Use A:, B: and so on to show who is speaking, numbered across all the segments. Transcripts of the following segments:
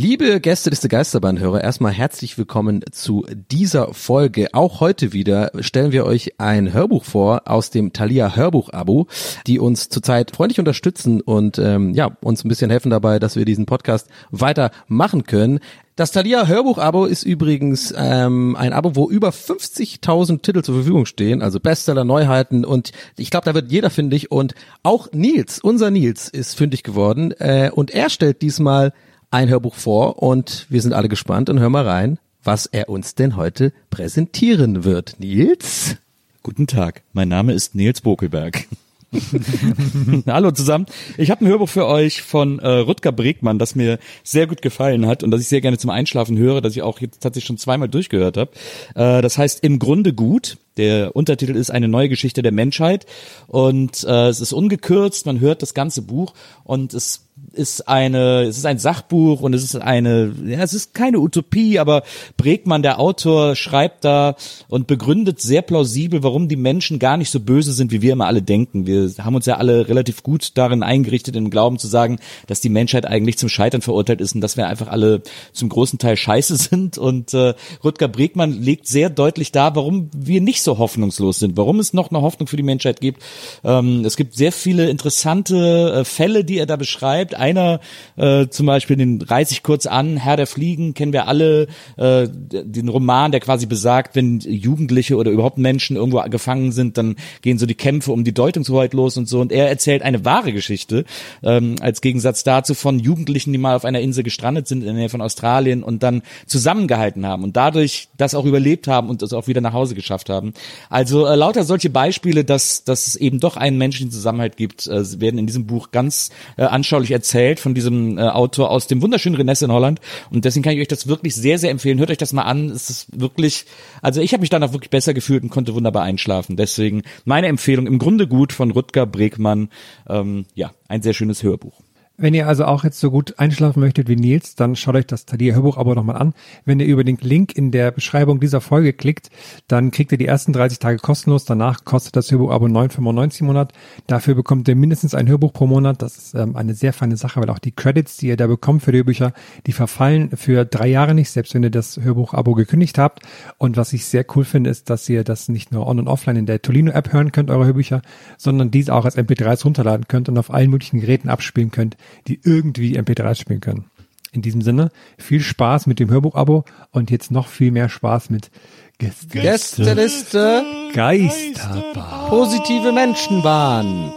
A: Liebe Gäste des Geisterbahnhörer, erstmal herzlich willkommen zu dieser Folge. Auch heute wieder stellen wir euch ein Hörbuch vor aus dem Thalia Hörbuch-Abo, die uns zurzeit freundlich unterstützen und ähm, ja uns ein bisschen helfen dabei, dass wir diesen Podcast weiter machen können. Das Thalia Hörbuch-Abo ist übrigens ähm, ein Abo, wo über 50.000 Titel zur Verfügung stehen, also Bestseller, Neuheiten und ich glaube, da wird jeder fündig und auch Nils, unser Nils, ist fündig geworden äh, und er stellt diesmal ein Hörbuch vor und wir sind alle gespannt und hören mal rein, was er uns denn heute präsentieren wird. Nils?
B: Guten Tag, mein Name ist Nils Bokelberg. Hallo zusammen. Ich habe ein Hörbuch für euch von äh, Rutger Bregmann, das mir sehr gut gefallen hat und das ich sehr gerne zum Einschlafen höre, das ich auch jetzt tatsächlich schon zweimal durchgehört habe. Äh, das heißt Im Grunde gut. Der Untertitel ist eine neue Geschichte der Menschheit und äh, es ist ungekürzt, man hört das ganze Buch und es ist eine, es ist ein Sachbuch und es ist eine, ja, es ist keine Utopie, aber Bregmann, der Autor, schreibt da und begründet sehr plausibel, warum die Menschen gar nicht so böse sind, wie wir immer alle denken. Wir haben uns ja alle relativ gut darin eingerichtet, im Glauben zu sagen, dass die Menschheit eigentlich zum Scheitern verurteilt ist und dass wir einfach alle zum großen Teil scheiße sind. Und äh, Rutger Bregmann legt sehr deutlich dar, warum wir nicht so hoffnungslos sind, warum es noch eine Hoffnung für die Menschheit gibt. Ähm, es gibt sehr viele interessante äh, Fälle, die er da beschreibt einer äh, zum Beispiel, den reiß ich kurz an, Herr der Fliegen, kennen wir alle, äh, den Roman, der quasi besagt, wenn Jugendliche oder überhaupt Menschen irgendwo gefangen sind, dann gehen so die Kämpfe um die Deutungshoheit los und so. Und er erzählt eine wahre Geschichte, ähm, als Gegensatz dazu von Jugendlichen, die mal auf einer Insel gestrandet sind in der Nähe von Australien und dann zusammengehalten haben und dadurch das auch überlebt haben und das auch wieder nach Hause geschafft haben. Also äh, lauter solche Beispiele, dass, dass es eben doch einen menschlichen Zusammenhalt gibt, äh, werden in diesem Buch ganz äh, anschaulich erzählt von diesem äh, Autor aus dem wunderschönen Renesse in Holland. Und deswegen kann ich euch das wirklich sehr, sehr empfehlen. Hört euch das mal an. Es ist wirklich, also ich habe mich danach wirklich besser gefühlt und konnte wunderbar einschlafen. Deswegen meine Empfehlung im Grunde gut von Rutger Bregmann. Ähm, ja, ein sehr schönes Hörbuch.
C: Wenn ihr also auch jetzt so gut einschlafen möchtet wie Nils, dann schaut euch das Thalia Hörbuch aber nochmal an. Wenn ihr über den Link in der Beschreibung dieser Folge klickt, dann kriegt ihr die ersten 30 Tage kostenlos. Danach kostet das Hörbuch aber 9,95 im Monat. Dafür bekommt ihr mindestens ein Hörbuch pro Monat. Das ist ähm, eine sehr feine Sache, weil auch die Credits, die ihr da bekommt für die Hörbücher, die verfallen für drei Jahre nicht, selbst wenn ihr das Hörbuch-Abo gekündigt habt. Und was ich sehr cool finde, ist, dass ihr das nicht nur on und offline in der Tolino-App hören könnt, eure Hörbücher, sondern diese auch als MP3s runterladen könnt und auf allen möglichen Geräten abspielen könnt die irgendwie MP3 spielen können. In diesem Sinne, viel Spaß mit dem Hörbuch-Abo und jetzt noch viel mehr Spaß mit Gäste
A: Gästeliste,
C: Geisterbahn.
A: positive Menschenbahn.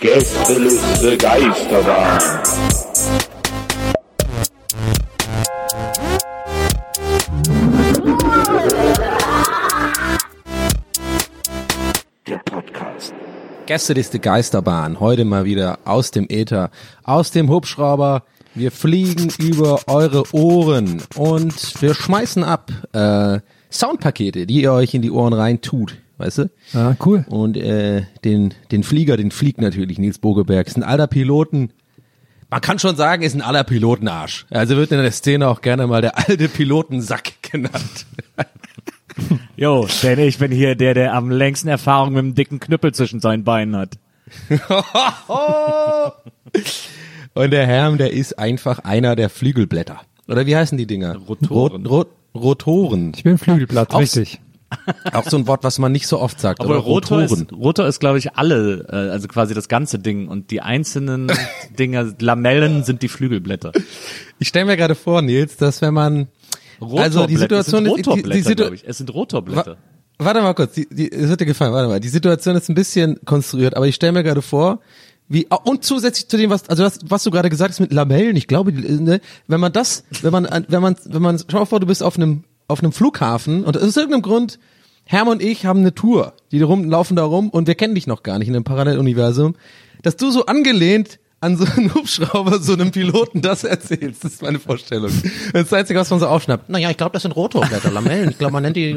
D: Gästeliste Geisterbahn.
A: Gästeliste Geisterbahn. Heute mal wieder aus dem Äther, aus dem Hubschrauber. Wir fliegen über eure Ohren und wir schmeißen ab äh, Soundpakete, die ihr euch in die Ohren rein tut. Weißt du?
C: Ah, cool.
A: Und äh, den, den Flieger, den fliegt natürlich Nils Bogeberg. Ist ein alter Piloten. Man kann schon sagen, ist ein aller Pilotenarsch. Also wird in der Szene auch gerne mal der alte Pilotensack genannt.
E: Jo, denn ich bin hier der, der am längsten Erfahrung mit dem dicken Knüppel zwischen seinen Beinen hat.
A: Und der Herm, der ist einfach einer der Flügelblätter. Oder wie heißen die Dinger?
E: Rotoren.
A: Rot, Rot, Rotoren.
C: Ich bin Flügelblatt,
A: Aufs-
C: richtig.
A: Auch so ein Wort, was man nicht so oft sagt. Oder
B: Rotor
A: Rotoren.
B: ist, Rotor ist glaube ich alle, äh, also quasi das ganze Ding und die einzelnen Dinger, Lamellen sind die Flügelblätter.
A: Ich stelle mir gerade vor, Nils, dass wenn man also die
B: Rotorblätter,
A: Situation
B: es
A: ist,
B: sind
A: die, die,
B: Rotorblätter,
A: Situ
B: glaube ich. Es sind Rotorblätter.
A: Warte mal kurz, die, die, es wird dir gefallen, warte mal. Die Situation ist ein bisschen konstruiert, aber ich stelle mir gerade vor, wie und zusätzlich zu dem, was also das, was du gerade gesagt hast mit Lamellen, ich glaube, die, ne, wenn man das, wenn man wenn man wenn man schau mal vor, du bist auf einem auf einem Flughafen und aus irgendeinem Grund Herm und ich haben eine Tour, die rum laufen da rum und wir kennen dich noch gar nicht in einem Paralleluniversum, dass du so angelehnt an so einen Hubschrauber, so einem Piloten das erzählst. Das ist meine Vorstellung. Das ist das Einzige, was man so aufschnappt. Naja, ich glaube, das sind Rotorblätter, Lamellen. Ich glaube, man nennt die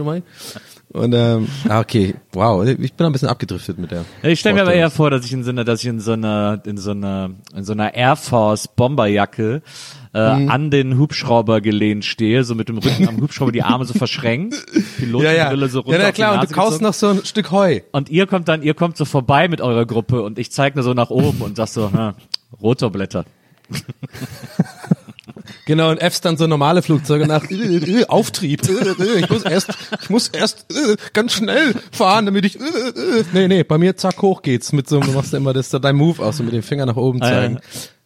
A: und ähm, ah, okay, wow, ich bin ein bisschen abgedriftet mit der.
B: Ja, Ich stelle mir aber eher vor, dass ich in so einer, dass ich in so einer, in so einer, in so einer Air Force Bomberjacke äh,
A: Mhm.
B: an den Hubschrauber gelehnt stehe, so mit dem Rücken am Hubschrauber, die Arme so verschränkt,
A: Ja, ja.
B: Pilotenbrille so runter
A: ja, na
B: die
A: klar, und du kaust
B: gezogen.
A: noch so ein Stück Heu.
B: Und ihr kommt dann, ihr kommt so vorbei mit eurer Gruppe und ich zeig nur so nach oben und sag so, hm, Rotorblätter.
A: Genau, und F's dann so normale Flugzeuge nach äh, äh, Auftrieb. Äh, äh, ich muss erst, ich muss erst ganz schnell fahren, damit ich. Nee, nee, bei mir zack hoch geht's mit so, du machst ja immer das dein Move aus, so mit dem Finger nach oben
B: Ah,
A: zeigen.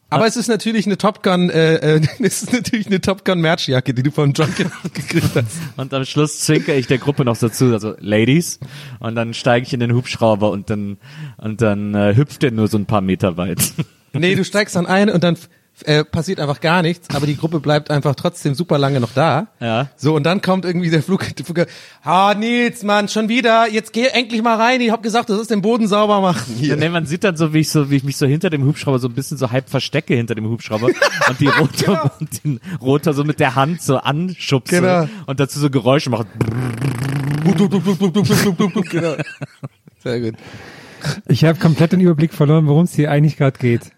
A: Aber es ist natürlich eine Top Gun, äh, äh, es ist natürlich eine Top Gun Merchjacke, die du von Junkin gekriegt hast.
B: Und am Schluss zwinker ich der Gruppe noch so zu, also Ladies. Und dann steige ich in den Hubschrauber und dann, und dann äh, hüpft der nur so ein paar Meter weit.
A: Nee, du steigst dann ein und dann äh, passiert einfach gar nichts, aber die Gruppe bleibt einfach trotzdem super lange noch da.
B: Ja.
A: So, und dann kommt irgendwie der Flug, der Flug ah, Nils, Mann, schon wieder, jetzt geh endlich mal rein, ich hab gesagt, das ist den Boden sauber machen hier.
B: Nee, man sieht dann so, wie ich so, wie ich mich so hinter dem Hubschrauber so ein bisschen so halb verstecke hinter dem Hubschrauber und die Rotor, und den Rotor so mit der Hand so anschubse
A: Genau.
B: und dazu so Geräusche macht.
A: genau. Sehr gut.
C: Ich habe komplett den Überblick verloren, worum es hier eigentlich gerade geht.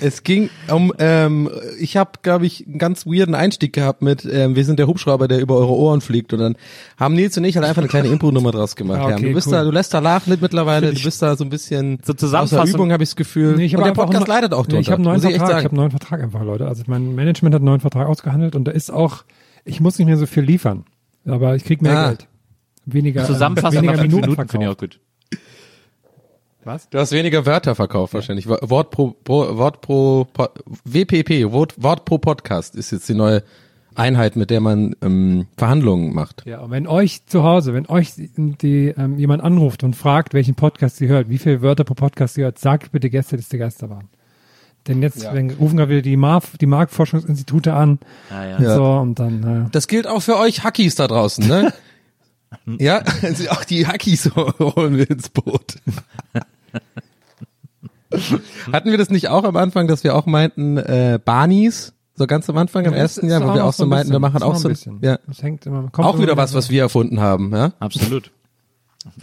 A: Es ging um, ähm, ich habe, glaube ich, einen ganz weirden Einstieg gehabt mit, ähm, wir sind der Hubschrauber, der über eure Ohren fliegt und dann haben Nils und ich halt einfach eine kleine Impro-Nummer draus gemacht.
C: Ah,
A: ja,
C: okay,
A: du bist
C: cool.
A: da, du lässt da lachen mittlerweile, du bist da so ein bisschen
B: So
A: außer
B: Zusammenfassung-
A: Übung, habe ich das Gefühl.
C: Nee, ich
A: und der Podcast leidet auch
C: nee, Ich habe einen neuen
A: ich
C: Vertrag. Ich einen neuen Vertrag einfach, Leute. Also mein Management hat einen neuen Vertrag ausgehandelt und da ist auch, ich muss nicht mehr so viel liefern, aber ich krieg mehr
A: Ah.
C: Geld. Weniger,
B: Zusammenfassung
C: weniger
B: nach fünf
C: Minuten,
B: Minuten finde ich auch
C: verkauft.
B: Gut.
A: Du hast weniger Wörter verkauft wahrscheinlich. Wort pro, pro Wort pro po, WPP, Wort, Wort pro Podcast ist jetzt die neue Einheit, mit der man ähm, Verhandlungen macht.
C: Ja, und wenn euch zu Hause, wenn euch die, ähm, jemand anruft und fragt, welchen Podcast ihr hört, wie viele Wörter pro Podcast ihr hört, sagt bitte Gäste des der Geisterbahn. Denn jetzt
A: Ja.
C: wenn, rufen gerade wieder die, Marv, die Marktforschungsinstitute an
B: Ah, ja.
C: und
A: Ja.
C: so und dann äh,
A: Das gilt auch für euch Hackies da draußen, ne? ja, also auch die Hackies holen wir ins Boot. Hatten wir das nicht auch am Anfang, dass wir auch meinten, äh, Barnies, so ganz am Anfang, im
C: Ja,
A: ersten
C: ist
A: Jahr, wo wir auch so
C: ein
A: meinten, wir machen auch
C: ein
A: so,
C: bisschen.
A: ja,
C: Das hängt immer, kommt
A: auch
C: immer
A: wieder was, was wir erfunden haben, ja?
B: Absolut.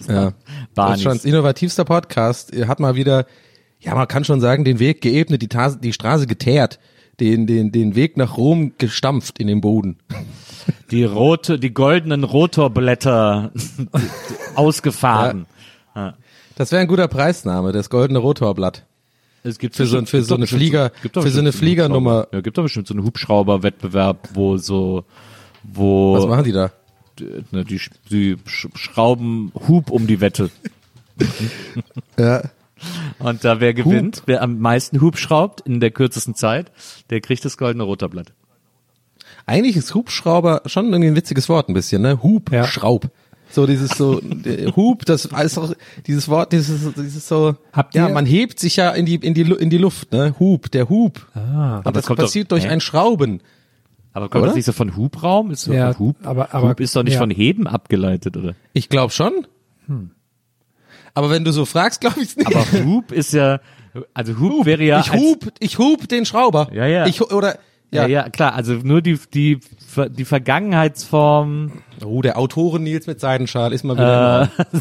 A: Ja.
B: Barneys.
A: Deutschlands innovativster Podcast Er hat mal wieder, ja, man kann schon sagen, den Weg geebnet, die, Tas die Straße geteert, den, den, den Weg nach Rom gestampft in den Boden.
B: Die rote, die goldenen Rotorblätter ausgefahren.
A: Das wäre ein guter Preisname, das goldene Rotorblatt.
B: Es gibt
A: Für so- für so eine Flieger- für so eine Fliegernummer.
B: Ja, gibt doch bestimmt so einen Hubschrauberwettbewerb, wo so, wo
A: Was machen die da?
B: die, ne, die, die sch- schrauben Hub um die Wette.
A: Ja.
B: Und da wer gewinnt, wer am meisten Hub schraubt in der kürzesten Zeit, der kriegt das goldene Rotorblatt.
A: Eigentlich ist Hubschrauber schon irgendwie ein witziges Wort ein bisschen, ne? Hub,
C: Ja.
A: So dieses so Hub, das ist auch dieses Wort, dieses dieses so
C: Habt
A: ja,
C: ihr-
A: man hebt sich ja in die in die in die Luft, ne? Hub, der Hub.
C: Ah,
B: Aber
A: das
B: kommt doch-
A: passiert durch
B: Hä?
A: ein Schrauben.
B: Aber kommt
A: Oder?
B: das nicht so von Hubraum? Ist so
C: Ja,
B: von Hub?
C: aber- aber-
B: Hub ist doch nicht
C: ja.
B: von Heben abgeleitet, oder?
A: Ich glaube schon. Aber wenn du so fragst, glaube ich nicht.
B: Aber Hub ist ja, also Hub, wäre ja
A: ich
B: als-
A: hub, ich hub den Schrauber.
B: Ja, ja.
A: Ich oder
B: Ja,
A: ja.
B: ja, klar, also nur die, die, die Vergangenheitsform,
A: Oh, der Autoren Nils mit Seidenschal ist mal wieder.
B: äh,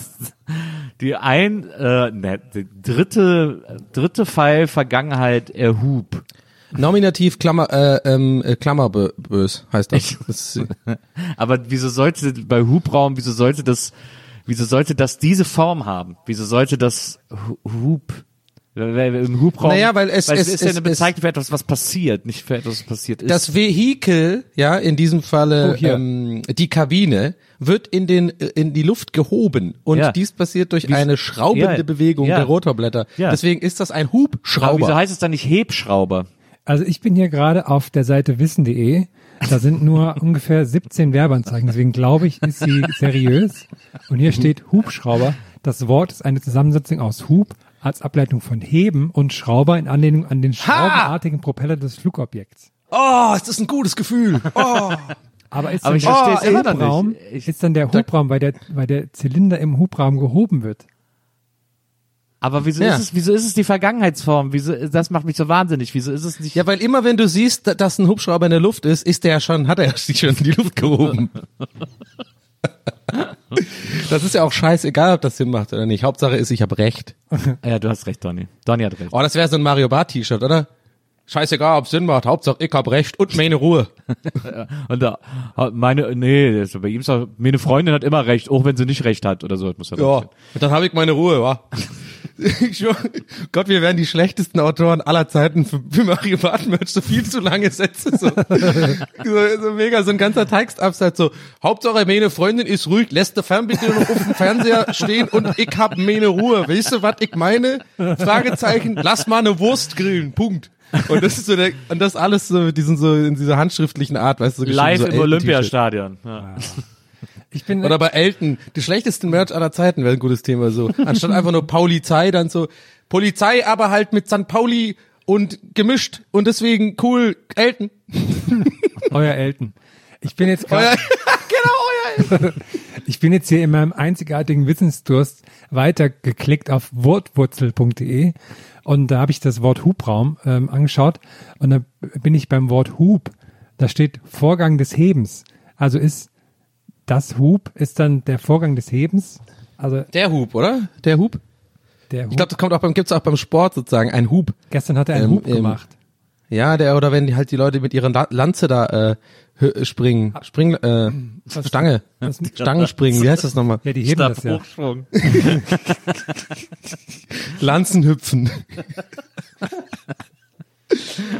B: die ein, äh, ne, dritte, dritte Pfeil Vergangenheit erhub.
A: Nominativ Klammer äh, ähm, äh, Klammerbös heißt das. das
B: Aber wieso sollte bei Hubraum, wieso sollte das, wieso sollte das diese Form haben? Wieso sollte das Hu- Hub, Weil- weil Im Hubraum.
A: Naja, weil es- es-
B: ist ja
A: es-
B: eine Bezeichnung für etwas, was passiert, nicht für etwas, was passiert ist.
A: Das Vehikel, ja, in diesem Falle
C: Oh,
A: ähm, die Kabine, wird in den in die Luft gehoben und
B: Ja.
A: dies passiert durch
B: Wie-
A: eine schraubende
B: Ja,
A: Bewegung
B: ja.
A: der Rotorblätter.
B: Ja.
A: Deswegen ist das ein
B: Aber wieso
A: Hubschrauber.
B: heißt es dann nicht Hebschrauber?
C: Also ich bin hier gerade auf der Seite wissen.de. Da sind nur ungefähr 17 Werbeanzeigen. Deswegen glaube ich, ist sie seriös. Und hier steht Hubschrauber. Das Wort ist eine Zusammensetzung aus Hub als Ableitung von Heben und Schrauber in Anlehnung an den schraubenartigen Propeller des Flugobjekts.
A: Oh, ist das ein gutes Gefühl. Oh.
C: Aber ist
B: Aber
C: dann
B: ich
C: der
B: es
C: Hubraum.
B: Ich-
C: ist dann der Hubraum, weil der, weil der Zylinder im Hubraum gehoben wird?
B: Aber wieso
A: Ja.
B: ist es, wieso ist es die Vergangenheitsform? Wieso, das macht mich so wahnsinnig. Wieso ist es nicht?
A: Ja, weil immer wenn du siehst, da- dass ein Hubschrauber in der Luft ist, ist der schon, hat er sich schon in die Luft gehoben. Das ist ja auch scheißegal, ob das Sinn macht oder nicht. Hauptsache ist, ich habe recht.
B: ja, du hast recht, Donny. Donny hat recht.
A: Oh, das wäre so ein Mario Bart T-Shirt, oder? Scheißegal, ob Sinn macht. Hauptsache ich hab recht und meine Ruhe.
B: Und da, meine, nee, bei ihm ist auch, meine Freundin hat immer recht, auch wenn sie nicht recht hat oder so. Muss ja
A: Ja, und dann habe ich meine Ruhe, wa? Gott, wir wären die schlechtesten Autoren aller Zeiten für, für Mario Bart Merch, so viel zu lange Sätze, so, so, so mega, so ein ganzer Textabsatz, so, Hauptsache meine Freundin ist ruhig, lässt der Fernbedienung auf dem Fernseher stehen und ich hab meine Ruhe. Weißt du, was ich meine? Fragezeichen, lass mal eine Wurst grillen, Punkt. Und das ist so der, und das alles so diesen so, in dieser handschriftlichen Art, weißt du, so
B: Live
A: so
B: im. Olympiastadion. Ja.
C: Ich bin,
A: Oder bei Elton, die schlechtesten Merch aller Zeiten wäre ein gutes Thema so. Anstatt einfach nur Polizei, dann so Polizei, aber halt mit St. Pauli und gemischt und deswegen cool Elton.
C: euer Elton. Ich bin jetzt
A: Euer,
C: gerade,
A: genau, euer Elton.
C: ich bin jetzt hier in meinem einzigartigen Wissensdurst weitergeklickt auf wortwurzel.de und da habe ich das Wort Hubraum ähm, angeschaut und da bin ich beim Wort Hub. Da steht Vorgang des Hebens. Also ist das Hub ist dann der Vorgang des Hebens. Also
A: Der Hub, oder? Der Hub?
C: der Hub.
A: Ich glaube, das kommt auch beim, gibt's auch beim Sport sozusagen, ein Hub.
C: gestern hat er einen
A: ähm,
C: Hub
A: ähm,
C: gemacht.
A: Ja, der, oder wenn die halt die Leute mit ihren La- Lanze da äh, springen, spring, äh, Stange, Stangen springen, wie heißt das nochmal?
C: Ja, die heben das ja.
B: Hochsprung.
A: Lanzen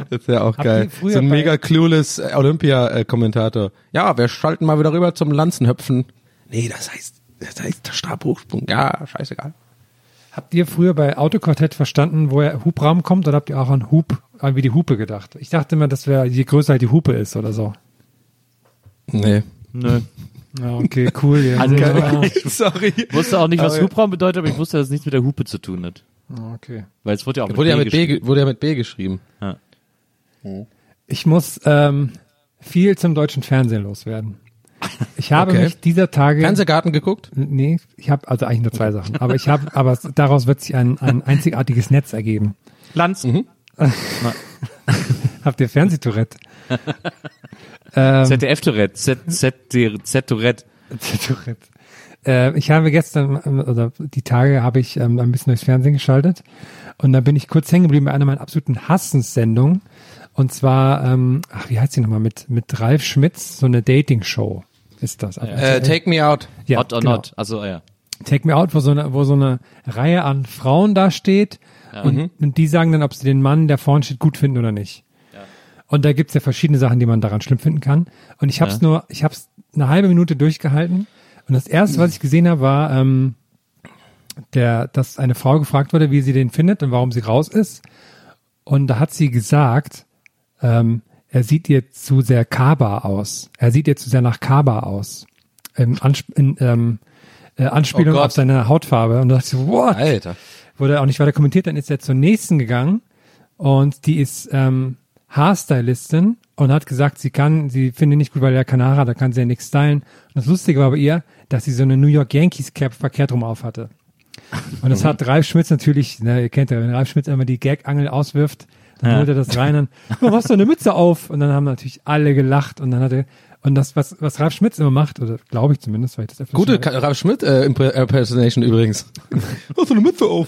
A: Das wäre auch
C: Habt
A: geil. So ein mega clueless Olympia-Kommentator. Ja, wir schalten mal wieder rüber zum Lanzenhüpfen. Nee, das heißt, das heißt der Stabhochsprung. Ja, scheißegal.
C: Habt ihr früher bei Autoquartett verstanden, woher Hubraum kommt oder habt ihr auch an Hub, an wie die Hupe gedacht? Ich dachte immer, das wäre, je größer halt die Hupe ist oder so.
A: Nee.
B: Nö.
C: Ja, okay, cool. Ja.
B: Also,
C: ja.
A: Sorry.
B: Ich wusste auch nicht, was
A: Aber-
B: Hubraum bedeutet, aber ich wusste, dass es nichts mit der Hupe zu tun hat.
C: Okay.
B: Weil es wurde ja auch mit
A: Wurde ja
B: B
A: mit B, wurde ja mit B geschrieben.
C: Ich muss ähm, viel zum deutschen Fernsehen loswerden. Ich habe
A: Okay.
C: mich dieser Tage
A: Fernsehgarten geguckt?
C: Nee, ich habe also eigentlich nur zwei Sachen, aber ich habe aber daraus wird sich ein, ein einzigartiges Netz ergeben.
B: Lanz.
C: Habt ihr Fernsehtourette? ähm,
B: ZDF-Tourette. Z-Tourette.
C: Tourette. Äh, ich habe gestern ähm, oder die Tage habe ich ähm, ein bisschen durchs Fernsehen geschaltet und da bin ich kurz hängen geblieben bei einer meiner absoluten Hassenssendungen und zwar ähm, ach wie heißt die nochmal mit mit Ralf Schmitz so eine Dating-Show ist das?
A: Äh, take me out.
C: Ja,
B: Hot or
C: genau.
B: not. Also, ja.
C: Take Me Out, wo so eine, wo so eine Reihe an Frauen da steht und, und die sagen dann, ob sie den Mann, der vorne steht, gut finden oder nicht. Und da gibt's ja verschiedene Sachen, die man daran schlimm finden kann. Und ich habe es nur, ich habe es eine halbe Minute durchgehalten. Und das erste, was ich gesehen habe, war, ähm, der, dass eine Frau gefragt wurde, wie sie den findet und warum sie raus ist. Und da hat sie gesagt, ähm, er sieht ihr zu sehr Kaba aus. Er sieht ihr zu sehr nach Kaba aus. Ähm, Ansp in, ähm, äh, Anspielung
A: Oh
C: auf seine Hautfarbe. Und da dachte ich what?
A: Alter.
C: Wurde auch nicht weiter kommentiert. Dann ist er zur nächsten gegangen und die ist ähm, Haarstylistin und hat gesagt, sie kann, sie findet nicht gut, weil er Haare hat, da kann sie ja nichts stylen. Und das Lustige war bei ihr, dass sie so eine New York Yankees Cap verkehrt rum auf hatte. Und das hat Ralf Schmitz natürlich, ne, ihr kennt ja, wenn Ralf Schmitz immer die Gag-Angel auswirft, dann
B: Ja.
C: holt er das rein und, oh, hast du eine Mütze auf? Und dann haben natürlich alle gelacht und dann hat er, und das, was, was Ralf Schmitz immer macht, oder glaube ich zumindest, weil ich das öfters
A: Gute
C: schon-
A: Ka- Ralf Schmidt äh, Impre- Impersonation übrigens. Hast du eine Mütze auf?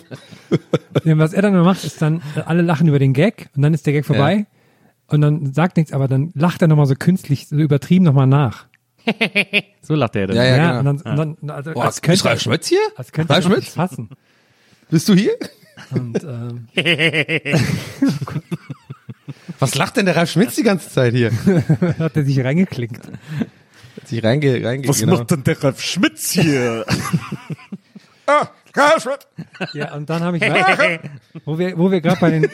C: Ja, was er dann immer macht, ist dann, äh, alle lachen über den Gag und dann ist der Gag vorbei und dann sagt nichts, aber dann lacht er nochmal so künstlich, so übertrieben nochmal nach.
B: So lacht er dann.
A: Ja, ja, genau.
C: und dann, und dann also,
A: Boah,
C: als
A: ist
C: könnte
A: Ralf Schmitz hier?
C: als könnte
A: Ralf Schmitz?
C: fassen.
A: Bist du hier?
C: Und ähm,
A: Was lacht denn der Ralf Schmitz die ganze Zeit hier?
C: hat er sich reingeklinkt.
A: Hat sich reinge, reinge, genau.
B: denn der Ralf Schmitz hier?
C: Ja, und dann habe ich weiter, wo wir, wo wir gerade bei den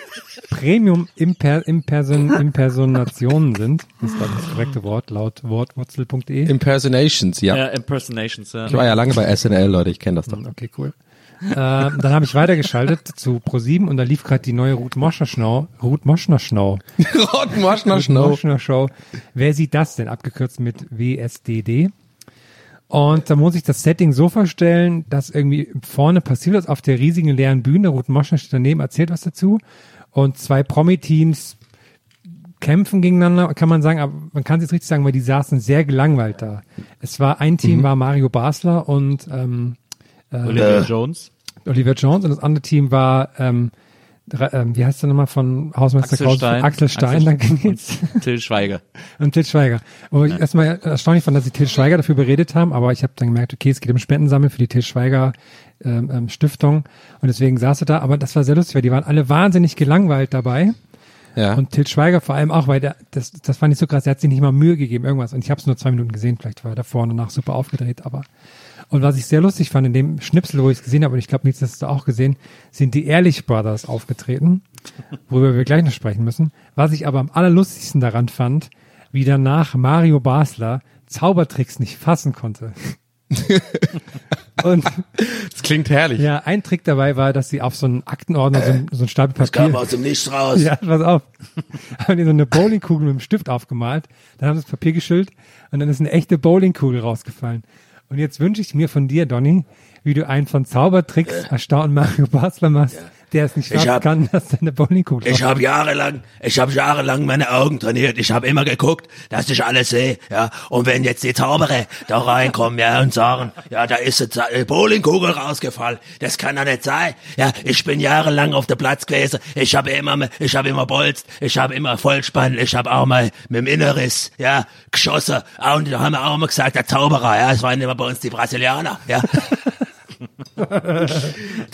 C: Premium Imper, Imperson, Impersonationen sind, das war das korrekte Wort laut wortwurzel.de.
A: Impersonations, ja.
B: Ja, Impersonations, ja.
A: Ich war ja lange bei SNL, Leute, ich kenne das doch.
C: Okay, cool. ähm, dann habe ich weitergeschaltet zu Pro7 und da lief gerade die neue Ruth Moschner Show. Ruth Moschner
A: Moschner
C: Ruth. Moschner Show. Wer sieht das denn? Abgekürzt mit WSDD. Und da muss ich das Setting so vorstellen, dass irgendwie vorne passiert was auf der riesigen leeren Bühne. Ruth Moschner steht daneben, erzählt was dazu. Und zwei Promi-Teams kämpfen gegeneinander, kann man sagen, aber man kann es jetzt richtig sagen, weil die saßen sehr gelangweilt da. Es war ein Team war Mario Basler und ähm,
B: Olivia Jones.
C: Oliver Jones und das andere Team war, ähm, ähm, wie heißt der nochmal von Hausmeister
B: Axel
C: Kraus?
B: Stein.
C: Axel Stein,
B: Axel-
C: danke Nils.
B: Till Schweiger.
C: Und Til Schweiger. Wo ich erstmal erstaunlich fand, dass sie Til Schweiger dafür beredet haben, aber ich habe dann gemerkt, okay, es geht um Spendensammeln für die Til Schweiger ähm, ähm, Stiftung und deswegen saß er da, aber das war sehr lustig, weil die waren alle wahnsinnig gelangweilt dabei
A: Ja.
C: und Til Schweiger vor allem auch, weil der, das, das fand ich so krass, er hat sich nicht mal Mühe gegeben, irgendwas und ich habe es nur zwei Minuten gesehen, vielleicht war er davor und danach super aufgedreht, aber und was ich sehr lustig fand in dem Schnipsel, wo ich es gesehen habe, und ich glaube, Nils, das hast du auch gesehen, sind die Ehrlich Brothers aufgetreten, worüber wir gleich noch sprechen müssen. Was ich aber am allerlustigsten daran fand, wie danach Mario Basler Zaubertricks nicht fassen konnte. und
A: Das klingt herrlich.
C: ja, ein Trick dabei war, dass sie auf so einen Aktenordner, so, ein- so ein Stapel Papier.
F: aus dem Nichts raus.
C: Ja, pass auf. Haben die so eine Bowlingkugel mit dem Stift aufgemalt, dann haben sie das Papier geschüllt und dann ist eine echte Bowlingkugel rausgefallen. Und jetzt wünsche ich mir von dir, Donny, wie du einen von Zaubertricks erstaunt Mario Basler machst, der es nicht
F: Ich
C: schaffen kann, dass deine Bowlingkugel
F: Ich habe jahrelang, ich habe jahrelang meine Augen trainiert. Ich habe immer geguckt, dass ich alles sehe. Ja, und wenn jetzt die Zauberer da reinkommen, ja, und sagen, ja, da ist eine Bowlingkugel rausgefallen, das kann doch nicht sein. Ja, ich bin jahrelang auf der Platz gewesen. Ich habe immer, ich habe immer bolzt, ich habe immer Vollspann, ich habe auch mal mit dem Inneres, ja, geschossen. Und da haben wir auch immer gesagt, der Zauberer, ja, das waren immer bei uns die Brasilianer, ja.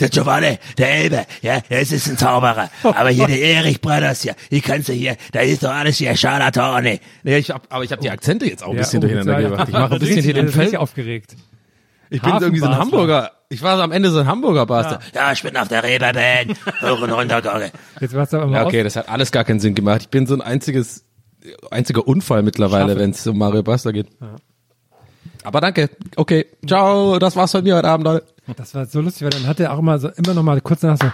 F: Der Giovanni, der Elbe, ja, das ist ein Zauberer. Aber hier der Erich Brothers, ja, die kannst du hier, da ist doch alles hier Scharlatane.
A: Ja, ich hab, aber ich habe die Akzente jetzt auch ein
C: Ja,
A: bisschen
C: oh,
A: durcheinander
C: ja.
A: gebracht. Ich mache ein bisschen hier den Feld.
C: aufgeregt.
A: Ich bin irgendwie so ein. Hamburger. Ich war so am Ende so ein Hamburger Bastard.
F: Ja, ich bin auf der Reeperbahn, hoch und runter gegangen.
C: Jetzt warst du aber mal
A: Ja, okay, das hat alles gar keinen Sinn gemacht. Ich bin so ein einziges, einziger Unfall mittlerweile, wenn es um Mario Basler geht. Aber danke. Okay. Ciao. Das war's von mir heute Abend, Leute.
C: Das war so lustig, weil dann hat er auch immer so, immer noch mal kurz danach so,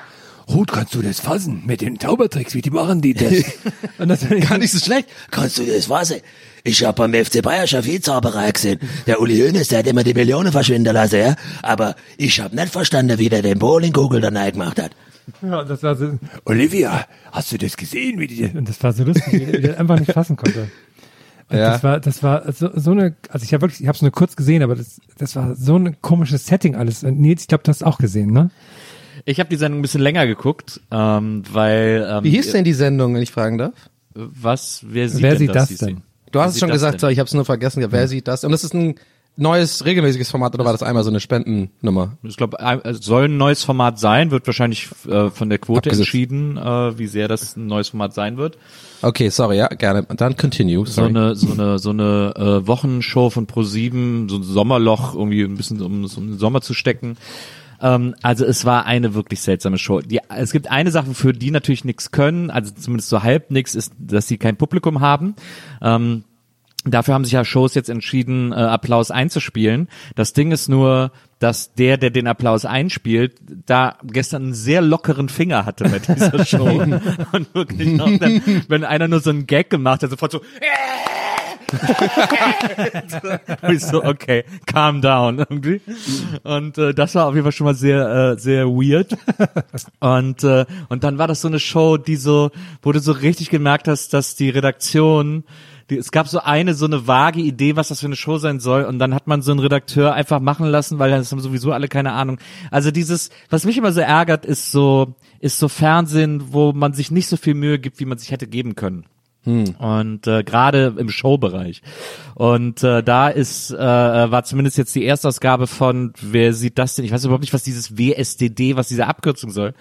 C: Ruth, kannst du das fassen mit den Zaubertricks? Wie die machen die das? Und das finde ich
A: Gar nicht so schlecht.
F: Kannst du das wissen? Ich hab beim FC Bayern schon viel Zauberei gesehen. Der Uli Hoeneß, der hat immer die Millionen verschwinden lassen, ja. Aber ich hab nicht verstanden, wie der den Bowlingkugel dann gemacht hat.
C: Ja, das war so, Olivia, hast du das gesehen, wie die, und das war so lustig, wie der einfach nicht fassen konnte.
A: Ja.
C: Das war, das war so, so eine, also ich habe wirklich, ich habe es nur kurz gesehen, aber das, das war so ein komisches Setting alles. Und Nils, ich glaube, du hast auch gesehen, ne?
B: Ich habe die Sendung ein bisschen länger geguckt, ähm, weil ähm,
A: Wie hieß denn die Sendung, wenn ich fragen darf?
B: was? Wer sieht
C: Wer
B: denn
C: sieht
B: das?
C: das denn?
B: sie.
A: Du hast es schon gesagt,
B: denn?
A: so, ich habe es nur vergessen. Ja, wer sieht das? Und das ist ein neues, regelmäßiges Format oder war das einmal so eine Spendennummer?
B: Ich glaube, es soll ein neues Format sein, wird wahrscheinlich äh, von der Quote
A: Abgesetzt.
B: entschieden, äh, wie sehr das ein neues Format sein wird.
A: Okay, sorry, ja, gerne. Dann continue.
B: So
A: Sorry.
B: eine so eine so eine äh, Wochenshow von Pro7, so ein Sommerloch irgendwie ein bisschen um um den Sommer zu stecken. Ähm, also es war eine wirklich seltsame Show. Die, es gibt eine Sache, für die natürlich nichts können, also zumindest so halb nichts, ist, dass sie kein Publikum haben. Ähm, Dafür haben sich ja Shows jetzt entschieden, äh, Applaus einzuspielen. Das Ding ist nur, dass der, der den Applaus einspielt, da gestern einen sehr lockeren Finger hatte bei dieser Show. Und wirklich auch dann, wenn einer nur so einen Gag gemacht hat, sofort so, ich so, okay, calm down irgendwie. Und äh, das war auf jeden Fall schon mal sehr, äh, sehr weird. Und äh, und dann war das so eine Show, die so, wo du so richtig gemerkt hast, dass die Redaktion es gab so eine, so eine vage Idee, was das für eine Show sein soll, und dann hat man so einen Redakteur einfach machen lassen, weil das haben sowieso alle keine Ahnung. Also dieses, was mich immer so ärgert, ist so, ist so Fernsehen, wo man sich nicht so viel Mühe gibt, wie man sich hätte geben können. Und äh, gerade im Showbereich. Und äh, da ist, äh, war zumindest jetzt die Erstausgabe von, wer sieht das denn? Ich weiß überhaupt nicht, was dieses WSDD, was diese Abkürzung soll.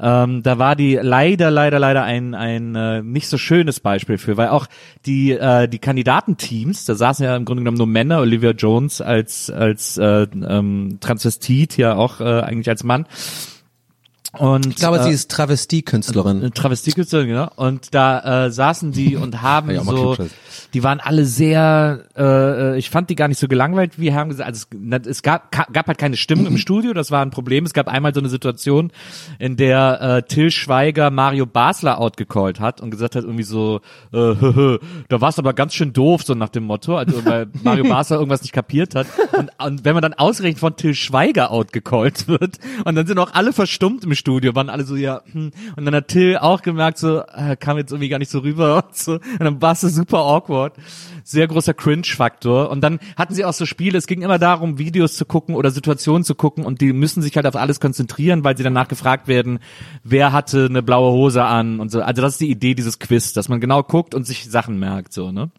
B: Ähm, da war die leider, leider, leider ein, ein äh, nicht so schönes Beispiel für, weil auch die, äh, die Kandidatenteams, da saßen ja im Grunde genommen nur Männer, Olivia Jones als, als äh, ähm, Transvestit, ja auch äh, eigentlich als Mann. Und,
A: Ich glaube,
B: äh,
A: sie ist Travestiekünstlerin.
B: Travestiekünstlerin, genau. Und da äh, saßen die und haben
A: Ja,
B: so, die waren alle sehr, äh, ich fand die gar nicht so gelangweilt, wie haben gesagt, also es, es gab, gab halt keine Stimmen im Studio, das war ein Problem. Es gab einmal so eine Situation, in der äh, Till Schweiger Mario Basler outgecallt hat und gesagt hat irgendwie so, äh, hö, hö, da war's aber ganz schön doof, so nach dem Motto, also weil Mario Basler irgendwas nicht kapiert hat. Und, und wenn man dann ausgerechnet von Till Schweiger outgecallt wird und dann sind auch alle verstummt im Studio, waren alle so, ja, hm. und dann hat Till auch gemerkt, so, äh, kam jetzt irgendwie gar nicht so rüber und so. Und dann war es super awkward. Sehr großer Cringe-Faktor. Und dann hatten sie auch so Spiele, es ging immer darum, Videos zu gucken oder Situationen zu gucken und die müssen sich halt auf alles konzentrieren, weil sie danach gefragt werden, wer hatte eine blaue Hose an und so. Also das ist die Idee dieses Quiz, dass man genau guckt und sich Sachen merkt, so, ne?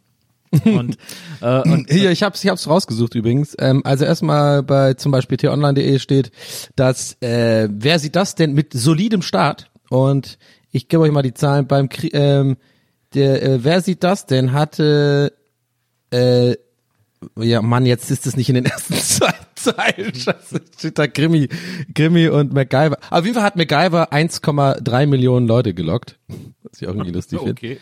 B: Und, äh, und
A: Hier, ich hab's, ich hab's rausgesucht übrigens. Ähm, also erstmal bei zum Beispiel t-online.de steht, dass äh, wer sieht das denn mit solidem Start? Und ich gebe euch mal die Zahlen beim Kri ähm, der äh, wer sieht das denn hatte äh, ja Mann, jetzt ist es nicht in den ersten zwei Zeilen. Scheiße, steht da Grimmy, Grimmy und MacGyver. Auf jeden Fall hat MacGyver 1,3 Millionen Leute gelockt. Was ich auch irgendwie lustig finde.
B: okay.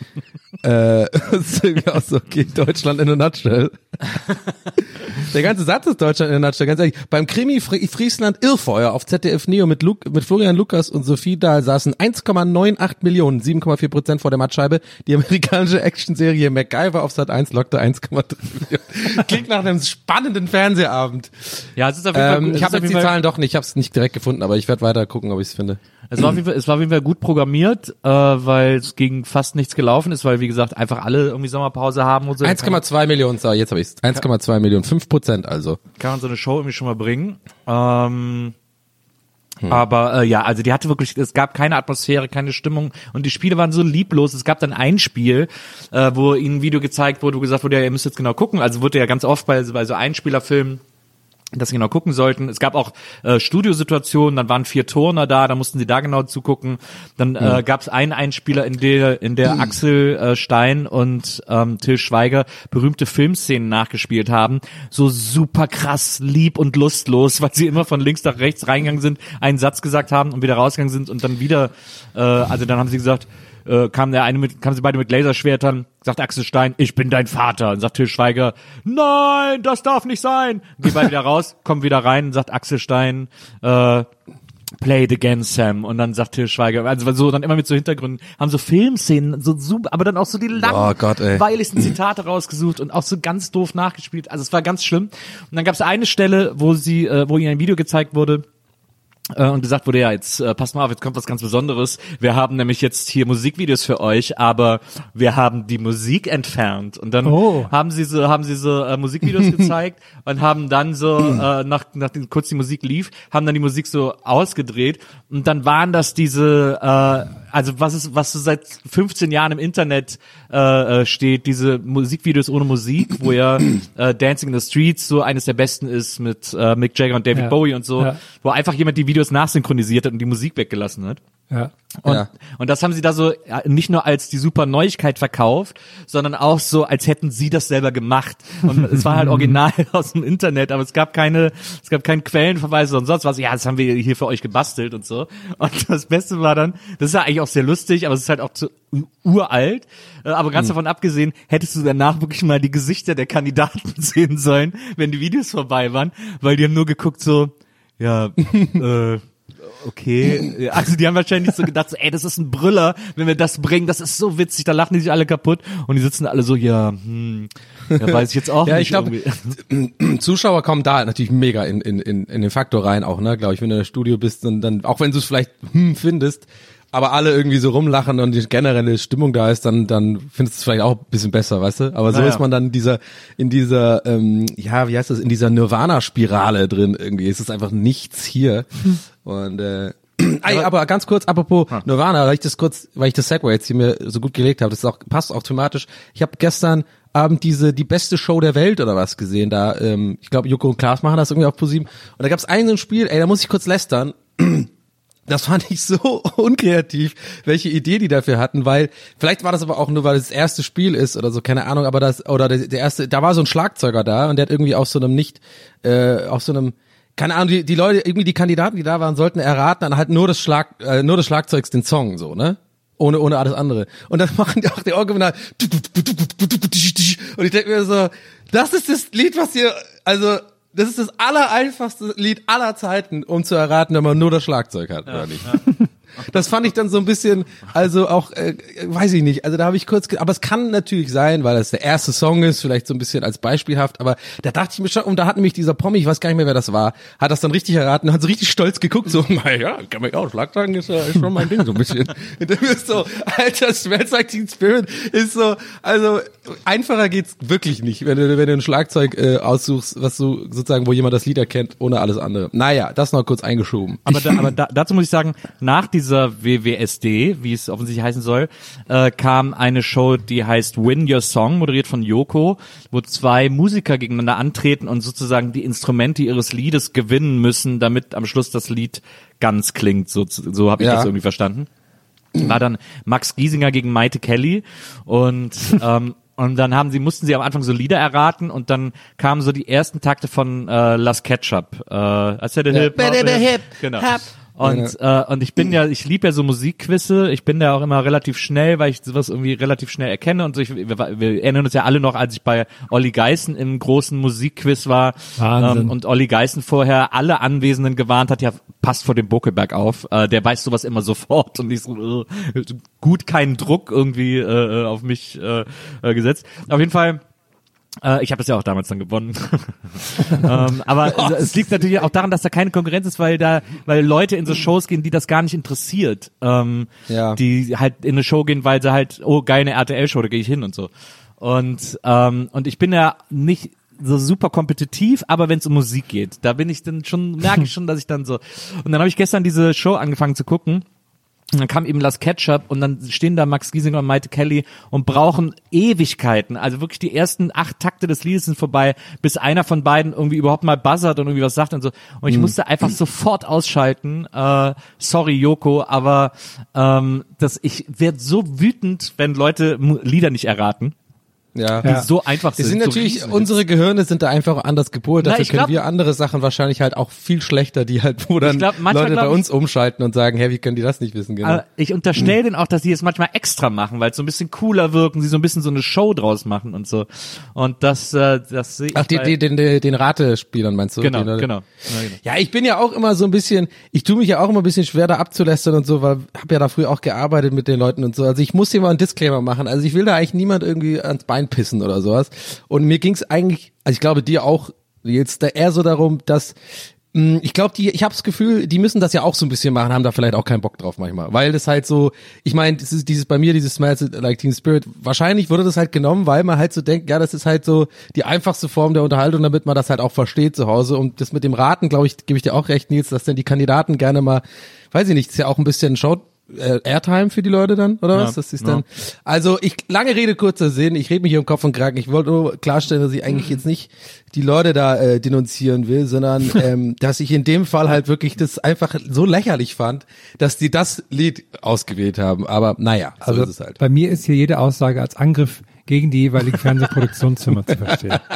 A: Äh, das ist irgendwie auch so, okay, Deutschland in a nutshell. Der ganze Satz ist Deutschland in a nutshell, ganz ehrlich. Beim Krimi Fri Friesland Irrfeuer auf ZDF Neo mit, Lu mit Florian Lukas und Sophie Dahl saßen 1,98 Millionen, 7,4 Prozent vor der Mattscheibe. Die amerikanische Actionserie MacGyver auf Sat 1 lockte 1,3 Millionen. Klingt nach einem spannenden Fernsehabend.
B: Ja, es ist auf jeden Fall,
A: Ähm,
B: gut- es
A: ich habe jetzt die
B: Fall-
A: Zahlen doch nicht, ich habe es nicht direkt gefunden, aber ich werde weiter gucken, ob ich es finde.
B: Es war, auf jeden Fall, es war auf jeden Fall gut programmiert, äh, weil es gegen fast nichts gelaufen ist, weil wie gesagt einfach alle irgendwie Sommerpause haben und so. Dann kann,
A: 1,2 Millionen, so, jetzt habe ich 1,2 Millionen, 5 Prozent also.
B: kann man so eine Show irgendwie schon mal bringen. Ähm, Aber äh, ja, also die hatte wirklich, es gab keine Atmosphäre, keine Stimmung und die Spiele waren so lieblos. Es gab dann ein Spiel, äh, wo ihnen ein Video gezeigt wurde, wo gesagt wurde, ja, ihr müsst jetzt genau gucken. Also wurde ja ganz oft bei, bei so Einspielerfilmen dass sie genau gucken sollten. Es gab auch äh, Studiosituationen, dann waren vier Turner da, da mussten sie da genau zugucken. Dann äh, gab es einen Einspieler, in der in der Axel äh, Stein und ähm, Till Schweiger berühmte Filmszenen nachgespielt haben. So super krass, lieb und lustlos, weil sie immer von links nach rechts reingegangen sind, einen Satz gesagt haben und wieder rausgegangen sind und dann wieder, äh, also dann haben sie gesagt, äh, kam der eine mit, kamen sie beide mit Laserschwertern, sagt Axel Stein, ich bin dein Vater. Und sagt Till Schweiger, nein, das darf nicht sein. Geh beide wieder raus, kommen wieder rein, sagt Axel Stein, äh, Play it again, Sam. Und dann sagt Till Schweiger, also so dann immer mit so Hintergründen, haben so Filmszenen, so super, aber dann auch so die langen,
A: Oh
B: Zitate rausgesucht und auch so ganz doof nachgespielt. Also es war ganz schlimm. Und dann gab es eine Stelle, wo sie, äh, wo ihnen ein Video gezeigt wurde, und gesagt wurde, ja, jetzt äh, passt mal auf, jetzt kommt was ganz Besonderes. Wir haben nämlich jetzt hier Musikvideos für euch, aber wir haben die Musik entfernt. Und dann
C: Oh.
B: haben sie so, haben sie so äh, Musikvideos gezeigt und haben dann so, äh, nach, nachdem kurz die Musik lief, haben dann die Musik so ausgedreht und dann waren das diese, äh, also was ist, was so seit 15 Jahren im Internet äh, äh, steht, diese Musikvideos ohne Musik, wo ja äh, Dancing in the Streets so eines der besten ist mit äh, Mick Jagger und David
C: Ja.
B: Bowie und so,
C: Ja.
B: wo einfach jemand die Videos nachsynchronisiert hat und die Musik weggelassen hat.
C: Ja.
B: Und,
A: Ja.
B: und das haben sie da so ja, nicht nur als die super Neuigkeit verkauft, sondern auch so, als hätten sie das selber gemacht. Und es war halt original aus dem Internet, aber es gab keine, es gab keinen Quellenverweis und sonst was. Ja, das haben wir hier für euch gebastelt und so. Und das Beste war dann, das ist ja eigentlich auch sehr lustig, aber es ist halt auch zu uralt. Äh, Aber ganz davon abgesehen, hättest du danach wirklich mal die Gesichter der Kandidaten sehen sollen, wenn die Videos vorbei waren, weil die haben nur geguckt so, ja, äh, okay. Also die haben wahrscheinlich so gedacht, so, ey, das ist ein Brüller, wenn wir das bringen, das ist so witzig, da lachen die sich alle kaputt und die sitzen alle so, ja, hm, ja, weiß ich jetzt auch
A: Ja,
B: nicht.
A: ich glaube,
B: irgendwie.
A: Zuschauer kommen da natürlich mega in, in, in, in den Faktor rein auch, ne, glaube ich, wenn du im Studio bist und dann, auch wenn du es vielleicht hm, findest, aber alle irgendwie so rumlachen und die generelle Stimmung da ist, dann, dann findest du es vielleicht auch ein bisschen besser, weißt du? Aber so
B: Naja.
A: ist man dann in dieser, in dieser, ähm, ja, wie heißt das, in dieser Nirvana-Spirale drin irgendwie. Es ist einfach nichts hier. Und äh, Ey, aber ganz kurz, apropos Nirvana, weil ich das kurz, weil ich das Segway jetzt hier mir so gut gelegt habe, das ist auch, passt auch thematisch. Ich habe gestern Abend diese die beste Show der Welt oder was gesehen. Da, ähm, ich glaube, Joko und Klaas machen das irgendwie auf ProSieben. Und da gab es ein so ein Spiel, ey, da muss ich kurz lästern. Das fand ich so unkreativ, welche Idee die dafür hatten, weil vielleicht war das aber auch nur, weil es das erste Spiel ist oder so, keine Ahnung, aber das oder der, der erste, da war so ein Schlagzeuger da und der hat irgendwie auf so einem nicht, äh, auf so einem keine Ahnung, die, die Leute, irgendwie die Kandidaten, die da waren, sollten erraten dann halt nur das Schlag, äh, nur des Schlagzeugs den Song, so, ne? Ohne, ohne alles andere. Und dann machen die auch die Original. Und ich denke mir so, das ist das Lied, was ihr, also, das ist das allereinfachste Lied aller Zeiten, um zu erraten, wenn man nur das Schlagzeug hat, oder nicht? Das fand ich dann so ein bisschen, also auch, äh, weiß ich nicht, also da habe ich kurz, aber es kann natürlich sein, weil das der erste Song ist, vielleicht so ein bisschen als beispielhaft, aber da dachte ich mir schon, und da hat nämlich dieser Pommi, ich weiß gar nicht mehr, wer das war, hat das dann richtig erraten hat so richtig stolz geguckt, so, naja, kann man ja auch, Schlagzeugen ist, ja- ist schon mein Ding, so ein bisschen. Und dann ist so, alter, Smells Like Spirit ist so, also einfacher geht's wirklich nicht, wenn du, wenn du ein Schlagzeug äh, aussuchst, was so sozusagen, wo jemand das Lied erkennt, ohne alles andere. Naja, das noch kurz eingeschoben.
B: Aber, da, aber da, dazu muss ich sagen, nach dieser WWSD, wie es offensichtlich heißen soll, äh, kam eine Show, die heißt Win Your Song, moderiert von Yoko, wo zwei Musiker gegeneinander antreten und sozusagen die Instrumente ihres Liedes gewinnen müssen, damit am Schluss das Lied ganz klingt. So, so habe ich
A: Ja.
B: das irgendwie verstanden. War dann Max Giesinger gegen Maite Kelly und ähm, und dann haben sie mussten sie am Anfang so Lieder erraten und dann kamen so die ersten Takte von äh, Las Ketchup. Äh, als der
A: Ja.
B: Hip, Hip, genau. Und, äh, und ich bin ja, ich liebe ja so Musikquizze. Ich bin da auch immer relativ schnell, weil ich sowas irgendwie relativ schnell erkenne. Und so, ich, wir, wir erinnern uns ja alle noch, als ich bei Olli Geißen im großen Musikquiz war ähm, und Olli Geißen vorher alle Anwesenden gewarnt hat, ja, passt vor dem Buckelberg auf. Äh, der weiß sowas immer sofort und ich so, äh, gut keinen Druck irgendwie äh, auf mich äh, äh, gesetzt. Auf jeden Fall äh, ich habe das ja auch damals dann gewonnen. ähm, aber es, es liegt natürlich auch daran, dass da keine Konkurrenz ist, weil da, weil Leute in so Shows gehen, die das gar nicht interessiert. Ähm,
A: Ja.
B: Die halt in eine Show gehen, weil sie halt, oh geil, eine RTL-Show, da gehe ich hin und so. Und ähm, und ich bin ja nicht so super kompetitiv, aber wenn es um Musik geht, da bin ich dann schon, merke ich schon, dass ich dann so. Und dann habe ich gestern diese Show angefangen zu gucken. Und dann kam eben Las Ketchup und dann stehen da Max Giesinger und Maite Kelly und brauchen Ewigkeiten. Also wirklich die ersten acht Takte des Liedes sind vorbei, bis einer von beiden irgendwie überhaupt mal buzzert und irgendwie was sagt und so. Und ich musste einfach sofort ausschalten. Äh, sorry, Joko, aber ähm, das, ich werde so wütend, wenn Leute Lieder nicht erraten.
A: Ja.
B: Die so einfach
A: Die
B: sind.
A: sind
B: so
A: natürlich,
B: riesen-
A: unsere Gehirne sind da einfach anders gepolt. Dafür können
B: glaub-
A: wir andere Sachen wahrscheinlich halt auch viel schlechter, die halt, wo dann
B: glaub, manchmal
A: Leute bei
B: glaub ich-
A: uns umschalten und sagen, hey, wie können die das nicht wissen? Genau.
B: Ich unterstelle denen auch, dass die es manchmal extra machen, weil es so ein bisschen cooler wirken, sie so ein bisschen so eine Show draus machen und so. Und das, äh, das sehe ich.
A: Ach, die, die, den, den, den Ratespielern meinst du?
B: genau,
A: Den-
B: genau, ja, genau.
A: Ja, ich bin ja auch immer so ein bisschen, ich tue mich ja auch immer ein bisschen schwer da abzulästern und so, weil habe ja da früher auch gearbeitet mit den Leuten und so. Also ich muss hier mal einen Disclaimer machen. Also ich will da eigentlich niemand irgendwie ans Bein pissen oder sowas. Und mir ging's eigentlich, also ich glaube dir auch jetzt eher so darum, dass mh, ich glaube, die, ich habe das Gefühl, die müssen das ja auch so ein bisschen machen, haben da vielleicht auch keinen Bock drauf manchmal, weil das halt so, ich meine, das ist dieses bei mir dieses Smells Like Teen Spirit. Wahrscheinlich wurde das halt genommen, weil man halt so denkt, ja, das ist halt so die einfachste Form der Unterhaltung, damit man das halt auch versteht zu Hause. Und das mit dem Raten, glaube ich, gebe ich dir auch recht, Nils, dass dann die Kandidaten gerne mal, weiß ich nicht, ist ja auch ein bisschen äh, Airtime für die Leute dann, oder
B: Ja,
A: was? Das ist dann. Also ich lange Rede kurzer Sinn. Ich rede mich hier im Kopf und Kragen. Ich wollte nur klarstellen, dass ich eigentlich jetzt nicht die Leute da äh, denunzieren will, sondern ähm, dass ich in dem Fall halt wirklich das einfach so lächerlich fand, dass die das Lied ausgewählt haben. Aber naja, so
C: Also
A: ist es halt.
C: bei mir ist hier jede Aussage als Angriff gegen die jeweilige Fernsehproduktionszimmer zu verstehen.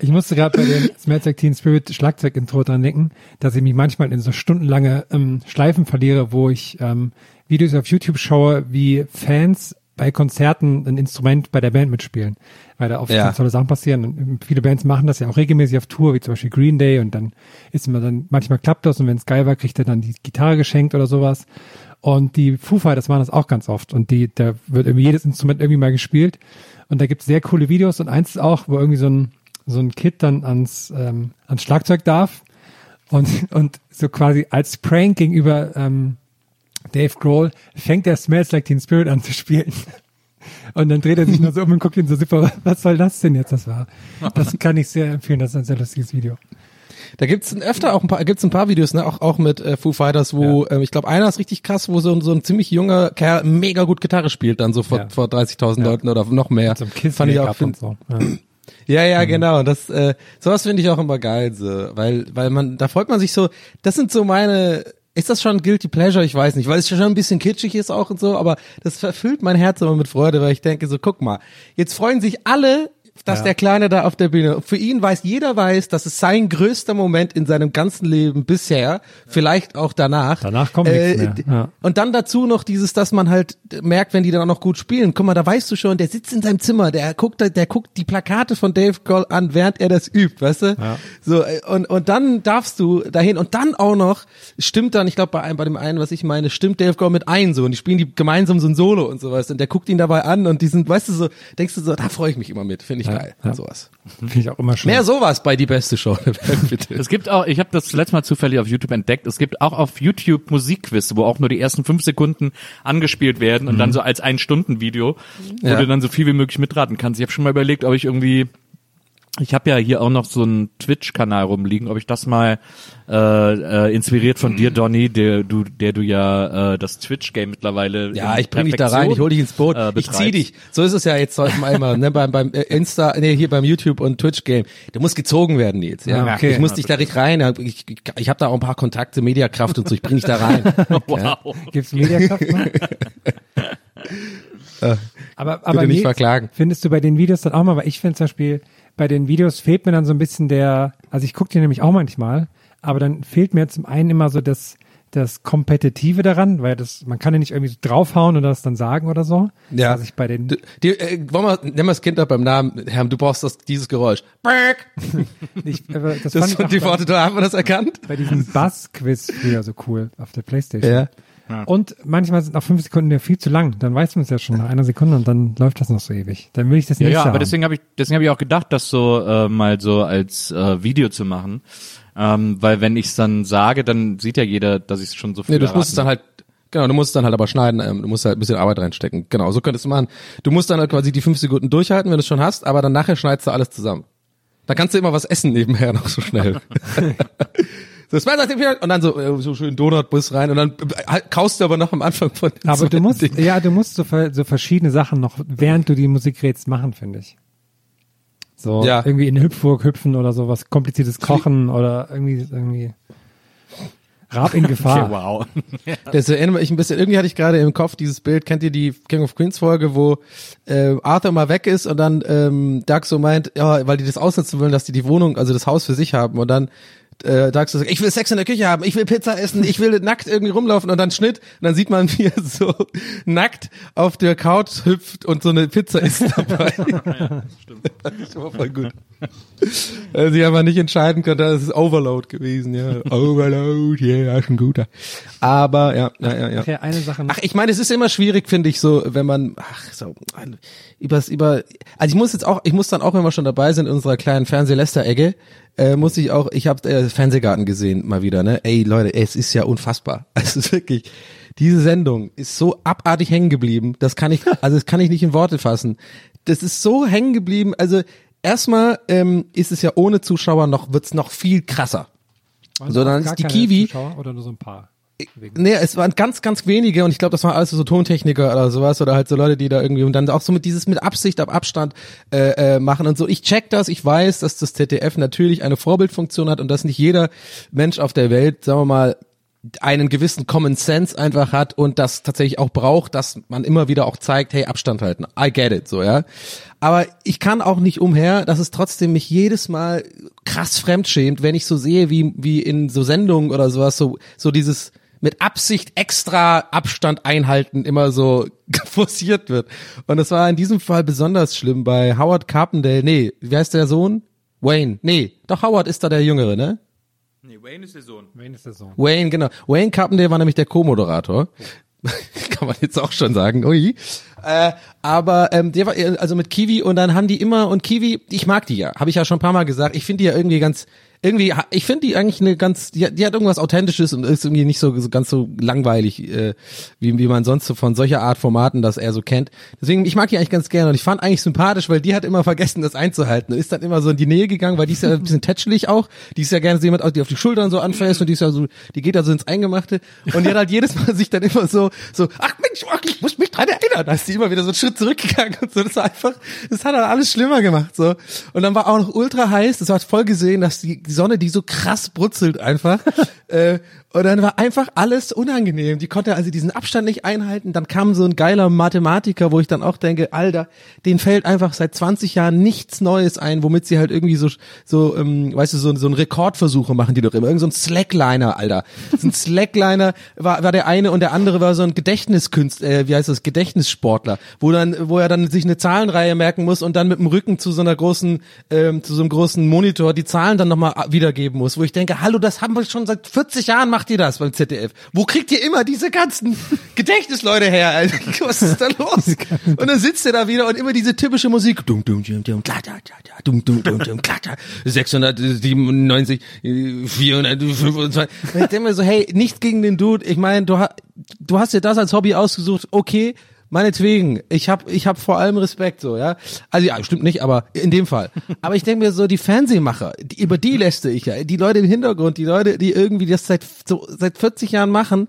C: Ich musste gerade bei dem Smells Like Teen Spirit Schlagzeug-Intro dran denken, dass ich mich manchmal in so stundenlange ähm, Schleifen verliere, wo ich ähm, Videos auf YouTube schaue, wie Fans bei Konzerten ein Instrument bei der Band mitspielen, weil da oft
A: Ja.
C: tolle Sachen passieren. Und ähm, viele Bands machen das ja auch regelmäßig auf Tour, wie zum Beispiel Green Day und dann ist man dann, manchmal klappt das und wenn es geil war, kriegt er dann die Gitarre geschenkt oder sowas. Und die Foo Fighters machen das auch ganz oft und die, da wird irgendwie jedes Instrument irgendwie mal gespielt und da gibt's sehr coole Videos und eins ist auch, wo irgendwie so ein, so ein Kid dann ans, ähm, ans Schlagzeug darf und, und so quasi als Prank gegenüber ähm, Dave Grohl fängt er Smells Like Teen Spirit an zu spielen. Und dann dreht er sich nur so um und guckt ihn so super, was soll das denn jetzt? Das war, das kann ich sehr empfehlen, das ist ein sehr lustiges Video.
A: Da gibt's öfter auch ein paar, gibt's ein paar Videos, ne, auch, auch mit äh, Foo Fighters, wo, ähm, ich glaube, einer ist richtig krass, wo so, ein- so ein ziemlich junger Kerl mega gut Gitarre spielt, dann so vor,
C: Ja.
A: vor 30.000 Leuten oder noch mehr.
C: Einem Kiss
A: Fand ich auch, find,
C: so. Ja.
A: ja, ja,
C: Mhm.
A: genau. Das, äh, sowas finde ich auch immer geil, so, weil, weil man, da freut man sich so. Das sind so meine. Ist das schon guilty pleasure? Ich weiß nicht, weil es schon ein bisschen kitschig ist auch und so, aber das verfüllt mein Herz immer mit Freude, weil ich denke so, guck mal, jetzt freuen sich alle, dass
C: Ja.
A: der Kleine da auf der Bühne. Für ihn weiß jeder weiß, das ist sein größter Moment in seinem ganzen Leben bisher, vielleicht auch danach.
C: Danach kommt nichts mehr, ja.
A: Und dann dazu noch dieses, dass man halt merkt, wenn die dann auch noch gut spielen. Guck mal, da weißt du schon, der sitzt in seinem Zimmer, der guckt, der guckt die Plakate von Dave Grohl an, während er das übt, weißt du?
C: Ja.
A: So äh, und und dann darfst du dahin und dann auch noch stimmt dann, ich glaube bei einem, bei dem einen, was ich meine, stimmt Dave Grohl mit ein so und die spielen die gemeinsam so ein Solo und sowas und der guckt ihn dabei an und die sind, weißt du so, denkst du so, da freue ich mich immer mit, finde ich geil,
C: ja.
A: sowas.
C: Finde ich auch immer schön.
A: Mehr sowas bei die beste Show, bitte.
B: Es gibt auch, ich habe das letzte Mal zufällig auf YouTube entdeckt, es gibt auch auf YouTube Musikquiz, wo auch nur die ersten fünf Sekunden angespielt werden und dann so als ein Stunden Video, wo
A: Ja.
B: du dann so viel wie möglich mitraten kannst. Ich habe schon mal überlegt, ob ich irgendwie ich habe ja hier auch noch so einen Twitch-Kanal rumliegen, ob ich das mal äh, äh, inspiriert von dir, Donny, der du, der du ja äh, das Twitch-Game mittlerweile
A: Ja, ich bring dich da rein, ich hol dich ins Boot,
B: äh,
A: ich zieh dich. So ist es ja jetzt heute mal immer, ne, beim, beim äh, Insta, nee, hier beim YouTube und Twitch Game. Du musst gezogen werden jetzt, ja.
C: Ah, okay.
A: Ich muss dich da richtig rein, ja, ich, ich, habe da auch ein paar Kontakte, Mediakraft und so, ich bring dich da rein. ja.
B: Wow.
C: Gibt's Mediakraft noch? aber aber
A: nicht
C: Nils,
A: verklagen.
C: Findest du bei den Videos dann auch mal, weil ich finde zum Beispiel, bei den Videos fehlt mir dann so ein bisschen der, also ich gucke die nämlich auch manchmal, aber dann fehlt mir zum einen immer so das, das Kompetitive daran, weil das, man kann ja nicht irgendwie so draufhauen und das dann sagen oder so.
A: Ja.
C: Also ich bei den,
A: Du, die, äh, wollen wir, nennen wir das Kind doch beim Namen, Herr, du brauchst das, dieses Geräusch.
C: ich, aber das,
A: Das
C: fand ich
A: die
C: bei,
A: Worte, da haben wir das erkannt.
C: bei diesem Bass-Quiz früher so cool auf der Playstation.
A: Ja.
C: Und manchmal sind auch fünf Sekunden ja viel zu lang. Dann weiß man es ja schon nach einer Sekunde und dann läuft das noch so ewig. Dann will ich das
B: Ja,
C: nicht
B: ja,
C: haben.
B: aber deswegen habe ich, deswegen habe ich auch gedacht, das so äh, mal so als äh, Video zu machen, ähm, weil wenn ich es dann sage, dann sieht ja jeder, dass ich schon so viel
A: Nee, du
B: erraten
A: musst es dann halt, genau, du musst es dann halt aber schneiden, ähm, du musst halt ein bisschen Arbeit reinstecken. Genau, so könntest du machen. Du musst dann halt quasi die fünf Sekunden durchhalten, wenn du es schon hast, aber dann nachher schneidest du alles zusammen. Da kannst du immer was essen nebenher noch so schnell. so, zwei, drei, vier, und dann so, äh, so schön Donutbus rein und dann äh, kaust du aber noch am Anfang von den
C: Aber du musst,
A: Dingen.
C: ja, du musst so, so verschiedene Sachen noch, während du die Musik redest, machen, finde ich. So,
A: Ja.
C: irgendwie in Hüpfburg hüpfen oder so, was kompliziertes Kochen oder irgendwie, irgendwie, Rab in Gefahr.
B: Wow.
A: Das erinnert mich ein bisschen, irgendwie hatte ich gerade im Kopf dieses Bild, kennt ihr die King of Queens Folge, wo äh, Arthur mal weg ist und dann ähm, Doug so meint, ja, weil die das ausnutzen wollen, dass die die Wohnung, also das Haus für sich haben und dann äh, Doug so sagt, ich will Sex in der Küche haben, ich will Pizza essen, ich will nackt irgendwie rumlaufen und dann Schnitt und dann sieht man, wie er so nackt auf der Couch hüpft und so eine Pizza isst dabei. Das war voll gut. Äh, Sie aber nicht entscheiden können, das ist Overload gewesen, ja. Overload, yeah, ist ein guter. Aber, ja, ja, ja, ja.
C: Ach ja, eine Sache.
A: Ach, ich meine, es ist immer schwierig, finde ich, so, wenn man, ach, so, übers, über, also ich muss jetzt auch, ich muss dann auch, wenn wir schon dabei sind in unserer kleinen Fernsehläster-Ecke, äh, muss ich auch, ich habe äh, Fernsehgarten gesehen, mal wieder, ne? Ey, Leute, ey, es ist ja unfassbar. Also es ist wirklich, diese Sendung ist so abartig hängen geblieben, das kann ich, also das kann ich nicht in Worte fassen. Das ist so hängen geblieben, also erstmal ähm, ist es ja ohne Zuschauer noch, wird's noch viel krasser. So, dann ist die Kiwi,
C: Zuschauer oder nur so ein paar?
A: Nee, es waren ganz, ganz wenige und ich glaube, das waren alles so Tontechniker oder sowas oder halt so Leute, die da irgendwie und dann auch so mit dieses mit Absicht ab Abstand äh, äh, machen und so. Ich check das, ich weiß, dass das ZDF natürlich eine Vorbildfunktion hat und dass nicht jeder Mensch auf der Welt, sagen wir mal, einen gewissen Common Sense einfach hat und das tatsächlich auch braucht, dass man immer wieder auch zeigt, hey, Abstand halten. I get it, so, ja. Aber ich kann auch nicht umher, dass es trotzdem mich jedes Mal krass fremdschämt, wenn ich so sehe, wie, wie in so Sendungen oder sowas, so, so dieses mit Absicht extra Abstand einhalten immer so forciert wird. Und das war in diesem Fall besonders schlimm bei Howard Carpendale. Nee, wie heißt der Sohn? Wayne. Nee, doch Howard ist da der Jüngere, ne?
B: Nee, Wayne ist der Sohn.
C: Wen ist das so?
A: Wayne, genau. Wayne Carpendale war nämlich der Co-Moderator. Kann man jetzt auch schon sagen. Ui. Äh, aber ähm, der war äh, also mit Kiwi und dann haben die immer und Kiwi, ich mag die ja, habe ich ja schon ein paar Mal gesagt. Ich finde die ja irgendwie ganz irgendwie, ich finde die eigentlich eine ganz, die, hat- die hat irgendwas Authentisches und ist irgendwie nicht so, so ganz so langweilig, äh, wie, wie man sonst so von solcher Art Formaten das eher so kennt. Deswegen, ich mag die eigentlich ganz gerne und ich fand eigentlich sympathisch, weil die hat immer vergessen, das einzuhalten und ist dann immer so in die Nähe gegangen, weil die ist ja ein bisschen tätschelig auch. Die ist ja gerne so jemand, die auf die Schultern so anfasst und die ist ja so, die geht da so ins Eingemachte und die hat halt jedes Mal sich dann immer so, so, ach Mensch, ich muss mich dran erinnern. Da ist die immer wieder so einen Schritt zurückgegangen und so. Das war einfach, das hat dann alles schlimmer gemacht, so. Und dann war auch noch ultra heiß. Das war voll gesehen, dass die, die Sonne, die so krass brutzelt einfach. Äh, und dann war einfach alles unangenehm. Die konnte also diesen Abstand nicht einhalten. Dann kam so ein geiler Mathematiker, wo ich dann auch denke, Alter, denen fällt einfach seit 20 Jahren nichts Neues ein, womit sie halt irgendwie so, so, ähm, weißt du, so, so ein Rekordversuche machen die doch immer. Irgend so ein Slackliner, Alter. So ein Slackliner war, war der eine und der andere war so ein Gedächtniskünstler, äh, wie heißt das, Gedächtnissportler, wo dann, wo er dann sich eine Zahlenreihe merken muss und dann mit dem Rücken zu so einer großen, ähm, zu so einem großen Monitor die Zahlen dann nochmal wiedergeben muss, wo ich denke, hallo, das haben wir schon seit 40 Jahren macht ihr das beim ZDF. Wo kriegt ihr immer diese ganzen Gedächtnisleute her? Alter? Was ist da los? Und dann sitzt er da wieder und immer diese typische Musik. Dum, dum, dum, dum, klatter, klatter, dum, dum, dum, dum, klatter. 697, äh, 425. Und ich denke mir so, hey, nichts gegen den Dude. Ich meine, du, du hast dir das als Hobby ausgesucht. Okay, Meinetwegen, ich hab, ich hab vor allem Respekt so, ja. Also ja, stimmt nicht, aber in dem Fall. Aber ich denke mir so, die Fernsehmacher, die, über die lässte ich ja, die Leute im Hintergrund, die Leute, die irgendwie das seit so, seit 40 Jahren machen.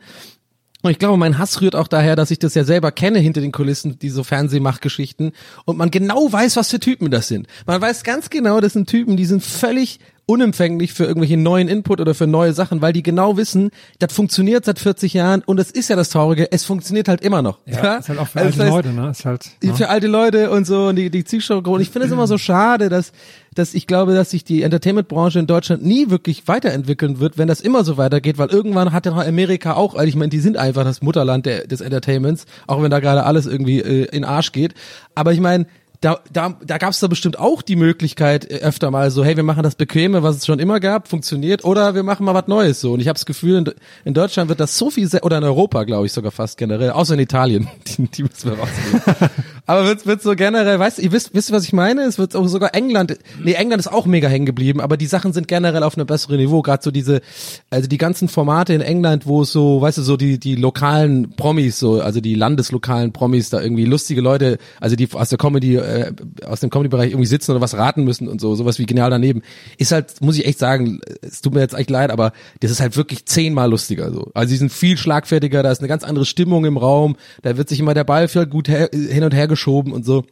A: Und ich glaube, mein Hass rührt auch daher, dass ich das ja selber kenne hinter den Kulissen, diese Fernsehmachgeschichten. Und man genau weiß, was für Typen das sind. Man weiß ganz genau, das sind Typen, die sind völlig unempfänglich für irgendwelche neuen Input oder für neue Sachen, weil die genau wissen, das funktioniert seit 40 Jahren und das ist ja das Traurige, es funktioniert halt immer noch.
C: Ja, ist halt auch für
A: Also
C: alte
A: heißt,
C: Leute, ne? Ist halt, ne?
A: für alte Leute und so und die, die Zuschauer. Und ich finde es immer so schade, dass, dass ich glaube, dass sich die Entertainment-Branche in Deutschland nie wirklich weiterentwickeln wird, wenn das immer so weitergeht, weil irgendwann hat ja noch Amerika auch, weil ich meine, die sind einfach das Mutterland der, des Entertainments, auch wenn da gerade alles irgendwie äh, in Arsch geht. Aber ich meine, da, da, da gab es da bestimmt auch die Möglichkeit äh, öfter mal so, hey, wir machen das Bequeme, was es schon immer gab, funktioniert, oder wir machen mal was Neues so. Und ich habe das Gefühl, in, in Deutschland wird das so viel, oder in Europa, glaube ich sogar fast generell, außer in Italien, die, die müssen wir rausnehmen. Aber wird, wird so generell, weißt du, ihr wisst, wisst ihr, was ich meine? Es wird auch sogar England, nee, England ist auch mega hängen geblieben, aber die Sachen sind generell auf einem besseren Niveau. Gerade so diese, also die ganzen Formate in England, wo es so, weißt du, so die, die lokalen Promis, so, also die landeslokalen Promis, da irgendwie lustige Leute, also die aus der Comedy, äh, aus dem Comedy-Bereich irgendwie sitzen oder was raten müssen und so, sowas wie genial daneben, ist halt, muss ich echt sagen, es tut mir jetzt echt leid, aber das ist halt wirklich zehnmal lustiger so. Also die sind viel schlagfertiger, da ist eine ganz andere Stimmung im Raum, da wird sich immer der Ball viel gut hin und her geschoben und so.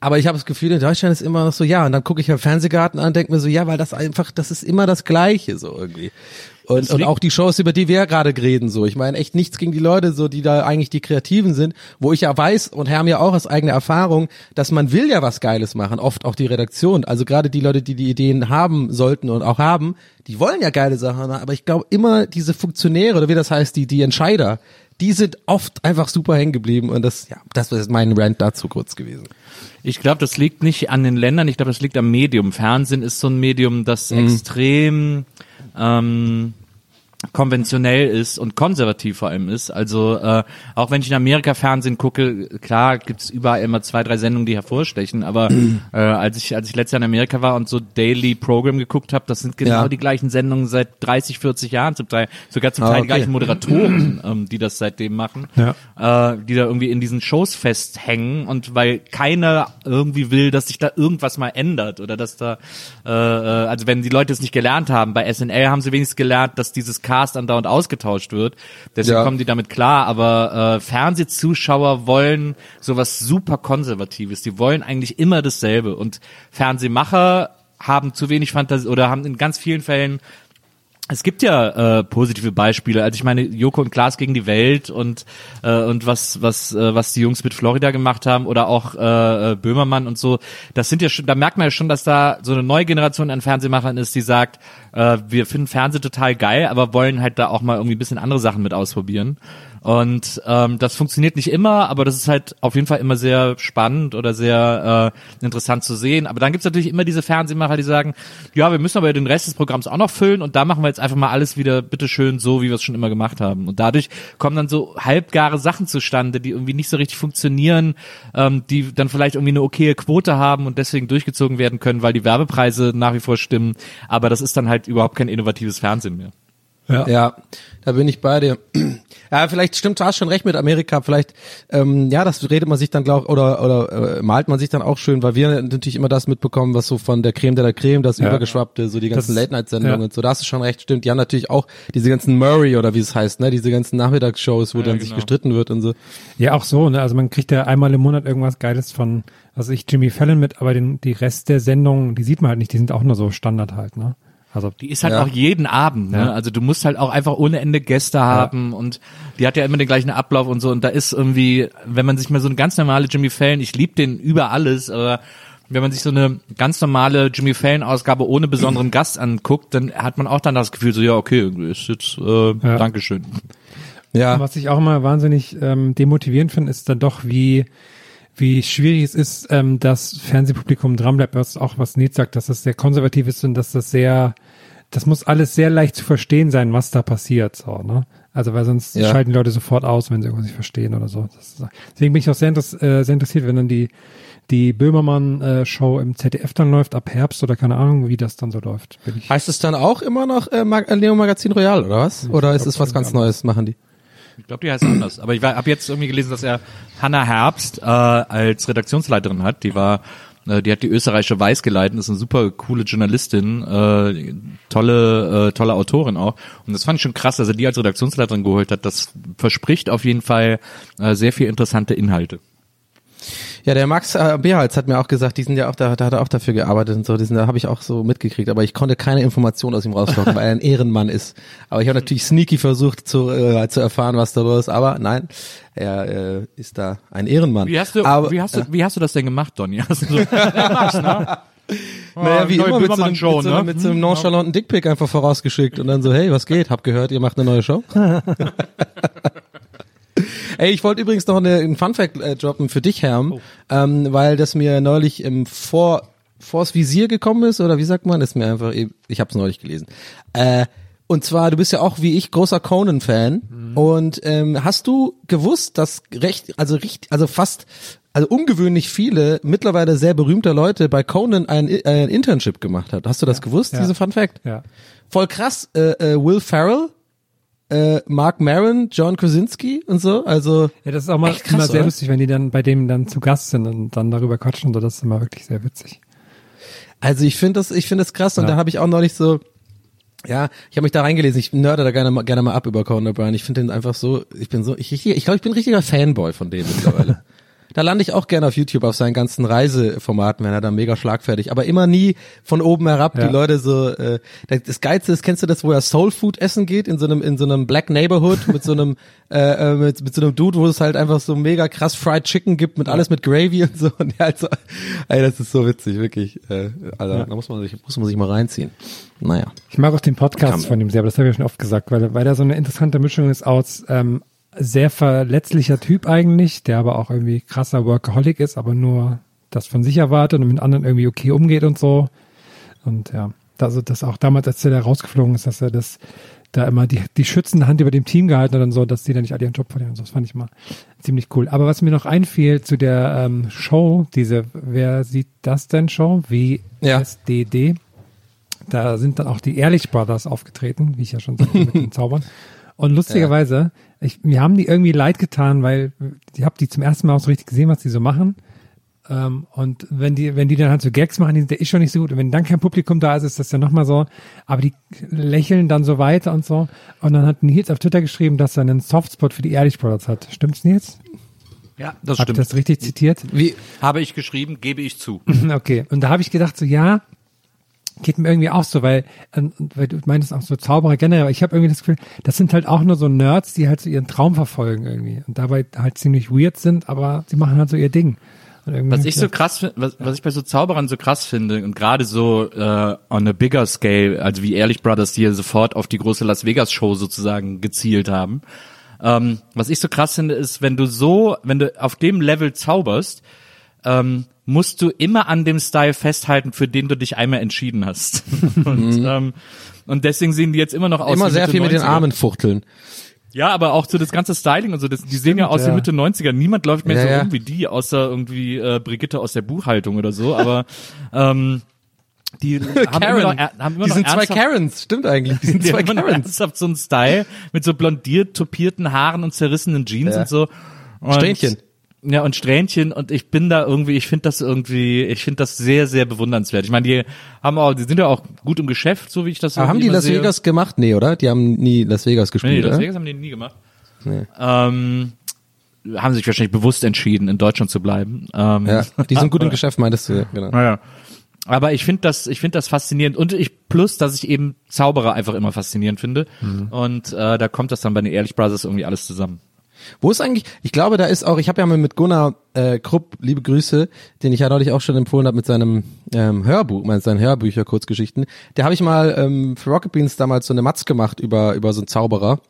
A: Aber ich habe das Gefühl, in Deutschland ist immer noch so, ja, und dann gucke ich ja Fernsehgarten an und denke mir so, ja, weil das einfach, das ist immer das Gleiche so irgendwie. Und, und auch die Shows, über die wir ja gerade reden, so. Ich meine, echt nichts gegen die Leute, so, die da eigentlich die Kreativen sind, wo ich ja weiß und Herr ja auch aus eigener Erfahrung, dass man will ja was Geiles machen, oft auch die Redaktion. Also gerade die Leute, die die Ideen haben sollten und auch haben, die wollen ja geile Sachen, aber ich glaube immer diese Funktionäre oder wie das heißt, die, die Entscheider, die sind oft einfach super hängen geblieben und das, ja, das ist mein Rant dazu kurz gewesen.
B: Ich glaube, das liegt nicht an den Ländern, ich glaube, das liegt am Medium. Fernsehen ist so ein Medium, das extrem ähm, konventionell ist und konservativ vor allem ist. Also äh, auch wenn ich in Amerika Fernsehen gucke, klar gibt's überall immer zwei, drei Sendungen, die hervorstechen, aber äh, als ich als ich letztes Jahr in Amerika war und so Daily Program geguckt habe, das sind genau
A: Ja.
B: die gleichen Sendungen seit 30, 40 Jahren, zum Teil sogar zum
A: Ah,
B: Teil
A: okay.
B: die gleichen Moderatoren, ähm, die das seitdem machen, äh, die da irgendwie in diesen Shows festhängen und weil keiner irgendwie will, dass sich da irgendwas mal ändert oder dass da, äh, äh, also wenn die Leute es nicht gelernt haben, bei SNL haben sie wenigstens gelernt, dass dieses Cast andauernd ausgetauscht wird, deswegen
A: Ja.
B: kommen die damit klar, aber äh, Fernsehzuschauer wollen sowas super Konservatives, die wollen eigentlich immer dasselbe. Und Fernsehmacher haben zu wenig Fantasie oder haben in ganz vielen Fällen es gibt ja äh, positive Beispiele. Also ich meine, Joko und Klaas gegen die Welt und äh, und was was äh, was die Jungs mit Florida gemacht haben oder auch äh, äh, Böhmermann und so. Das sind ja schon, da merkt man ja schon, dass da so eine neue Generation an Fernsehmachern ist, die sagt, äh, wir finden Fernsehen total geil, aber wollen halt da auch mal irgendwie ein bisschen andere Sachen mit ausprobieren. Und ähm, das funktioniert nicht immer, aber das ist halt auf jeden Fall immer sehr spannend oder sehr äh, interessant zu sehen. Aber dann gibt's natürlich immer diese Fernsehmacher, die sagen, ja, wir müssen aber den Rest des Programms auch noch füllen und da machen wir jetzt einfach mal alles wieder bitteschön so, wie wir es schon immer gemacht haben. Und dadurch kommen dann so halbgare Sachen zustande, die irgendwie nicht so richtig funktionieren, ähm, die dann vielleicht irgendwie eine okaye Quote haben und deswegen durchgezogen werden können, weil die Werbepreise nach wie vor stimmen. Aber das ist dann halt überhaupt kein innovatives Fernsehen mehr.
A: Ja. ja, da bin ich bei dir. Ja, vielleicht stimmt, du hast schon recht mit Amerika. Vielleicht, ähm, ja, das redet man sich dann, glaub oder oder äh, malt man sich dann auch schön, weil wir natürlich immer das mitbekommen, was so von der Creme de la Creme, das ja. übergeschwappte, so die ganzen Late-Night-Sendungen ja. und so. Da hast du schon recht, stimmt. Die haben natürlich auch diese ganzen Murray oder wie es heißt, ne, diese ganzen Nachmittagsshows, wo ja, dann genau. sich gestritten wird und so.
C: Ja, auch so, ne, also man kriegt ja einmal im Monat irgendwas Geiles von, also ich Jimmy Fallon mit, aber den, die Rest der Sendungen, die sieht man halt nicht, die sind auch nur so Standard halt, ne.
B: Also die ist halt ja. auch jeden Abend, ne? Ja. Also du musst halt auch einfach ohne Ende Gäste haben ja. und die hat ja immer den gleichen Ablauf und so und da ist irgendwie, wenn man sich mal so eine ganz normale Jimmy Fallon, ich liebe den über alles, aber wenn man sich so eine ganz normale Jimmy Fallon Ausgabe ohne besonderen Gast anguckt, dann hat man auch dann das Gefühl so, ja okay, ist jetzt äh, ja. Dankeschön.
C: Ja. Und was ich auch immer wahnsinnig ähm, demotivierend finde, ist dann doch wie wie schwierig es ist, ähm, dass Fernsehpublikum dranbleibt, was auch was Nils sagt, dass das sehr konservativ ist und dass das sehr, das muss alles sehr leicht zu verstehen sein, was da passiert, so, ne? Also, weil sonst ja. schalten die Leute sofort aus, wenn sie irgendwas nicht verstehen oder so. Ist, deswegen bin ich auch sehr, äh, sehr interessiert, wenn dann die, die Böhmermann-Show im ZDF dann läuft, ab Herbst oder keine Ahnung, wie das dann so läuft.
A: heißt es dann auch immer noch äh, Mag Leo Magazin Royal, oder was? Oder ist es was ganz Neues, machen die?
B: Ich glaube, die heißt anders. Aber ich habe jetzt irgendwie gelesen, dass er Hannah Herbst äh, als Redaktionsleiterin hat. Die war, äh, die hat die österreichische Weiß geleitet, ist eine super coole Journalistin, äh, tolle, äh, tolle Autorin auch. Und das fand ich schon krass, dass er die als Redaktionsleiterin geholt hat. Das verspricht auf jeden Fall äh, sehr viel interessante Inhalte.
A: Ja, der Max äh, Behrholz hat mir auch gesagt, die sind ja auch da, da hat er auch dafür gearbeitet und so, die sind, da habe ich auch so mitgekriegt, aber ich konnte keine Information aus ihm rauslocken, weil er ein Ehrenmann ist. Aber ich habe natürlich sneaky versucht zu, äh, zu erfahren, was da los ist, aber nein, er äh, ist da ein Ehrenmann.
B: Wie hast du,
A: aber,
B: wie hast du, wie hast du das denn gemacht, Donny? Hast du so, ja, Max,
A: ne? Naja, wie immer mit so, einem, Show, mit, so, ne? mit so einem nonchalanten Dickpick einfach vorausgeschickt und dann so, hey, was geht? Hab gehört, ihr macht eine neue Show. Ey, ich wollte übrigens noch eine, einen Funfact äh, droppen für dich, Herm, oh. ähm, weil das mir neulich im Vor vors Visier gekommen ist, oder wie sagt man? Das ist mir einfach, ich habe es neulich gelesen. Äh, und zwar, du bist ja auch wie ich großer Conan-Fan. Mhm. Und ähm, hast du gewusst, dass recht, also richtig, also fast, also ungewöhnlich viele mittlerweile sehr berühmte Leute bei Conan ein, ein Internship gemacht hat? Hast du das ja, gewusst, ja. diese Fun Fact?
C: Ja.
A: Voll krass. Äh, äh, Will Ferrell äh, Mark Maron, John Krasinski und so. Also
C: ja, das ist auch mal krass, immer sehr oder? lustig, wenn die dann bei dem dann zu Gast sind und dann darüber quatschen. Und so, das ist immer wirklich sehr witzig.
A: Also ich finde das, ich finde das krass. Und ja. da habe ich auch neulich so, ja, ich habe mich da reingelesen. Ich nörde da gerne, gerne mal ab über Conan O'Brien. Ich finde den einfach so, ich bin so, ich, ich, ich glaube, ich bin ein richtiger Fanboy von dem mittlerweile. Da lande ich auch gerne auf YouTube auf seinen ganzen Reiseformaten, wenn er da mega schlagfertig, aber immer nie von oben herab, ja. die Leute so, äh, das Geilste ist, kennst du das, wo er Soul Food essen geht, in so einem, in so einem Black Neighborhood mit so einem, äh, äh, mit, mit so einem Dude, wo es halt einfach so mega krass Fried Chicken gibt mit alles mit Gravy und so und ja, also, ey, das ist so witzig, wirklich, äh, also, ja. da muss man sich, muss man sich mal reinziehen. Naja.
C: Ich mag auch den Podcast von ihm sehr, aber das habe ich schon oft gesagt, weil, weil er so eine interessante Mischung ist aus, ähm, sehr verletzlicher Typ eigentlich, der aber auch irgendwie krasser Workaholic ist, aber nur das von sich erwartet und mit anderen irgendwie okay umgeht und so. Und ja, also das auch damals, als der da rausgeflogen ist, dass er das da immer die, die schützende Hand über dem Team gehalten hat und so, dass die da nicht alle ihren Job verlieren. Das fand ich mal ziemlich cool. Aber was mir noch einfiel zu der ähm, Show, diese Wer sieht das denn Show? WSDD. Ja. Da sind dann auch die Ehrlich Brothers aufgetreten, wie ich ja schon sagte, mit den Zaubern. Und lustigerweise. Ich, mir haben die irgendwie leid getan, weil ich habe die zum ersten Mal auch so richtig gesehen, was die so machen. Ähm, und wenn die, wenn die dann halt so Gags machen, die sind ja eh schon nicht so gut. Und wenn dann kein Publikum da ist, ist das ja nochmal so. Aber die lächeln dann so weiter und so. Und dann hat Nils auf Twitter geschrieben, dass er einen Softspot für die Ehrlich Brothers hat. Stimmt's, Nils?
B: Ja, das
C: hat
B: stimmt.
C: das richtig zitiert?
B: Wie habe ich geschrieben, gebe ich zu.
C: okay. Und da habe ich gedacht so, ja, geht mir irgendwie auch so, weil, ähm, weil du meinst auch so Zauberer generell, ich habe irgendwie das Gefühl, das sind halt auch nur so Nerds, die halt so ihren Traum verfolgen irgendwie und dabei halt ziemlich weird sind, aber sie machen halt so ihr Ding.
B: Was ich so krass, was, was ich bei so Zauberern so krass finde und gerade so äh, on a bigger scale, also wie Ehrlich Brothers, die ja sofort auf die große Las Vegas Show sozusagen gezielt haben. Ähm, was ich so krass finde, ist, wenn du so, wenn du auf dem Level zauberst, ähm, musst du immer an dem Style festhalten, für den du dich einmal entschieden hast. und, ähm, und deswegen sehen die jetzt immer noch aus
A: Mhm. Immer sehr
B: Mitte
A: viel mit den
B: 90er.
A: Armen fuchteln.
B: Ja, aber auch so das ganze Styling und so, das, die sehen ja aus
C: ja.
B: wie Mitte 90er. Niemand läuft mehr
A: Ja,
B: so
A: ja.
B: rum wie die, außer irgendwie äh, Brigitte aus der Buchhaltung oder so. Aber ähm, die haben immer
A: Karen.
B: noch, er- haben immer
A: die
B: noch
A: sind zwei Karens, stimmt eigentlich. Die sind
B: die
A: zwei
B: haben immer noch
A: Karens.
B: ernsthaft so einen Style mit so blondiert topierten Haaren und zerrissenen Jeans
A: Ja.
B: und so. Und,
A: Strähnchen.
B: Ja, und Strähnchen und ich bin da irgendwie, ich finde das irgendwie, ich finde das sehr, sehr bewundernswert. Ich meine, die haben auch, die sind ja auch gut im Geschäft, so wie ich das
A: Aber haben
B: irgendwie
A: die Las
B: sehe.
A: Vegas gemacht? Nee, oder? Die haben nie Las Vegas
B: Nee,
A: gespielt,
B: Las
A: oder?
B: Vegas haben die nie gemacht. Ähm, haben sich wahrscheinlich bewusst entschieden, in Deutschland zu bleiben. Ähm,
A: Ja, die sind gut im Geschäft, meintest du, ja, genau.
B: Naja. Aber ich finde das, ich finde das faszinierend und ich plus, dass ich eben Zauberer einfach immer faszinierend finde und äh, da kommt das dann bei den Ehrlich Brothers irgendwie alles zusammen.
A: Wo ist eigentlich, ich glaube, da ist auch, ich habe ja mal mit Gunnar äh, Krupp, liebe Grüße, den ich ja neulich auch schon empfohlen habe mit seinem ähm, Hörbuch, mit seinen Hörbücher, Kurzgeschichten. Der habe ich mal ähm, für Rocket Beans damals so eine Matz gemacht über, über so einen Zauberer.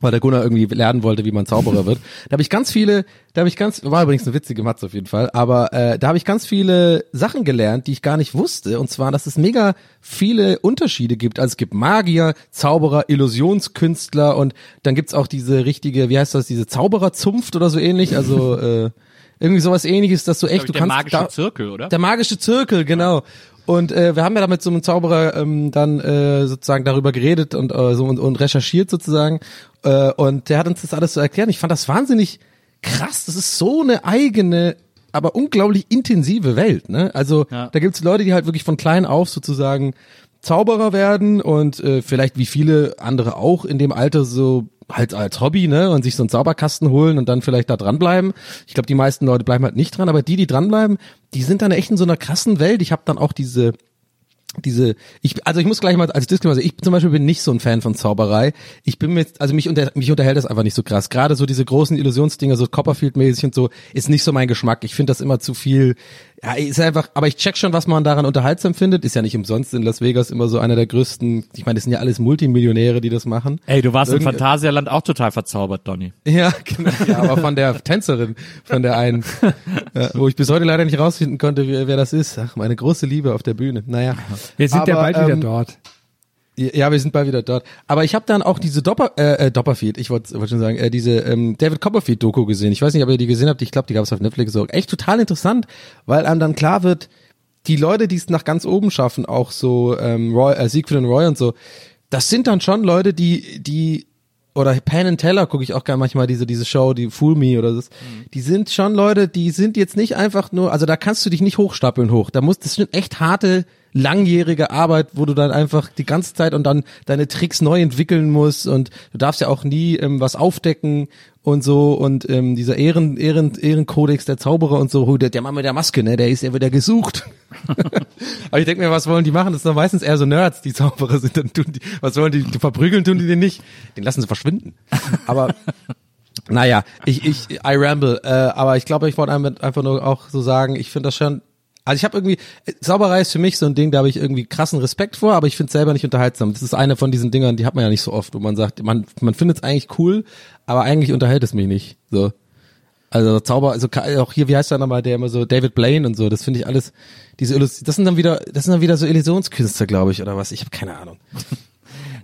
A: Weil der Gunnar irgendwie lernen wollte, wie man Zauberer wird. Da habe ich ganz viele, da habe ich ganz, war übrigens eine witzige Matz auf jeden Fall, aber äh, da habe ich ganz viele Sachen gelernt, die ich gar nicht wusste. Und zwar, dass es mega viele Unterschiede gibt. Also es gibt Magier, Zauberer, Illusionskünstler und dann gibt's auch diese richtige, wie heißt das, diese Zaubererzunft oder so ähnlich. Also äh, irgendwie sowas ähnliches, dass du echt, du
B: der
A: kannst
B: magische
A: da,
B: Zirkel, oder?
A: der magische Zirkel, genau. Und äh, wir haben ja da mit so einem Zauberer ähm, dann äh, sozusagen darüber geredet und äh, so und, und recherchiert sozusagen. Äh, und der hat uns das alles so erklärt. Ich fand das wahnsinnig krass. Das ist so eine eigene, aber unglaublich intensive Welt. Ne? Also
B: Ja.
A: da gibt's Leute, die halt wirklich von klein auf sozusagen Zauberer werden und äh, vielleicht wie viele andere auch in dem Alter so halt als Hobby, ne, und sich so einen Zauberkasten holen und dann vielleicht da dranbleiben. Ich glaube, die meisten Leute bleiben halt nicht dran, aber die, die dranbleiben, die sind dann echt in so einer krassen Welt. Ich habe dann auch diese diese, ich, also ich muss gleich mal als Disclaimer sagen, ich zum Beispiel bin nicht so ein Fan von Zauberei. Ich bin mit, also mich, unter, mich unterhält das einfach nicht so krass. Gerade so diese großen Illusionsdinger, so Copperfield-mäßig und so, ist nicht so mein Geschmack. Ich finde das immer zu viel, ja, ist einfach, aber ich check schon, was man daran unterhaltsam findet. Ist ja nicht umsonst in Las Vegas immer so einer der größten, ich meine, das sind ja alles Multimillionäre, die das machen.
B: Ey, du warst im
A: Irgend-
B: Phantasialand auch total verzaubert, Donny.
A: Ja, genau. Ja, aber von der Tänzerin, von der einen, ja, wo ich bis heute leider nicht rausfinden konnte, wer, wer das ist. Ach, meine große Liebe auf der Bühne. Naja.
C: Wir sind ja
A: Aber,
C: bald wieder
A: ähm,
C: dort.
A: Ja, wir sind bald wieder dort. Aber ich habe dann auch diese Dopper, äh, äh, Dopperfield, ich wollte wollt schon sagen, äh, diese ähm, David Copperfield-Doku gesehen. Ich weiß nicht, ob ihr die gesehen habt. Ich glaube, die gab es auf Netflix so. Echt total interessant, weil einem dann klar wird, die Leute, die es nach ganz oben schaffen, auch so ähm, Roy, äh, Siegfried und Roy und so, das sind dann schon Leute, die, die oder Penn and Teller gucke ich auch gerne manchmal diese diese Show, die Fool Me oder das. Die sind schon Leute, die sind jetzt nicht einfach nur, also da kannst du dich nicht hochstapeln hoch. Da muss das sind echt harte langjährige Arbeit, wo du dann einfach die ganze Zeit und dann deine Tricks neu entwickeln musst und du darfst ja auch nie ähm, was aufdecken und so und ähm, dieser Ehren, Ehren, Ehrenkodex der Zauberer und so, der, der Mann mit der Maske, ne, der ist ja wieder gesucht. Aber ich denke mir, was wollen die machen? Das sind doch meistens eher so Nerds, die Zauberer sind. Dann tun die, was wollen die, die verprügeln tun die den nicht? Den lassen sie verschwinden. Aber naja, ich, ich, I ramble, äh, aber ich glaube, ich wollte einfach nur auch so sagen, ich finde das schon, also ich habe irgendwie, äh, Zauberei ist für mich so ein Ding, da habe ich irgendwie krassen Respekt vor, aber ich finde es selber nicht unterhaltsam. Das ist eine von diesen Dingern, die hat man ja nicht so oft, wo man sagt, man, man findet es eigentlich cool, aber eigentlich unterhält es mich nicht. So. Also Zauber, also auch hier, wie heißt der nochmal, der immer so David Blaine und so, das finde ich alles, diese Illus das sind dann wieder, das sind dann wieder so Illusionskünstler, glaube ich, oder was? Ich habe keine Ahnung.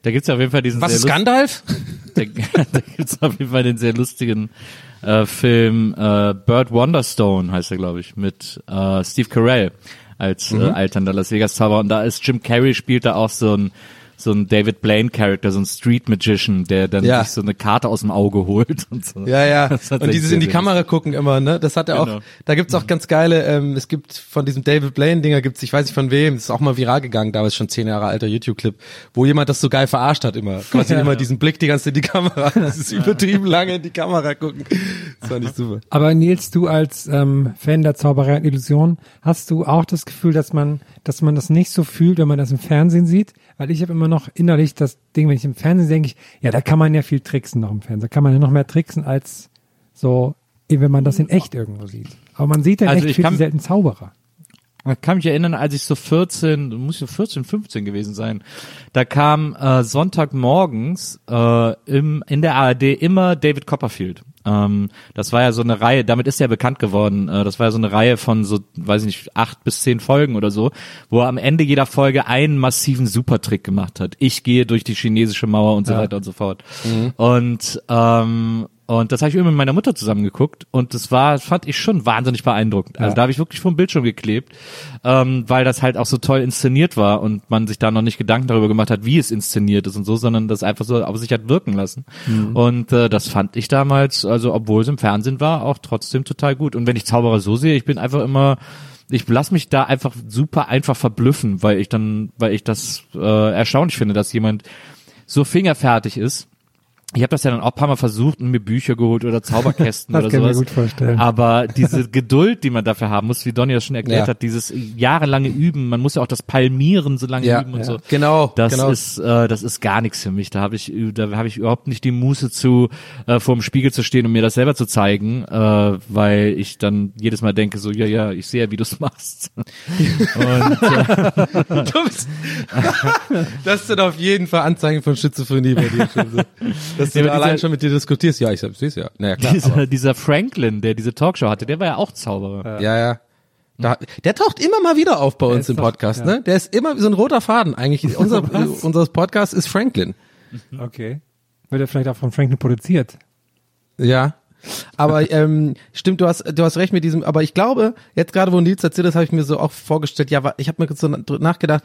B: Da gibt's ja auf jeden Fall diesen
A: Was ist Gandalf?
B: da, da gibt's auf jeden Fall den sehr lustigen äh, Film äh, Bird Wonderstone heißt er, glaube ich, mit äh, Steve Carell als äh, alternder Las Vegas Zauberer. Und da ist Jim Carrey spielt da auch so ein so ein David Blaine Charakter, so ein Street Magician, der dann
A: Ja.
B: sich so eine Karte aus dem Auge holt und so.
A: Ja, ja.
B: Das
A: Und dieses in die Kamera gucken immer, ne? Das hat er
B: Genau.
A: auch. Da gibt's auch ganz geile, ähm, es gibt von diesem David Blaine Dinger gibt's, ich weiß nicht von wem, das ist auch mal viral gegangen, damals schon zehn Jahre alter YouTube-Clip, wo jemand das so geil verarscht hat immer. Quasi immer diesen Blick die ganze Zeit in die Kamera, dieses übertrieben lange in die Kamera gucken. War nicht super.
C: Aber Nils, du als ähm, Fan der Zauberei und Illusion, hast du auch das Gefühl, dass man, dass man das nicht so fühlt, wenn man das im Fernsehen sieht? Weil ich habe immer noch innerlich das Ding, wenn ich im Fernsehen sehe, denke ich, ja, da kann man ja viel tricksen noch im Fernsehen. Da kann man ja noch mehr tricksen als so, eh, wenn man das in echt irgendwo sieht. Aber man sieht ja
B: Also
C: echt
B: ich
C: viel
B: kann-
C: selten Zauberer.
B: Ich kann mich erinnern, als ich so 14, muss so 14, 15 gewesen sein, da kam äh, Sonntagmorgens äh, im, in der ARD immer David Copperfield. Ähm, das war ja so eine Reihe, damit ist er bekannt geworden. Äh, das war ja so eine Reihe von so, weiß ich nicht, acht bis zehn Folgen oder so, wo er am Ende jeder Folge einen massiven Supertrick gemacht hat. Ich gehe durch die chinesische Mauer und so weiter und so fort. Und ähm, und das habe ich immer mit meiner Mutter zusammen geguckt und das war, fand ich schon wahnsinnig beeindruckend. Also
C: Ja.
B: da habe ich wirklich vom Bildschirm geklebt, ähm, weil das halt auch so toll inszeniert war und man sich da noch nicht Gedanken darüber gemacht hat, wie es inszeniert ist und so, sondern das einfach so auf sich hat wirken lassen. Und äh, das fand ich damals, also obwohl es im Fernsehen war, auch trotzdem total gut. Und wenn ich Zauberer so sehe, ich bin einfach immer ich lass mich da einfach super einfach verblüffen, weil ich dann, weil ich das äh, erstaunlich finde, dass jemand so fingerfertig ist. Ich habe das ja dann auch ein paar Mal versucht und mir Bücher geholt oder Zauberkästen
C: Das
B: oder
C: kann ich mir
B: sowas.
C: gut vorstellen.
B: Aber diese Geduld, die man dafür haben muss, wie Donny das schon erklärt
A: Ja.
B: hat, dieses jahrelange Üben, man muss ja auch das Palmieren so lange
A: Ja,
B: üben und
A: ja.
B: so.
A: Genau,
B: Das
A: genau.
B: ist äh, das ist gar nichts für mich. Da habe ich da habe ich überhaupt nicht die Muße zu äh, vor dem Spiegel zu stehen und mir das selber zu zeigen, äh, weil ich dann jedes Mal denke so ja ja, ich sehe ja, wie du es machst. und äh,
A: das sind auf jeden Fall Anzeichen von Schizophrenie bei dir schon so. Dass du
B: Ja,
A: da allein
B: dieser-
A: schon mit dir diskutierst. Ja, ich sehe es ja. Naja, klar.
B: dieser, dieser Franklin, der diese Talkshow hatte, der war ja auch Zauberer.
A: Ja, ja. Da, der taucht immer mal wieder auf bei uns im
C: doch-
A: Podcast,
C: ja.
A: ne? Der ist immer so ein roter Faden eigentlich. Unser, unser Podcast ist Franklin.
C: Okay. Wird er vielleicht auch von Franklin produziert?
A: Ja. Aber ähm, stimmt, du hast du hast recht mit diesem, aber ich glaube, jetzt gerade wo Nils erzählt das, habe ich mir so auch vorgestellt, ja, ich habe mir so nachgedacht,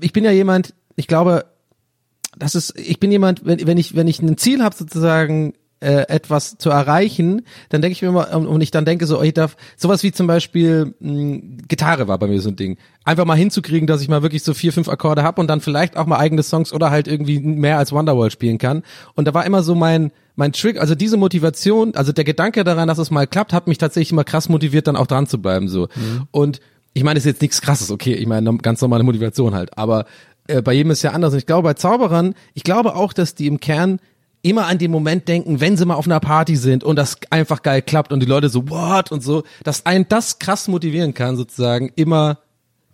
A: ich bin ja jemand, ich glaube, das ist, ich bin jemand, wenn, wenn ich wenn ich ein Ziel habe sozusagen äh, etwas zu erreichen, dann denke ich mir immer und, ich dann denke so, oh, ich darf sowas wie zum Beispiel mh, Gitarre war bei mir so ein Ding, einfach mal hinzukriegen, dass ich mal wirklich so vier fünf Akkorde habe und dann vielleicht auch mal eigene Songs oder halt irgendwie mehr als Wonderwall spielen kann. Und da war immer so mein mein Trick, also diese Motivation, also der Gedanke daran, dass es mal klappt, hat mich tatsächlich immer krass motiviert, dann auch dran zu bleiben so. Und ich meine, das ist jetzt nichts krasses, okay, ich meine, ganz normale Motivation halt, aber äh, bei jedem ist ja anders. Und ich glaube, bei Zauberern, ich glaube auch, dass die im Kern immer an den Moment denken, wenn sie mal auf einer Party sind und das einfach geil klappt und die Leute so, what und so, dass einen das krass motivieren kann, sozusagen, immer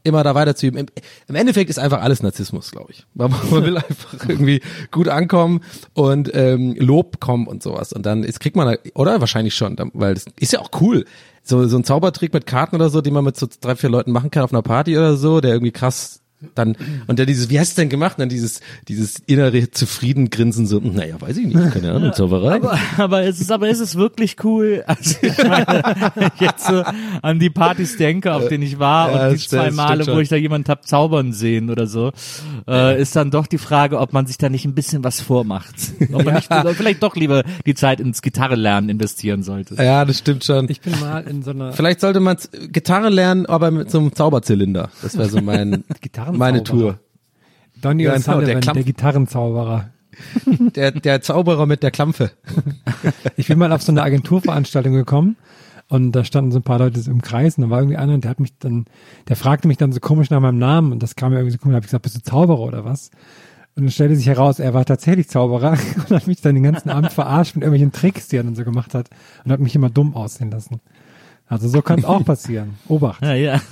A: immer da weiterzuüben. Im, Im Endeffekt ist einfach alles Narzissmus, glaube ich. Man, man will einfach irgendwie gut ankommen und ähm, Lob kommen und sowas. Und dann ist, kriegt man, oder? Wahrscheinlich schon, weil das ist ja auch cool. So, so ein Zaubertrick mit Karten oder so, den man mit so drei, vier Leuten machen kann auf einer Party oder so, der irgendwie krass dann, und der dieses, wie hast du denn gemacht? Und dann dieses, dieses innere Zufriedengrinsen so, naja, weiß ich nicht, keine Ahnung, Zauberei.
B: Aber, aber ist es, aber ist es wirklich cool? Also jetzt so an die Partys denke, auf denen ich war
A: Ja,
B: und die zwei Male, wo ich da jemanden hab zaubern sehen oder so, äh, ist dann doch die Frage, ob man sich da nicht ein bisschen was vormacht. Ob man nicht, oder vielleicht doch lieber die Zeit ins Gitarrelernen investieren sollte.
A: Ja, das stimmt schon.
C: Ich bin mal in so einer
A: Vielleicht sollte man Gitarre lernen, aber mit so einem Zauberzylinder. Das wäre so mein,
C: Gitarrenzauberer.
A: meine Tour.
C: Donny
A: Ja, genau, der Klampf.
C: der Gitarrenzauberer.
A: Der, der Zauberer mit der Klampfe.
C: Ich bin mal auf so eine Agenturveranstaltung gekommen und da standen so ein paar Leute im Kreis und da war irgendwie einer und der hat mich dann, der fragte mich dann so komisch nach meinem Namen und das kam mir irgendwie so komisch, da habe ich gesagt, bist du Zauberer oder was? Und dann stellte sich heraus, er war tatsächlich Zauberer und hat mich dann den ganzen Abend verarscht mit irgendwelchen Tricks, die er dann so gemacht hat und hat mich immer dumm aussehen lassen. Also so kann es auch passieren. Obacht.
B: Ja, ja.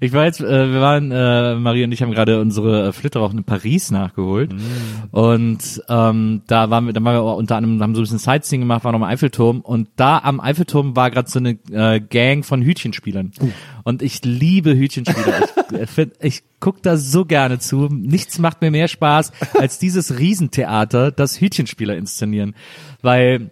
B: Ich jetzt, äh, wir waren, äh, Marie und ich haben gerade unsere äh, Flitterwochen in Paris nachgeholt. Und ähm, da waren wir, da waren wir unter anderem, haben so ein bisschen Sightseeing gemacht, waren noch am Eiffelturm. Und da am Eiffelturm war gerade so eine äh, Gang von Hütchenspielern. Und ich liebe Hütchenspieler. ich äh, find, ich guck da so gerne zu. Nichts macht mir mehr Spaß als dieses Riesentheater, das Hütchenspieler inszenieren. Weil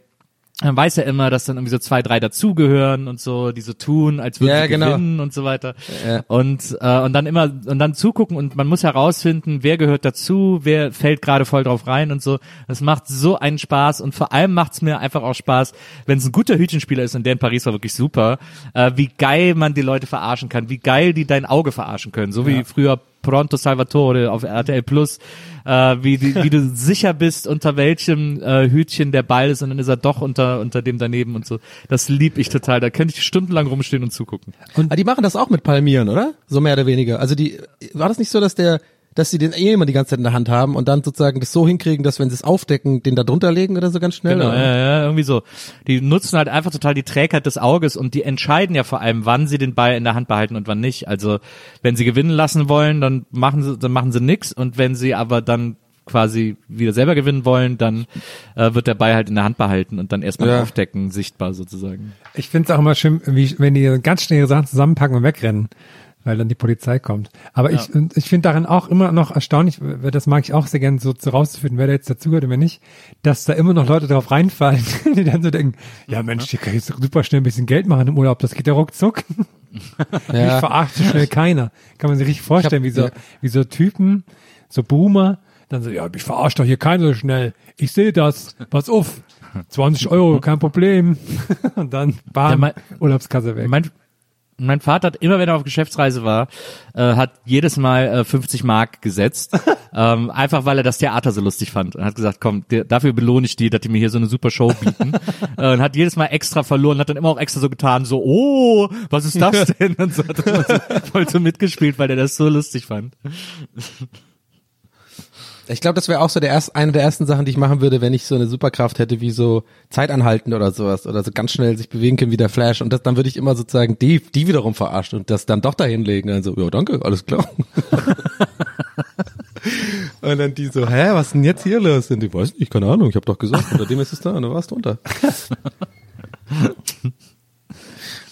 B: man weiß ja immer, dass dann irgendwie so zwei, drei dazugehören und so, die so tun, als würden
A: Ja,
B: sie
A: genau.
B: gewinnen und so weiter.
A: Ja.
B: Und, äh, und dann immer, und dann zugucken und man muss herausfinden, wer gehört dazu, wer fällt gerade voll drauf rein und so. Das macht so einen Spaß und vor allem macht's mir einfach auch Spaß, wenn es ein guter Hütchenspieler ist und der in Paris war wirklich super, äh, wie geil man die Leute verarschen kann, wie geil die dein Auge verarschen können, so wie früher Pronto Salvatore auf RTL Plus, äh, wie, die, wie du sicher bist, unter welchem äh, Hütchen der Ball ist und dann ist er doch unter, unter dem daneben und so. Das lieb ich total. Da könnte ich stundenlang rumstehen und zugucken.
A: Aber die machen das auch mit Palmieren, oder? So mehr oder weniger. Also die, war das nicht so, dass der, dass sie den eh immer die ganze Zeit in der Hand haben und dann sozusagen das so hinkriegen, dass wenn sie es aufdecken, den da drunter legen oder so ganz schnell?
B: Genau,
A: oder?
B: ja, ja, irgendwie so. Die nutzen halt einfach total die Trägheit des Auges und die entscheiden ja vor allem, wann sie den Ball in der Hand behalten und wann nicht. Also wenn sie gewinnen lassen wollen, dann machen sie, dann machen sie nix und wenn sie aber dann quasi wieder selber gewinnen wollen, dann äh, wird der Ball halt in der Hand behalten und dann erstmal
A: Ja.
B: aufdecken, sichtbar sozusagen.
C: Ich finde es auch immer schön, wie, wenn die ganz schnell ihre Sachen zusammenpacken und wegrennen, weil dann die Polizei kommt. Aber ich, und ich finde darin auch immer noch erstaunlich, das mag ich auch sehr gerne so, rauszufinden, wer da jetzt dazugehört und wer nicht, dass da immer noch Leute drauf reinfallen, die dann so denken, ja Mensch, hier kann ich super schnell ein bisschen Geld machen im Urlaub, das geht ja ruckzuck. Mich verarscht so schnell keiner. Kann man sich richtig vorstellen, wie so,
A: ja.
C: wie so Typen, so Boomer, dann so, ja, mich verarscht doch hier keiner so schnell. Ich sehe das, pass auf. 20 Euro, kein Problem. Und dann bam,
B: Ja, mein-
C: Urlaubskasse weg.
B: Mein, mein Vater hat immer, wenn er auf Geschäftsreise war, äh, hat jedes Mal äh, 50 Mark gesetzt, ähm, einfach weil er das Theater so lustig fand und hat gesagt, komm, der, dafür belohne ich die, dass die mir hier so eine super Show bieten äh, und hat jedes Mal extra verloren, hat dann immer auch extra so getan, so, oh, was ist das denn? Und so hat er so, voll so mitgespielt, weil er das so lustig fand.
A: Ich glaube, das wäre auch so der erst, eine der ersten Sachen, die ich machen würde, wenn ich so eine Superkraft hätte, wie so Zeit anhalten oder sowas oder so ganz schnell sich bewegen können wie der Flash und das, dann würde ich immer sozusagen die, die wiederum verarscht und das dann doch dahin legen. Dann so, ja, danke, alles klar. und dann die so, hä, was ist denn jetzt hier los? Und die, weiß nicht, keine Ahnung, ich habe doch gesagt, unter dem ist es da, und dann war es drunter.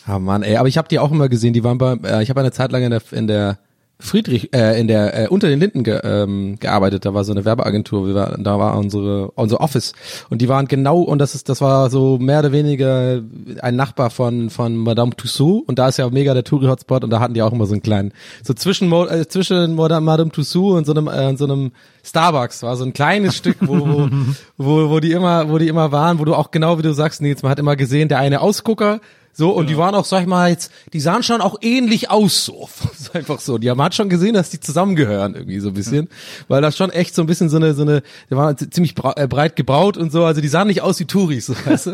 A: Ah Mann, ey, aber ich habe die auch immer gesehen, die waren bei, äh, ich habe eine Zeit lang in der, in der Friedrich, äh, in der, äh, unter den Linden ge, ähm, gearbeitet, da war so eine Werbeagentur, wir waren, da war unsere, unser Office. Und die waren genau, und das ist, das war so mehr oder weniger ein Nachbar von, von Madame Tussauds. Und da ist ja mega der Touri-Hotspot. Und da hatten die auch immer so einen kleinen, so zwischen, äh, zwischen Madame Madame Tussauds und so einem, äh, so einem Starbucks. War so ein kleines Stück, wo, wo, wo, wo die immer, wo die immer waren, wo du auch genau wie du sagst, Nils, man hat immer gesehen, der eine Ausgucker, so, und die waren auch, sag ich mal, jetzt, die sahen schon auch ähnlich aus, so. einfach so. Die haben, man hat schon gesehen, dass die zusammengehören, irgendwie so ein bisschen. Weil das schon echt so ein bisschen so eine, so eine, die waren ziemlich äh, breit gebraut und so, also die sahen nicht aus wie Touris, so, weißt du?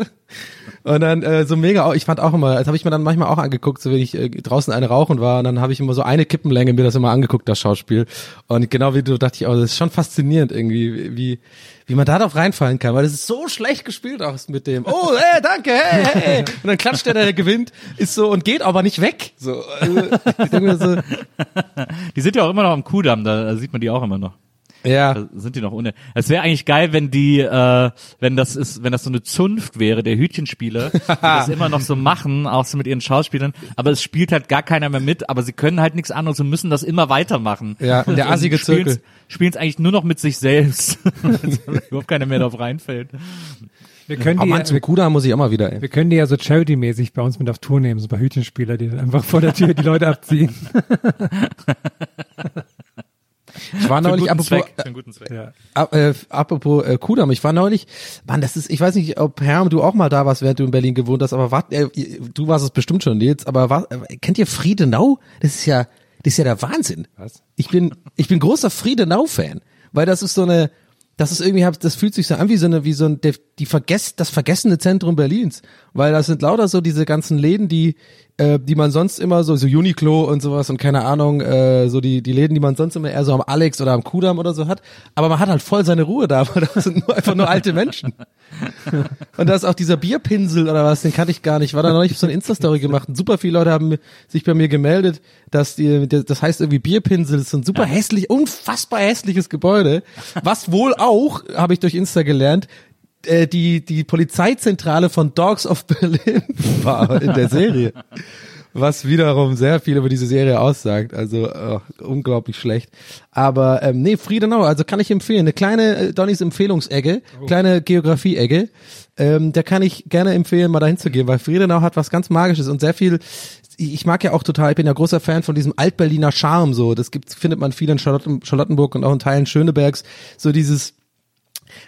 A: Und dann äh, so mega, ich fand auch immer, das habe ich mir dann manchmal auch angeguckt, so wenn ich äh, draußen eine rauchen war, und dann habe ich immer so eine Kippenlänge mir das immer angeguckt, das Schauspiel. Und genau wie du dachte ich, oh, das ist schon faszinierend irgendwie, wie wie man da drauf reinfallen kann, weil das ist so schlecht gespielt auch mit dem. Oh, hey, danke, hey, hey. Und dann klatscht der, der gewinnt, ist so und geht aber nicht weg. So, also, so
B: Die sind ja auch immer noch am Kudamm, da, da sieht man die auch immer noch.
A: Ja.
B: Da sind die noch ohne. Es wäre eigentlich geil, wenn die, äh, wenn das ist, wenn das so eine Zunft wäre, der Hütchenspieler, die das immer noch so machen, auch so mit ihren Schauspielern, aber es spielt halt gar keiner mehr mit, aber sie können halt nichts anderes und müssen das immer weitermachen.
A: Ja, und der assige Zirkel.
B: Spielen es eigentlich nur noch mit sich selbst. Überhaupt keiner mehr drauf reinfällt.
C: Wir können,
A: Oh
C: die,
A: Mann,
C: ja,
A: zum
C: wir,
A: Kuda muss ich mal wieder, ey.
C: wir können die ja so Charity-mäßig bei uns mit auf Tour nehmen, so bei Hütchenspieler, die dann einfach vor der Tür die Leute abziehen.
A: Ich war neulich, apropos,
B: Zweck. Für einen guten Zweck.
C: Ja.
A: Ap- äh, apropos äh, Kudam, ich war neulich, Mann, das ist, ich weiß nicht, ob Herm, du auch mal da warst, während du in Berlin gewohnt hast, aber war, äh, du warst es bestimmt schon, Nils, aber war, äh, kennt ihr Friedenau? Das ist ja, das ist ja der Wahnsinn.
C: Was?
A: Ich bin, ich bin großer Friedenau-Fan, weil das ist so eine, das ist irgendwie, das fühlt sich so an wie so eine, wie so ein, die vergess, das vergessene Zentrum Berlins, weil das sind lauter so diese ganzen Läden, die, äh, die man sonst immer so, so Uniqlo und sowas und keine Ahnung, äh, so die, die Läden, die man sonst immer eher so am Alex oder am Kudamm oder so hat, aber man hat halt voll seine Ruhe da, weil das sind nur, einfach nur alte Menschen. Und da ist auch dieser Bierpinsel oder was, den kannte ich gar nicht. War da noch nicht so eine Insta-Story gemacht. Und super viele Leute haben sich bei mir gemeldet, dass die, das heißt irgendwie Bierpinsel, das ist so ein super hässlich, unfassbar hässliches Gebäude. Was wohl auch, habe ich durch Insta gelernt, äh, die, die Polizeizentrale von Dogs of Berlin war in der Serie. Was wiederum sehr viel über diese Serie aussagt. Also äh, unglaublich schlecht. Aber ähm, nee, Friedenau, also kann ich empfehlen. Eine kleine äh, Donnys Empfehlungsecke, kleine Geografie-Ecke. Ähm, da kann ich gerne empfehlen, mal dahin zu gehen, weil Friedenau hat was ganz Magisches und sehr viel. Ich mag ja auch total, ich bin ja großer Fan von diesem Altberliner Charme. So, das gibt, findet man viel in Charlotten, Charlottenburg und auch in Teilen Schönebergs. So dieses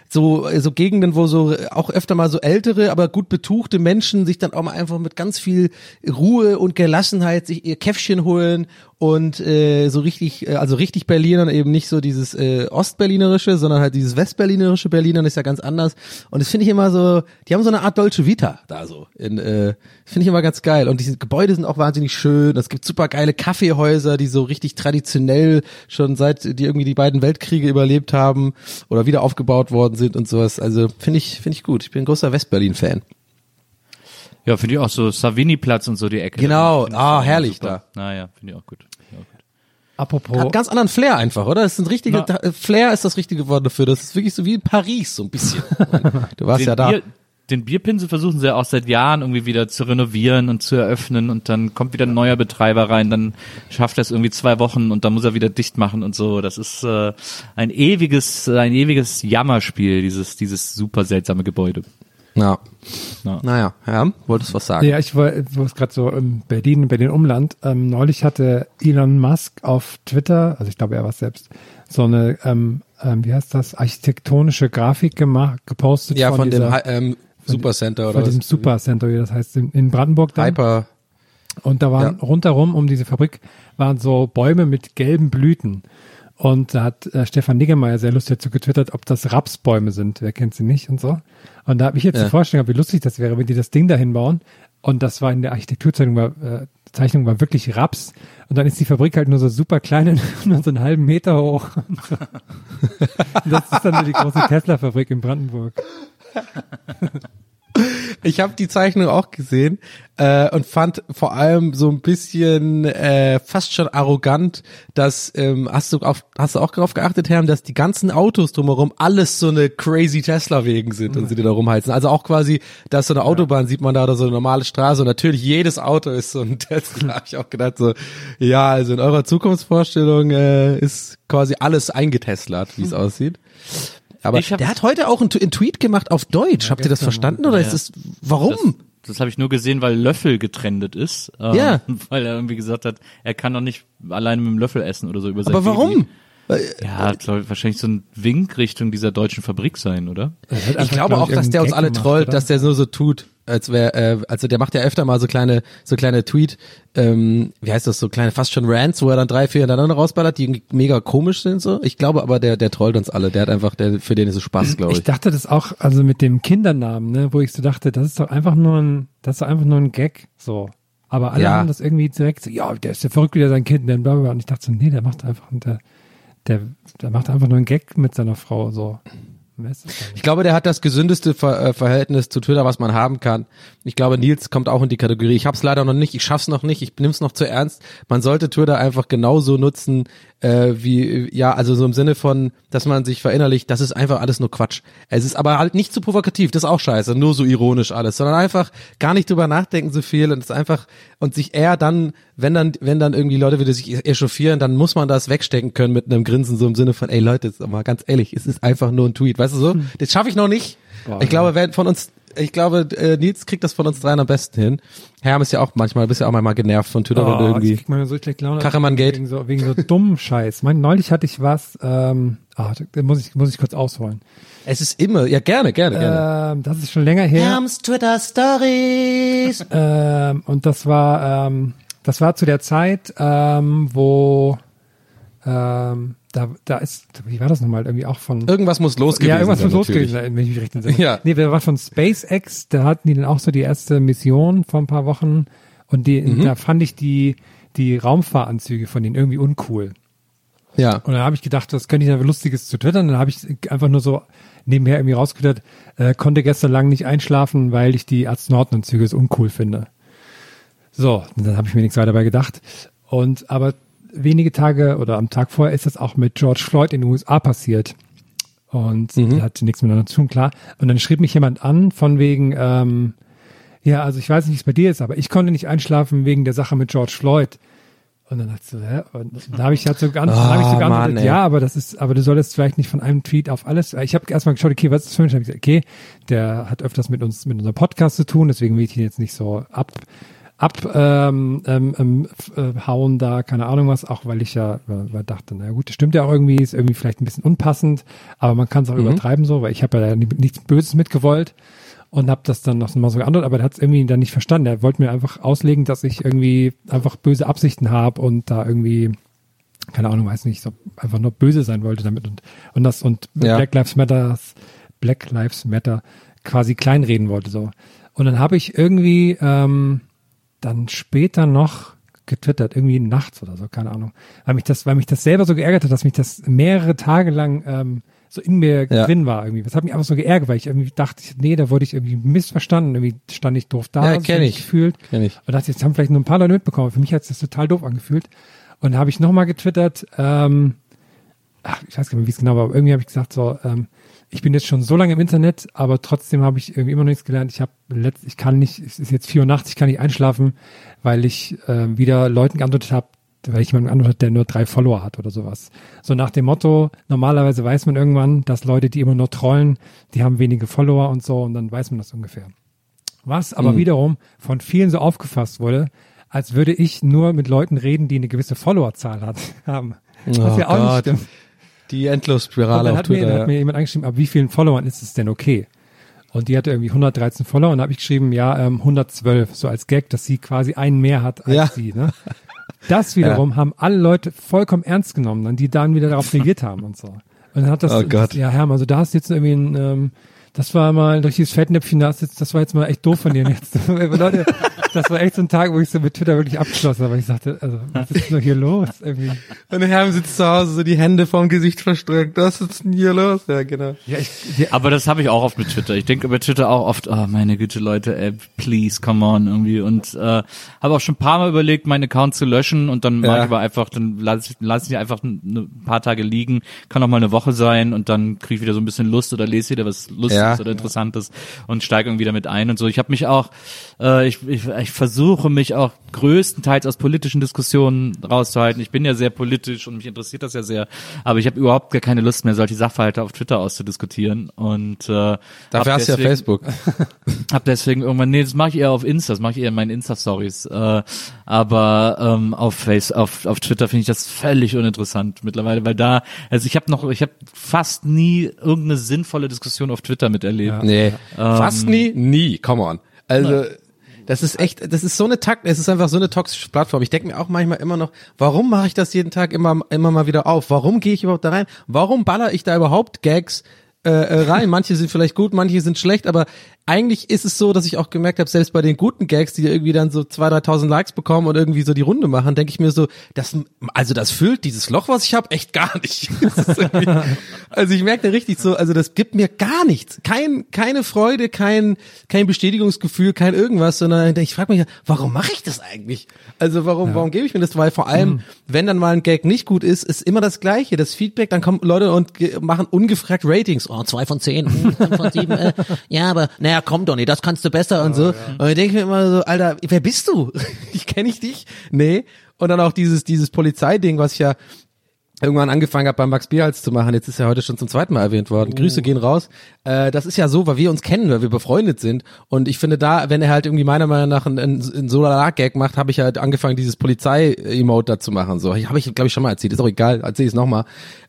A: so so Gegenden, wo so auch öfter mal so ältere, aber gut betuchte Menschen sich dann auch mal einfach mit ganz viel Ruhe und Gelassenheit sich ihr Käffchen holen und äh, so richtig, äh, also richtig Berlinern eben nicht so dieses äh, Ostberlinerische, sondern halt dieses Westberlinerische Berlinern ist ja ganz anders. Und das finde ich immer so, die haben so eine Art Dolce Vita da so. In, äh, finde ich immer ganz geil. Und diese Gebäude sind auch wahnsinnig schön. Es gibt super geile Kaffeehäuser, die so richtig traditionell schon seit die irgendwie die beiden Weltkriege überlebt haben oder wieder aufgebaut worden sind und sowas. Also finde ich, finde ich gut. Ich bin ein großer Westberlin-Fan.
B: Ja, finde ich auch so Savini-Platz und so die Ecke.
A: Genau. Ah, herrlich
B: super. Naja, finde ich auch gut.
C: Apropos,
A: Hat ganz anderen Flair einfach, oder? Das sind richtige,
B: Na.
A: da- Flair ist das richtige Wort dafür. Das ist wirklich so wie in Paris, so ein bisschen. Du warst
B: den,
A: ja da.
B: Bier, den Bierpinsel versuchen sie ja auch seit Jahren irgendwie wieder zu renovieren und zu eröffnen und dann kommt wieder ein neuer Betreiber rein, dann schafft er es irgendwie zwei Wochen und dann muss er wieder dicht machen und so. Das ist äh, ein ewiges, ein ewiges Jammerspiel, dieses, dieses super seltsame Gebäude.
A: Ja.
B: Ja.
A: Naja, ja, wolltest was sagen.
C: Ja, ich war, es gerade so in Berlin, Berlin Umland, ähm, neulich hatte Elon Musk auf Twitter, also ich glaube, er war es selbst, so eine, ähm, ähm, wie heißt das, architektonische Grafik gemacht, gepostet
A: Ja,
C: von,
A: von dem
C: dieser,
A: Hi- ähm, Supercenter
C: von
A: oder
C: diesem
A: was?
C: Supercenter, wie das heißt, in, in Brandenburg dann.
A: Hyper.
C: Und da waren
A: Ja.
C: rundherum um diese Fabrik waren so Bäume mit gelben Blüten. Und da hat äh, Stefan Niggemeier sehr lustig dazu getwittert, ob das Rapsbäume sind. Wer kennt sie nicht und so. Und da habe ich jetzt
A: Ja.
C: die Vorstellung, wie lustig das wäre, wenn die das Ding dahin bauen. Und das war in der Architekturzeichnung war, äh, Zeichnung war wirklich Raps. Und dann ist die Fabrik halt nur so super klein und nur so einen halben Meter hoch. Und das ist dann nur die große Tesla-Fabrik in Brandenburg.
A: Ich habe die Zeichnung auch gesehen äh, und fand vor allem so ein bisschen äh, fast schon arrogant, dass ähm, hast du auf, hast du auch darauf geachtet, Herr, dass die ganzen Autos drumherum alles so eine crazy Tesla wegen sind und sie da rumheizen. Also auch quasi, dass so eine Autobahn sieht man da oder so eine normale Straße und natürlich jedes Auto ist so ein Tesla. Hab ich auch gedacht so, ja, also in eurer Zukunftsvorstellung äh, ist quasi alles eingeteslert, wie es aussieht. Aber
B: Ich
A: der hat heute auch einen, einen Tweet gemacht auf Deutsch. Habt ihr das verstanden oder
B: Ja.
A: ist es warum?
B: Das, das habe ich nur gesehen, weil Löffel getrennt ist. Ähm,
A: Ja.
B: Weil er irgendwie gesagt hat, er kann doch nicht alleine mit dem Löffel essen oder so über sein
A: Aber warum?
B: Baby. Ja, soll wahrscheinlich so ein Wink Richtung dieser deutschen Fabrik sein, oder?
A: Ich glaube auch, dass der uns alle trollt, dass der nur so tut, als wäre, äh, also der macht ja öfter mal so kleine, so kleine Tweet, ähm, wie heißt das, so kleine, fast schon Rants, wo er dann drei, vier hintereinander rausballert, die mega komisch sind so. Ich glaube aber, der, der trollt uns alle. Der hat einfach, der, für den ist es Spaß, glaube
C: Ich
A: ich.
C: dachte das auch, also mit dem Kindernamen, ne, wo ich so dachte, das ist doch einfach nur ein, das ist doch einfach nur ein Gag, so. Aber alle
A: Ja.
C: haben das irgendwie direkt so, ja, der ist ja verrückt, wie der sein Kind nennt, bla, bla, bla. Und ich dachte so, nee, der macht einfach, der, der, der macht einfach nur einen Gag mit seiner Frau, so.
A: Ich glaube, der hat das gesündeste Ver äh, Verhältnis zu Twitter, was man haben kann. Ich glaube, Nils kommt auch in die Kategorie. Ich hab's leider noch nicht, ich schaff's noch nicht, ich nimm's noch zu ernst. Man sollte Twitter einfach genauso nutzen, äh, wie, ja, also so im Sinne von, dass man sich verinnerlicht, das ist einfach alles nur Quatsch. Es ist aber halt nicht zu provokativ, das ist auch scheiße, nur so ironisch alles, sondern einfach gar nicht drüber nachdenken so viel und es einfach, und sich eher dann, wenn dann, wenn dann irgendwie Leute wieder sich echauffieren, dann muss man das wegstecken können mit einem Grinsen, so im Sinne von, ey Leute, jetzt mal ganz ehrlich, es ist einfach nur ein Tweet, weißt du so? Das schaffe ich noch nicht. Ich glaube, wenn von uns, ich glaube, äh, Nils kriegt das von uns dreien am besten hin. Herm ist ja auch manchmal, bist ja auch manchmal genervt von Twitter,
C: Oh,
A: irgendwie.
C: ich krieg manchmal so schlecht Laune.
A: Kachemann Gate.
C: Wegen so, wegen so dummen Scheiß. Mein, neulich hatte ich was, ähm, ah, da muss ich, muss ich kurz ausholen.
A: Es ist immer, ja gerne, gerne, gerne.
C: Ähm, das ist schon länger her.
A: Twitter Stories.
C: Ähm, und das war, ähm, das war zu der Zeit, ähm, wo ähm, da, da ist, wie war das nochmal? Irgendwie auch von
A: Irgendwas muss los gewesen
C: ja, irgendwas muss los
A: natürlich.
C: gewesen sein, wenn ich mich recht entsinne.
A: Ja.
C: Nee, da war von SpaceX, da hatten die dann auch so die erste Mission vor ein paar Wochen und die,
A: Mhm.
C: da fand ich die, die Raumfahranzüge von denen irgendwie uncool.
A: Ja.
C: Und dann habe ich gedacht, das könnte ich da Lustiges zu twittern. Dann habe ich einfach nur so nebenher irgendwie rausgetwittert, äh, konnte gestern lang nicht einschlafen, weil ich die Astronautenanzüge so uncool finde. So, dann habe ich mir nichts weiter dabei gedacht. Und aber wenige Tage oder am Tag vorher ist das auch mit George Floyd in den USA passiert. Und das hatte nichts miteinander zu tun, klar. Und dann schrieb mich jemand an von wegen, ähm, ja, also ich weiß nicht, wie es bei dir ist, aber ich konnte nicht einschlafen wegen der Sache mit George Floyd. Und dann dachte ich so, hä? Und da habe ich halt so ganz,
A: Oh,
C: dann habe ich so
A: Mann,
C: geantwortet,
A: ey.
C: ja, aber das ist, aber du solltest vielleicht nicht von einem Tweet auf alles. Ich habe erstmal geschaut, okay, was ist das für ein ich gesagt, okay, der hat öfters mit uns, mit unserem Podcast zu tun, deswegen will ich ihn jetzt nicht so ab, ab ähm, ähm, ähm, äh, hauen da, keine Ahnung was, auch weil ich ja weil dachte, na gut, das stimmt ja auch irgendwie, ist irgendwie vielleicht ein bisschen unpassend, aber man kann es auch
A: Mhm.
C: übertreiben so, weil ich habe ja nichts Böses mitgewollt und habe das dann noch mal so geantwortet, aber der hat es irgendwie dann nicht verstanden. Er wollte mir einfach auslegen, dass ich irgendwie einfach böse Absichten habe und da irgendwie keine Ahnung, weiß nicht, so einfach nur böse sein wollte damit und und das und
A: Ja.
C: Black Lives Matter Black Lives Matter quasi kleinreden wollte so. Und dann habe ich irgendwie ähm, dann später noch getwittert, irgendwie nachts oder so, keine Ahnung. Weil mich das, weil mich das selber so geärgert hat, dass mich das mehrere Tage lang ähm, so in mir
A: Ja.
C: drin war irgendwie. Das hat mich einfach so geärgert, weil ich irgendwie dachte, nee, da wurde ich irgendwie missverstanden, irgendwie stand ich doof da,
A: Ja, kenn ich.
C: gefühlt.
A: Kenn ich.
C: Und dachte, jetzt haben vielleicht nur ein paar Leute mitbekommen. Für mich hat es das total doof angefühlt. Und da habe ich nochmal getwittert, ähm, ach, ich weiß gar nicht mehr, wie es genau war, aber irgendwie habe ich gesagt, so, ähm, ich bin jetzt schon so lange im Internet, aber trotzdem habe ich irgendwie immer noch nichts gelernt. Ich habe letzt, ich kann nicht, es ist jetzt vier Uhr nachts, ich kann nicht einschlafen, weil ich äh, wieder Leuten geantwortet habe, weil ich jemanden geantwortet der nur drei Follower hat oder sowas. So nach dem Motto, normalerweise weiß man irgendwann, dass Leute, die immer nur trollen, die haben wenige Follower und so und dann weiß man das ungefähr. Was aber wiederum von vielen so aufgefasst wurde, als würde ich nur mit Leuten reden, die eine gewisse Followerzahl hat, haben. Was
A: Oh
C: ja auch nicht
A: Gott.
C: stimmt.
A: Die Endlosspirale auf
C: hat mir,
A: Twitter.
C: dann hat mir jemand angeschrieben, ab wie vielen Followern ist es denn okay? Und die hatte irgendwie 113 Follower und da habe ich geschrieben, ja, ähm, 112, so als Gag, dass sie quasi einen mehr hat als
A: Ja.
C: sie. Ne? Das wiederum haben alle Leute vollkommen ernst genommen, dann die dann wieder darauf reagiert haben und so. Und dann hat das,
A: Oh Gott.
C: ja Herr, also da hast du jetzt irgendwie ein, ähm, das war mal ein richtiges Fettnäpfchen, das, jetzt, das war jetzt mal echt doof von dir jetzt. Leute, das war echt so ein Tag, wo ich so mit Twitter wirklich abgeschlossen habe, weil ich sagte, also, was ist denn hier los? Irgendwie.
A: Und der Herr sitzt zu Hause, so die Hände vorm Gesicht verstreckt. Was ist denn hier los? Ja, genau.
C: Ja, ich, die,
B: Aber das habe ich auch oft mit Twitter. Ich denke über Twitter auch oft, oh meine Güte, Leute, ey, please, come on, irgendwie. Und äh, habe auch schon ein paar Mal überlegt, meinen Account zu löschen und dann
A: Ja.
B: aber einfach, dann lasse ich, lass ich einfach ein, ein paar Tage liegen, kann auch mal eine Woche sein und dann kriege ich wieder so ein bisschen Lust oder lese wieder was Lustiges
A: Ja.
B: oder Interessantes und steige irgendwie damit ein und so. Ich habe mich auch, äh, ich, ich, ich versuche mich auch größtenteils aus politischen Diskussionen rauszuhalten. Ich bin ja sehr politisch und mich interessiert das ja sehr, aber ich habe überhaupt gar keine Lust mehr, solche Sachverhalte auf Twitter auszudiskutieren und äh,
A: Dafür hast du ja Facebook.
B: hab deswegen irgendwann, nee, das mache ich eher auf Insta, das mache ich eher in meinen Insta-Stories. Äh, aber ähm, auf Face, auf, auf Twitter finde ich das völlig uninteressant mittlerweile, weil da, also ich habe noch, ich habe fast nie irgendeine sinnvolle Diskussion auf Twitter miterlebt.
A: Nee, fast nie, nie, come on. Also, das ist echt, das ist so eine Takt, es ist einfach so eine toxische Plattform. Ich denke mir auch manchmal immer noch, warum mache ich das jeden Tag immer, immer mal wieder auf? Warum gehe ich überhaupt da rein? Warum baller ich da überhaupt Gags äh, äh, rein? Manche sind vielleicht gut, manche sind schlecht, aber eigentlich ist es so, dass ich auch gemerkt habe, selbst bei den guten Gags, die irgendwie dann so 2.000, 3.000 Likes bekommen und irgendwie so die Runde machen, denke ich mir so, das, also das füllt dieses Loch, was ich habe, echt gar nicht. Also ich merke da richtig so, also das gibt mir gar nichts. Kein, keine Freude, kein, kein Bestätigungsgefühl, kein irgendwas, sondern ich frage mich, warum mache ich das eigentlich? Also warum, warum gebe ich mir das? Weil vor allem, wenn dann mal ein Gag nicht gut ist, ist immer das Gleiche. Das Feedback, dann kommen Leute und machen ungefragt Ratings. Oh, zwei von zehn, hm, fünf von sieben. Äh, ja, aber naja, komm Donny, das kannst du besser und so. Und ich denke mir immer so, Alter, wer bist du? Ich kenne ich dich? Nee. Und dann auch dieses, dieses Polizeiding, was ich ja irgendwann angefangen habe, beim Max Bierhals zu machen. Jetzt ist er heute schon zum zweiten Mal erwähnt worden. Grüße gehen raus. Äh, das ist ja so, weil wir uns kennen, weil wir befreundet sind. Und ich finde da, wenn er halt irgendwie meiner Meinung nach einen, einen, Solar-Gag macht, habe ich halt angefangen, dieses Polizei-Emote da zu machen. So, habe ich, glaube ich, schon mal erzählt. Ist auch egal, erzähl ich es nochmal.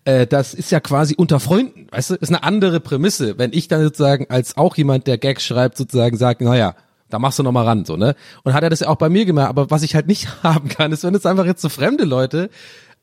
A: Äh, das ist ja quasi unter Freunden, weißt du? Ist eine andere Prämisse. Wenn ich dann sozusagen als auch jemand, der Gags schreibt, sozusagen sagt, naja, da machst du noch mal ran, so, ne? Und hat er das ja auch bei mir gemacht. Aber was ich halt nicht haben kann, ist, wenn es einfach jetzt so fremde Leute,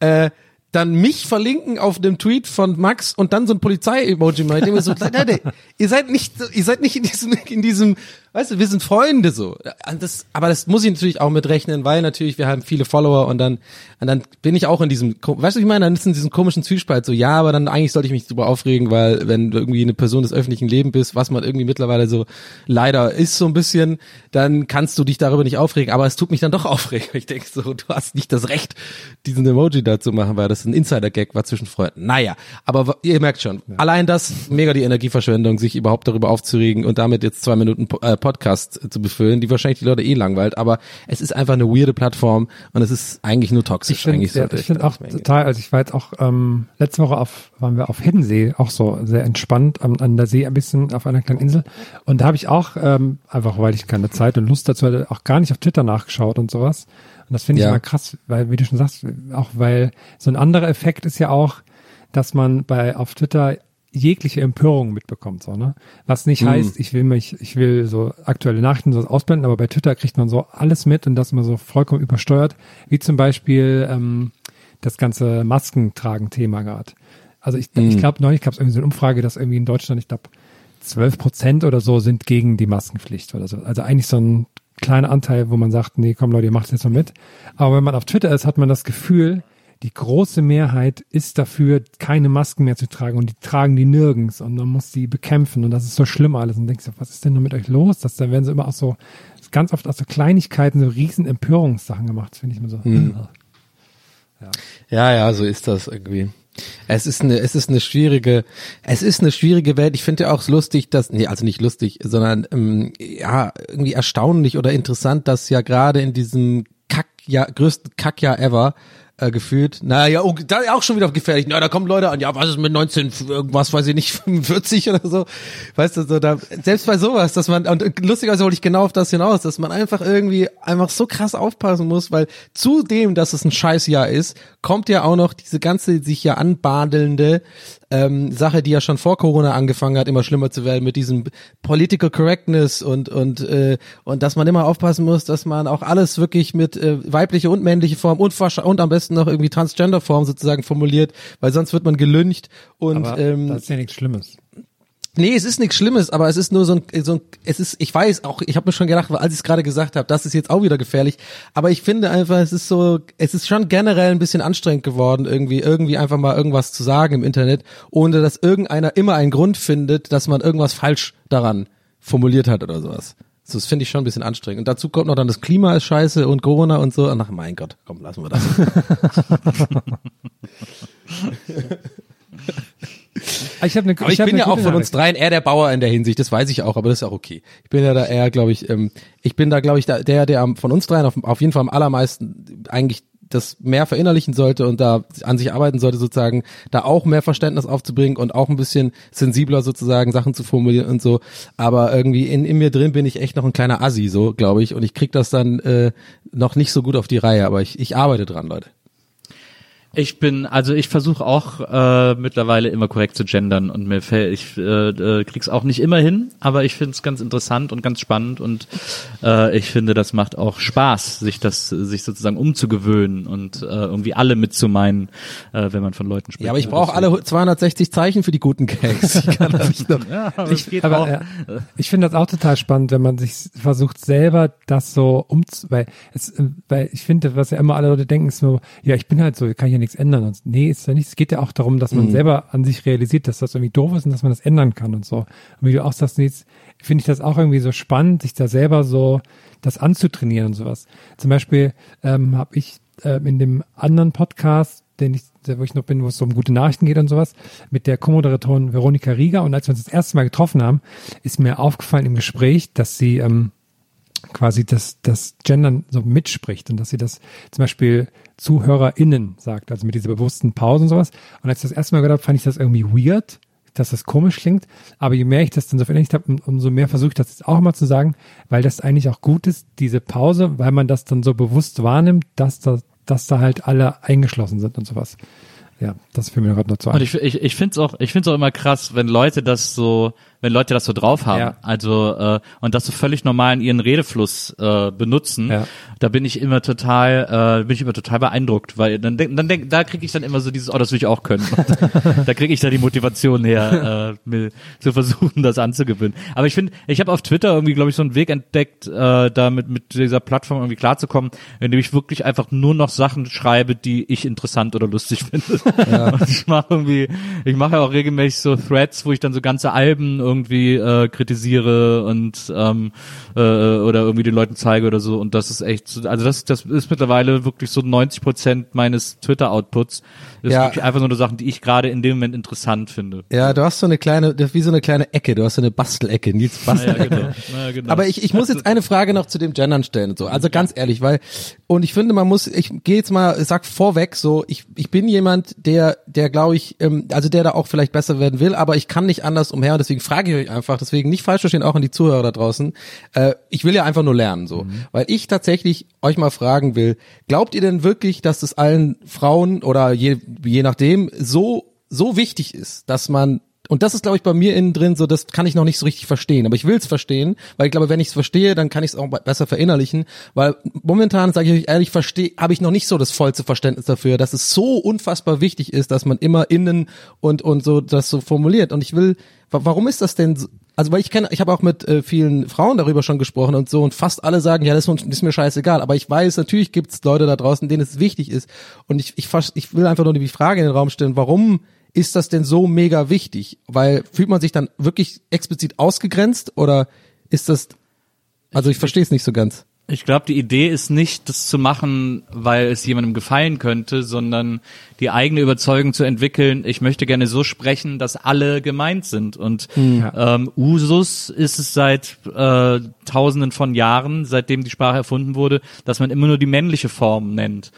A: äh, dann mich verlinken auf dem Tweet von Max und dann so ein Polizei-Emoji mal, dem so, Leute, ihr seid nicht, ihr seid nicht in diesem, in diesem, weißt du, wir sind Freunde so. Das, aber das muss ich natürlich auch mitrechnen, weil natürlich wir haben viele Follower und dann, und dann bin ich auch in diesem, weißt du, ich meine, dann ist in diesem komischen Zwiespalt so, ja, aber dann eigentlich sollte ich mich drüber aufregen, weil wenn du irgendwie eine Person des öffentlichen Lebens bist, was man irgendwie mittlerweile so leider ist so ein bisschen, dann kannst du dich darüber nicht aufregen, aber es tut mich dann doch aufregen. Ich denke so, du hast nicht das Recht, diesen Emoji da zu machen, weil das ein Insider-Gag war zwischen Freunden. Naja, aber ihr merkt schon, allein das, mega die Energieverschwendung, sich überhaupt darüber aufzuregen und damit jetzt zwei Minuten äh, Podcast zu befüllen, die wahrscheinlich die Leute eh langweilt, aber es ist einfach eine weirde Plattform und es ist eigentlich nur toxisch.
C: Ich finde
A: eigentlich
C: ja, ich find auch total, also ich war jetzt auch ähm, letzte Woche auf, waren wir auf Hiddensee, auch so sehr entspannt am, an der See ein bisschen auf einer kleinen Insel. Und da habe ich auch, ähm, einfach weil ich keine Zeit und Lust dazu hatte, auch gar nicht auf Twitter nachgeschaut und sowas. Und das finde ich
A: Ja.
C: immer krass, weil, wie du schon sagst, auch weil so ein anderer Effekt ist ja auch, dass man bei auf Twitter jegliche Empörung mitbekommt, so, ne? Was nicht heißt, ich will mich, ich will so aktuelle Nachrichten so ausblenden, aber bei Twitter kriegt man so alles mit und das immer so vollkommen übersteuert, wie zum Beispiel ähm, das ganze Maskentragen-Thema gerade. Also ich, ich glaube, neulich gab es irgendwie so eine Umfrage, dass irgendwie in Deutschland, ich glaube, 12 Prozent oder so sind gegen die Maskenpflicht oder so. Also eigentlich so ein kleiner Anteil, wo man sagt, nee, komm Leute, ihr macht jetzt mal mit. Aber wenn man auf Twitter ist, hat man das Gefühl, die große Mehrheit ist dafür, keine Masken mehr zu tragen und die tragen die nirgends und man muss die bekämpfen und das ist so schlimm alles und denkst du, was ist denn nur mit euch los? Das, dann werden sie immer auch so, ganz oft aus so Kleinigkeiten so riesen Empörungssachen gemacht, finde ich immer so.
A: Ja, ja, so ist das irgendwie. Es ist eine, es ist eine schwierige, es ist eine schwierige Welt. Ich finde ja auch lustig, dass, nee, also nicht lustig, sondern ähm, ja irgendwie erstaunlich oder interessant, dass ja gerade in diesem Kackjahr, größten Kackjahr ever äh, gefühlt. Naja, oh, da auch schon wieder gefährlich. Na, da kommen Leute an, ja, was ist mit 19, irgendwas, weiß ich nicht, 45 oder so. Weißt du, so da, selbst bei sowas, dass man, und lustigerweise wollte ich genau auf das hinaus, dass man einfach irgendwie einfach so krass aufpassen muss, weil zudem, dass es ein Scheißjahr ist, kommt ja auch noch diese ganze sich ja anbadelnde ähm, Sache, die ja schon vor Corona angefangen hat, immer schlimmer zu werden mit diesem Political Correctness und und äh, und dass man immer aufpassen muss, dass man auch alles wirklich mit äh, weibliche und männliche Form und und am besten noch irgendwie Transgender Form sozusagen formuliert, weil sonst wird man gelyncht und
C: Aber
A: ähm,
C: das ist ja nichts Schlimmes.
A: Nee, es ist nichts Schlimmes, aber es ist nur so ein, so ein es ist, ich weiß auch, ich habe mir schon gedacht, als ich es gerade gesagt habe, das ist jetzt auch wieder gefährlich, aber ich finde einfach, es ist so, es ist schon generell ein bisschen anstrengend geworden, irgendwie, irgendwie einfach mal irgendwas zu sagen im Internet, ohne dass irgendeiner immer einen Grund findet, dass man irgendwas falsch daran formuliert hat oder sowas. So, das finde ich schon ein bisschen anstrengend. Und dazu kommt noch dann das Klima ist scheiße und Corona und so. Ach mein Gott, komm, lassen wir das.
C: Ich habe eine,
A: Aber ich,
C: hab
A: bin
C: eine
A: ja auch von uns dreien eher der Bauer in der Hinsicht, das weiß ich auch, aber das ist auch okay. Ich bin ja da eher, glaube ich, ähm, ich bin da, glaube ich, da, der, der von uns dreien auf, auf jeden Fall am allermeisten eigentlich das mehr verinnerlichen sollte und da an sich arbeiten sollte, sozusagen, da auch mehr Verständnis aufzubringen und auch ein bisschen sensibler sozusagen Sachen zu formulieren und so. Aber irgendwie in, in mir drin bin ich echt noch ein kleiner Assi, so, glaube ich. Und ich krieg das dann äh, noch nicht so gut auf die Reihe, aber ich, ich arbeite dran, Leute.
B: Ich bin, also ich versuche auch äh, mittlerweile immer korrekt zu gendern und mir fällt, ich äh, äh, krieg's auch nicht immer hin, aber ich finde es ganz interessant und ganz spannend und äh, ich finde, das macht auch Spaß, sich das, sich sozusagen umzugewöhnen und äh, irgendwie alle mitzumeinen, äh, wenn man von Leuten spricht.
A: Ja, aber ich brauche alle 260 Zeichen für die guten Gags. Ich kann das nicht noch.
B: Ja, aber auch.
C: Aber äh, ich finde das auch total spannend, wenn man sich versucht selber das so umzu, weil es, äh, weil ich finde, was ja immer alle Leute denken, ist so, ja, ich bin halt so, kann ich ja nichts ändern. Und nee, ist ja nicht. Es geht ja auch darum, dass man selber an sich realisiert, dass das irgendwie doof ist und dass man das ändern kann und so. Und wie du auch sagst, Nils, finde ich das auch irgendwie so spannend, sich da selber so das anzutrainieren und sowas. Zum Beispiel ähm, habe ich äh, in dem anderen Podcast, den ich, wo ich noch bin, wo es so um gute Nachrichten geht und sowas, mit der Co-Moderatorin Veronika Rieger. Und als wir uns das erste Mal getroffen haben, ist mir aufgefallen im Gespräch, dass sie ähm, quasi das, das Gendern so mitspricht und dass sie das zum Beispiel ZuhörerInnen sagt, also mit dieser bewussten Pause und sowas. Und als ich das erste Mal gehört habe, fand ich das irgendwie weird, dass das komisch klingt. Aber je mehr ich das dann so verinnerlicht habe, um- umso mehr versuche ich das jetzt auch mal zu sagen, weil das eigentlich auch gut ist, diese Pause, weil man das dann so bewusst wahrnimmt, dass da, dass da halt alle eingeschlossen sind und sowas. Ja, das fiel mir gerade noch zu
B: Und ich, ich, ich finde es auch, ich find's auch immer krass, wenn Leute das so, wenn Leute das so drauf haben,
C: Ja.
B: also äh, und das so völlig normal in ihren Redefluss äh, benutzen,
C: Ja.
B: da bin ich immer total, äh, bin ich immer total beeindruckt, weil dann denk, dann denk, da kriege ich dann immer so dieses, oh, das will ich auch können. Da kriege ich da die Motivation her, äh, mir zu versuchen, das anzugewöhnen. Aber ich finde, ich habe auf Twitter irgendwie, glaube ich, so einen Weg entdeckt, äh, da mit, dieser Plattform irgendwie klarzukommen, indem ich wirklich einfach nur noch Sachen schreibe, die ich interessant oder lustig finde. Und ich mache irgendwie, ich mache ja auch regelmäßig so Threads, wo ich dann so ganze Alben irgendwie äh, kritisiere und ähm, äh, oder irgendwie den Leuten zeige oder so. Und das ist echt, so- also das, das ist mittlerweile wirklich so 90 Prozent meines Twitter-Outputs. Das
A: Ja.
B: wirklich einfach nur eine Sachen, die ich gerade in dem Moment interessant finde.
A: Ja, du hast so eine kleine, wie so eine kleine Ecke, du hast so eine Bastelecke, Nils Bastelecke.
B: genau. Ja, genau.
A: Aber ich, ich muss jetzt eine Frage noch zu dem Gendern stellen und so. Also ganz ehrlich, weil, und ich finde, man muss, ich gehe jetzt mal, sag vorweg so, ich, ich bin jemand, der, der glaube ich, ähm, also der da auch vielleicht besser werden will, aber ich kann nicht anders umher und deswegen frage ich euch einfach, deswegen nicht falsch verstehen, auch an die Zuhörer da draußen. Äh, ich will ja einfach nur lernen, so. Weil ich tatsächlich euch mal fragen will, glaubt ihr denn wirklich, dass das allen Frauen oder je, je nachdem so, so wichtig ist, dass man und das ist, glaube ich, bei mir innen drin so, das kann ich noch nicht so richtig verstehen. Aber ich will es verstehen, weil ich glaube, wenn ich es verstehe, dann kann ich es auch besser verinnerlichen. Weil momentan, sage ich euch ehrlich, verstehe, habe ich noch nicht so das vollste Verständnis dafür, dass es so unfassbar wichtig ist, dass man immer innen und und so das so formuliert. Und ich will, wa- warum ist das denn? So- Also weil ich kenne, ich habe auch mit äh, vielen Frauen darüber schon gesprochen und so und fast alle sagen, ja, das ist, mir scheißegal. Aber ich weiß, natürlich gibt es Leute da draußen, denen es wichtig ist. Und ich, ich, ich will einfach nur die Frage in den Raum stellen, warum ist das denn so mega wichtig? Weil fühlt man sich dann wirklich explizit ausgegrenzt oder ist das, also ich verstehe es nicht so ganz.
B: Ich glaube, die Idee ist nicht, das zu machen, weil es jemandem gefallen könnte, sondern die eigene Überzeugung zu entwickeln, ich möchte gerne so sprechen, dass alle gemeint sind. Und ähm, Usus ist es seit äh, tausenden von Jahren, seitdem die Sprache erfunden wurde, dass man immer nur die männliche Form nennt.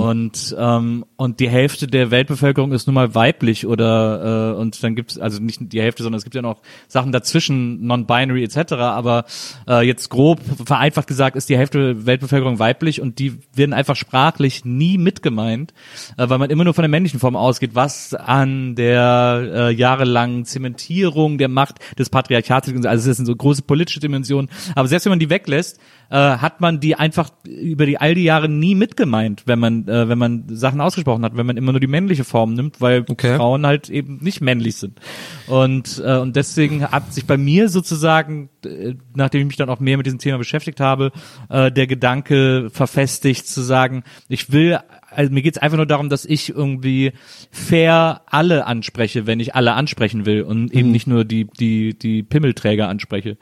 B: Und, ähm, und die Hälfte der Weltbevölkerung ist nun mal weiblich oder äh, und dann gibt es, also nicht die Hälfte, sondern es gibt ja noch Sachen dazwischen, non-binary etc., aber äh, jetzt grob vereinfacht gesagt ist die Hälfte der Weltbevölkerung weiblich und die werden einfach sprachlich nie mitgemeint, äh, weil man immer nur von der männlichen Form ausgeht, was an der äh, jahrelangen Zementierung der Macht des Patriarchats, liegt. also es sind so große politische Dimensionen, aber selbst wenn man die weglässt, äh, hat man die einfach über die all die Jahre nie mitgemeint, wenn man äh, wenn man Sachen ausgesprochen hat, wenn man immer nur die männliche Form nimmt, weil
A: Okay.
B: Frauen halt eben nicht männlich sind. Und äh, und deswegen hat sich bei mir sozusagen, äh, nachdem ich mich dann auch mehr mit diesem Thema beschäftigt habe, äh, der Gedanke verfestigt zu sagen, ich will also mir geht's einfach nur darum, dass ich irgendwie fair alle anspreche, wenn ich alle ansprechen will und
A: Mhm.
B: eben nicht nur die die die Pimmelträger anspreche.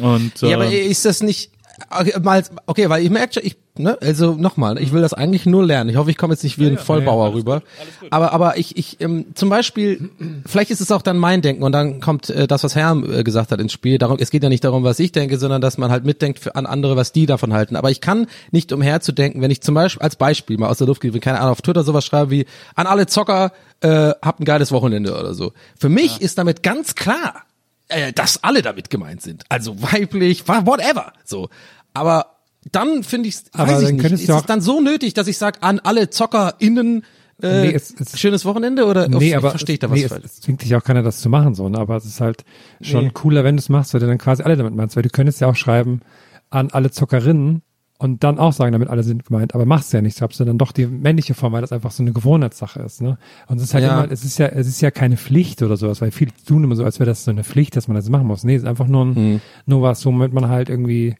B: Und äh,
A: Ja, aber ist das nicht okay, mal okay, weil ich merke schon, ich ne, also nochmal, ich will das eigentlich nur lernen. Ich hoffe, ich komme jetzt nicht wie ein Vollbauer rüber. Aber aber ich ich ähm, zum Beispiel, vielleicht ist es auch dann mein Denken und dann kommt äh, das, was Herr äh, gesagt hat ins Spiel. Darum, es geht ja nicht darum, was ich denke, sondern dass man halt mitdenkt für, an andere, was die davon halten. Aber ich kann nicht umherzudenken, wenn ich zum Beispiel als Beispiel mal aus der Luft gebe, keine Ahnung, auf Twitter sowas schreibe wie an alle Zocker, äh, habt ein geiles Wochenende oder so. Für mich ist damit ganz klar, äh, dass alle damit gemeint sind. Also weiblich, whatever. So. Aber dann finde ich, weiß ich nicht, ist es dann so nötig, dass ich sage, an alle ZockerInnen äh,
C: Nee, es- es-
A: schönes Wochenende oder
C: Nee,
A: Uff,
C: aber
A: verstehe ich da
C: es,
A: was
C: nee, es,
A: falsch?
C: es zwingt dich auch keiner, das zu machen, so, ne? Aber es ist halt schon
A: Nee.
C: cooler, wenn du es machst, weil du dann quasi alle damit meinst, weil du könntest ja auch schreiben an alle Zockerinnen und dann auch sagen, damit alle sind gemeint, aber machst ja nicht, habst du dann doch die männliche Form, weil das einfach so eine Gewohnheitssache ist, ne? Und es ist halt
A: Ja.
C: immer, es ist ja, es ist ja keine Pflicht oder sowas, weil viele tun immer so, als wäre das so eine Pflicht, dass man das machen muss. Nee, es ist einfach nur ein,
A: Hm.
C: nur was, womit man halt irgendwie,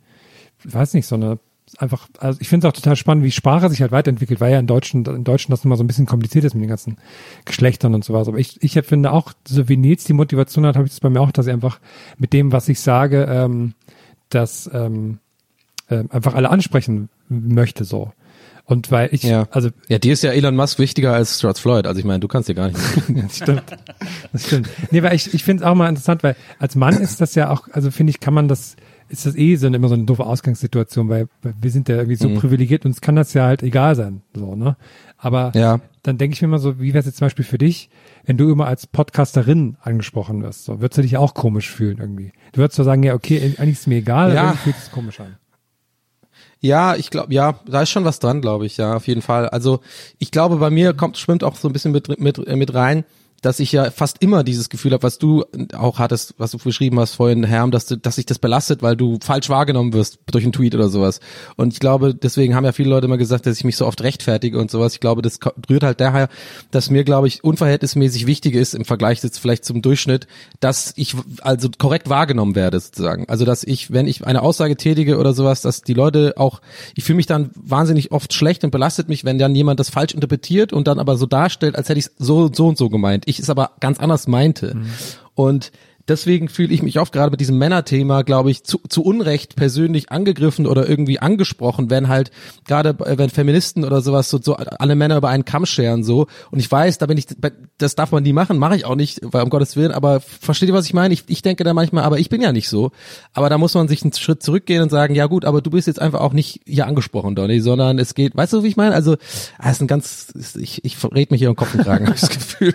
C: ich weiß nicht, so eine einfach, also ich finde es auch total spannend, wie Sprache sich halt weiterentwickelt, weil ja in Deutschen, in Deutschen das immer so ein bisschen kompliziert ist mit den ganzen Geschlechtern und sowas. Aber ich, ich finde auch, so wie Nils die Motivation hat, habe ich das bei mir auch, dass ich einfach mit dem, was ich sage, ähm, das ähm, ähm, einfach alle ansprechen möchte so. Und weil ich,
A: Ja.
C: also
A: Ja, dir ist ja Elon Musk wichtiger als George Floyd. Also ich meine, du kannst dir gar nicht.
C: das stimmt. Das stimmt. Nee, weil ich, ich finde es auch mal interessant, weil als Mann ist das ja auch, also finde ich, kann man das, ist das eh so eine, immer so eine doofe Ausgangssituation, weil, weil wir sind ja irgendwie so
A: Mhm.
C: privilegiert, uns kann das ja halt egal sein, so, ne? Aber
A: Ja.
C: dann denke ich mir immer so, wie wäre es jetzt zum Beispiel für dich, wenn du immer als Podcasterin angesprochen wirst, so, würdest du dich auch komisch fühlen irgendwie? Du würdest zwar sagen, ja, okay, eigentlich ist mir egal,
A: Ja.
C: aber fühlt es komisch an.
A: Ja, ich glaube, ja, da ist schon was dran, glaube ich, ja, auf jeden Fall. Also ich glaube, bei mir kommt, schwimmt auch so ein bisschen mit, mit, äh, mit rein, dass ich ja fast immer dieses Gefühl habe, was du auch hattest, was du beschrieben hast vorhin, Herm, dass du, dass sich das belastet, weil du falsch wahrgenommen wirst durch einen Tweet oder sowas. Und ich glaube, deswegen haben ja viele Leute immer gesagt, dass ich mich so oft rechtfertige und sowas. Ich glaube, das rührt halt daher, dass mir, glaube ich, unverhältnismäßig wichtig ist im Vergleich jetzt vielleicht zum Durchschnitt, dass ich also korrekt wahrgenommen werde sozusagen. Also dass ich, wenn ich eine Aussage tätige oder sowas, dass die Leute auch, ich fühle mich dann wahnsinnig oft schlecht und belastet mich, wenn dann jemand das falsch interpretiert und dann aber so darstellt, als hätte ich es so so und so gemeint. Ich es aber ganz anders meinte. Und deswegen fühle ich mich oft gerade mit diesem Männerthema, glaube ich, zu, zu Unrecht persönlich angegriffen oder irgendwie angesprochen, wenn halt gerade äh, wenn Feministen oder sowas so, so alle Männer über einen Kamm scheren so. Und ich weiß, da bin ich, das darf man nie machen, mache ich auch nicht, weil um Gottes Willen. Aber versteht ihr, was ich meine? Ich, ich denke da manchmal, aber ich bin ja nicht so. Aber da muss man sich einen Schritt zurückgehen und sagen, ja gut, aber du bist jetzt einfach auch nicht hier angesprochen, Donny, sondern es geht, weißt du, wie ich meine? Also, ah, ist ein ganz, ich, ich red mich hier im Kopf und Kragen, habe ich das Gefühl.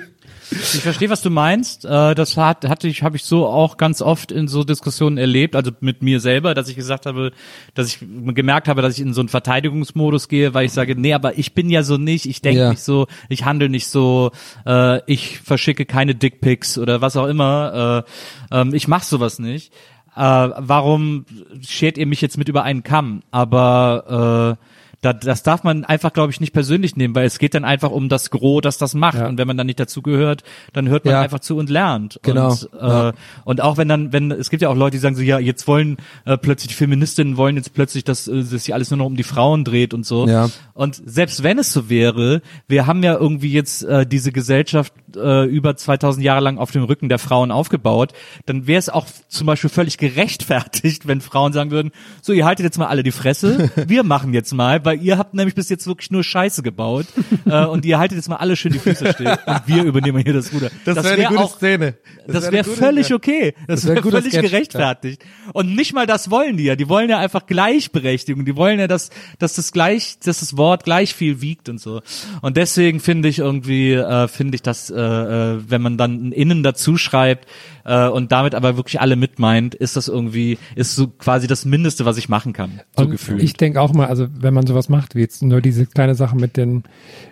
B: Ich verstehe, was du meinst. Äh, Das hat, hatte ich, habe ich so auch ganz oft in so Diskussionen erlebt, also mit mir selber, dass ich gesagt habe, dass ich gemerkt habe, dass ich in so einen Verteidigungsmodus gehe, weil ich sage, nee, aber ich bin ja so nicht, ich denke
A: Ja.
B: nicht so, ich handle nicht so, äh, ich verschicke keine Dickpics oder was auch immer, äh, ähm, ich mache sowas nicht. Warum schert ihr mich jetzt mit über einen Kamm? Aber äh, da, das darf man einfach, glaube ich, nicht persönlich nehmen, weil es geht dann einfach um das Gros, das das macht.
C: Ja.
B: Und wenn man dann nicht dazugehört, dann hört man
A: Ja.
B: einfach zu und lernt.
A: Genau.
B: Und, äh,
A: Ja.
B: und auch wenn dann, wenn es gibt ja auch Leute, die sagen so, ja, jetzt wollen äh, plötzlich die Feministinnen wollen jetzt plötzlich, dass äh, dass sich alles nur noch um die Frauen dreht und so.
A: Ja.
B: Und selbst wenn es so wäre, wir haben ja irgendwie jetzt äh, diese Gesellschaft äh, über 2000 Jahre lang auf dem Rücken der Frauen aufgebaut, dann wäre es auch zum Beispiel völlig gerechtfertigt, wenn Frauen sagen würden, so ihr haltet jetzt mal alle die Fresse, wir machen jetzt mal, weil ihr habt nämlich bis jetzt wirklich nur Scheiße gebaut äh, und ihr haltet jetzt mal alle schön die Füße still und wir übernehmen hier das Ruder.
A: Das wäre eine gute
B: auch,
A: Szene. Das
B: Das,
A: wäre gute-
B: völlig okay. Das,
A: Das wäre guter
B: völlig
A: Sketch,
B: gerechtfertigt. Und nicht mal das wollen die ja. Die wollen ja einfach Gleichberechtigung. Die wollen ja, dass, dass das gleich, dass das Wort gleich viel wiegt und so. Und deswegen finde ich irgendwie, äh, finde ich, dass, äh, äh, wenn man dann ein Innen dazu schreibt äh, und damit aber wirklich alle mitmeint, ist das irgendwie, ist so quasi das Mindeste, was ich machen kann. So
C: Und
B: gefühlt.
C: Ich denke auch mal, also wenn man sowas macht, wie jetzt nur diese kleine Sache mit den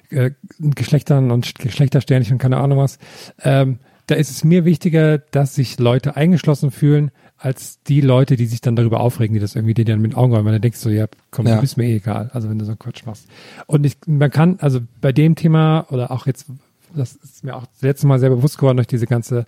C: äh, Geschlechtern und Geschlechtersternchen und keine Ahnung was, ähm, da ist es mir wichtiger, dass sich Leute eingeschlossen fühlen, als die Leute, die sich dann darüber aufregen, die das irgendwie dir dann mit den Augen rollen, weil dann denkst du, ja, komm,
A: Ja.
C: du bist mir eh egal, also wenn du so einen Quatsch machst. Und ich, man kann, also bei dem Thema oder auch jetzt, das ist mir auch das letzte Mal sehr bewusst geworden durch diese ganze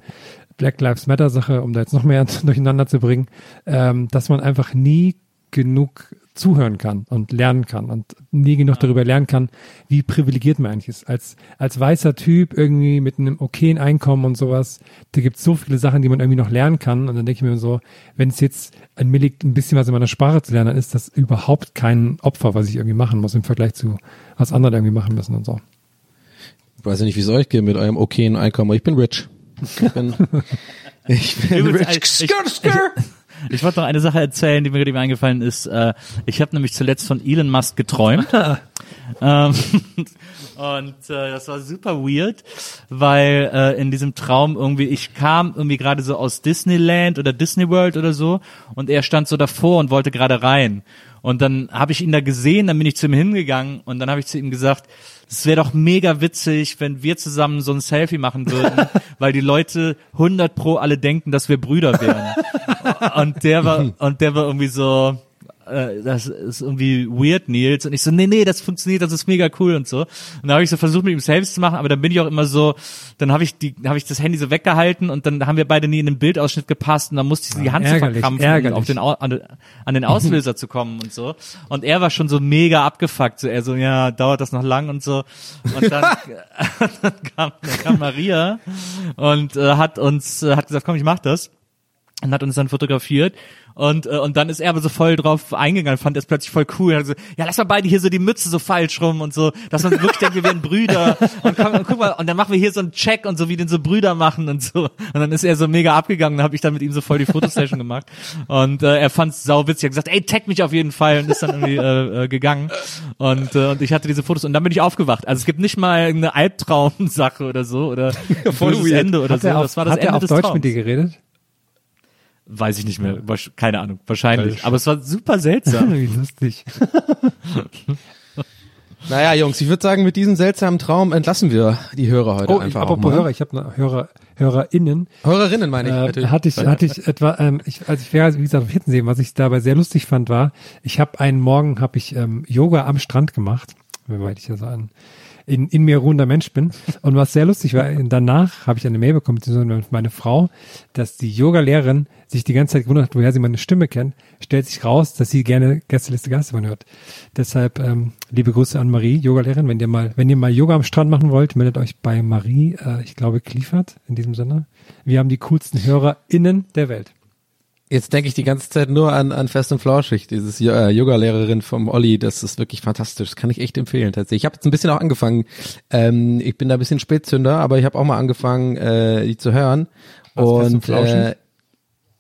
C: Black Lives Matter Sache, um da jetzt noch mehr durcheinander zu bringen, ähm, dass man einfach nie genug zuhören kann und lernen kann und nie genug darüber lernen kann, wie privilegiert man eigentlich ist. Als, als weißer Typ irgendwie mit einem okayen Einkommen und sowas, da gibt es so viele Sachen, die man irgendwie noch lernen kann. Und dann denke ich mir so, wenn es jetzt an mir liegt, ein bisschen was in meiner Sprache zu lernen, dann ist das überhaupt kein Opfer, was ich irgendwie machen muss im Vergleich zu was andere irgendwie machen müssen und so.
A: Ich weiß ja nicht, wie es euch geht mit eurem okayen Einkommen, aber ich bin rich. Ich bin, ich bin
B: Übrigens, ich, ich, ich, wollte noch eine Sache erzählen, die mir gerade eingefallen ist. Äh, ich habe nämlich zuletzt von Elon Musk geträumt. ähm, und äh, das war super weird, weil äh, in diesem Traum irgendwie, ich kam irgendwie gerade so aus Disneyland oder Disney World oder so und er stand so davor und wollte gerade rein. Und dann habe ich ihn da gesehen, dann bin ich zu ihm hingegangen und dann habe ich zu ihm gesagt, es wäre doch mega witzig, wenn wir zusammen so ein Selfie machen würden, weil die Leute 100 pro alle denken, dass wir Brüder wären. Und der war, und der war irgendwie so, äh, das ist irgendwie weird, Nils. Und ich so, nee, nee, das funktioniert, das ist mega cool und so. Und dann habe ich so versucht, mit ihm Selfies zu machen, aber dann bin ich auch immer so, dann habe ich die, habe ich das Handy so weggehalten und dann haben wir beide nie in den Bildausschnitt gepasst und dann musste ich die
C: Ah,
B: Hand so
C: ärgerlich,
B: verkrampfen,
C: ärgerlich.
B: um auf den, an, an den Auslöser zu kommen und so. Und er war schon so mega abgefuckt, so er so, ja, dauert das noch lang und so. Und dann, dann, kam, dann kam Maria und äh, hat uns, äh, hat gesagt, komm, ich mach das und hat uns dann fotografiert und äh, und dann ist er aber so voll drauf eingegangen, fand es plötzlich voll cool. Also, ja, lass mal beide hier so die Mütze so falsch rum und so, dass man wirklich denkt, wir wären Brüder. Und, komm, und guck mal, und dann machen wir hier so einen Check und so, wie den so Brüder machen und so. Und dann ist er so mega abgegangen, dann habe ich dann mit ihm so voll die Fotosession gemacht. Und äh, er fand's sau witzig, er hat gesagt, ey, tag mich auf jeden Fall und ist dann irgendwie äh, äh, gegangen. Und, äh, und ich hatte diese Fotos und dann bin ich aufgewacht. Also es gibt nicht mal eine Albtraumsache oder so oder
A: voll.
B: Ende oder
C: Hat
B: so.
C: auf,
B: das war das
C: hat
B: Ende
C: er auf
B: des
C: Deutsch
B: Traums.
C: mit dir geredet?
B: Weiß ich nicht mehr. Keine Ahnung. Wahrscheinlich. Aber es war super seltsam.
C: Wie lustig.
A: Naja, Jungs, ich würde sagen, mit diesem seltsamen Traum entlassen wir die Hörer heute
C: Oh, ich,
A: einfach auch
C: apropos
A: mal.
C: Hörer, ich habe noch Hörer, HörerInnen.
A: Hörerinnen meine ich
C: Äh,
A: natürlich.
C: hatte ich, hatte ich etwa, ähm, ich, als ich wäre, wie gesagt, auf Hittensee, was ich dabei sehr lustig fand, war, ich habe einen Morgen, habe ich ähm, Yoga am Strand gemacht, weil ich ja so ein in, in mir ruhender Mensch bin. Und was sehr lustig war, danach habe ich eine Mail bekommen, beziehungsweise meine Frau, dass die Yoga-Lehrerin sich die ganze Zeit gewundert hat, woher sie meine Stimme kennt, stellt sich raus, dass sie gerne Gästeliste Geisterbahn hört. Deshalb ähm, liebe Grüße an Marie, Yoga-Lehrerin. Wenn ihr mal, wenn ihr mal Yoga am Strand machen wollt, meldet euch bei Marie, äh, ich glaube, Kliefert in diesem Sinne. Wir haben die coolsten HörerInnen der Welt.
A: Jetzt denke ich die ganze Zeit nur an, an Fest und Flauschig, dieses äh, Yoga-Lehrerin vom Olli, das ist wirklich fantastisch, das kann ich echt empfehlen tatsächlich. Ich habe jetzt ein bisschen auch angefangen, ähm, ich bin da ein bisschen Spätzünder, aber ich habe auch mal angefangen, äh, die zu hören.
C: Was, Fest und
A: und
C: Flauschig?
A: äh,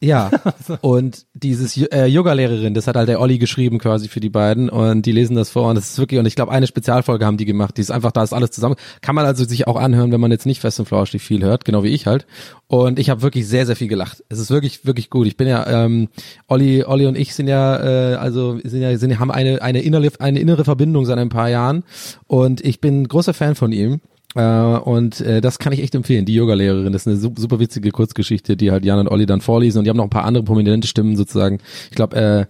A: ja, und dieses äh, Yoga-Lehrerin, das hat halt der Olli geschrieben quasi für die beiden und die lesen das vor und das ist wirklich, und ich glaube, eine Spezialfolge haben die gemacht, die ist einfach, da ist alles zusammen. Kann man also sich auch anhören, wenn man jetzt nicht fest und flauschig viel hört, genau wie ich halt. Und ich habe wirklich sehr, sehr viel gelacht. Es ist wirklich, wirklich gut. Ich bin ja, ähm, Olli, Olli und ich sind ja, äh, also sind ja, sind, haben eine, eine innere, eine innere Verbindung seit ein paar Jahren und ich bin großer Fan von ihm. Äh, und äh, das kann ich echt empfehlen. Die Yoga-Lehrerin, das ist eine su- super witzige Kurzgeschichte, die halt Jan und Olli dann vorlesen. Und die haben noch ein paar andere prominente Stimmen sozusagen. Ich glaube, äh,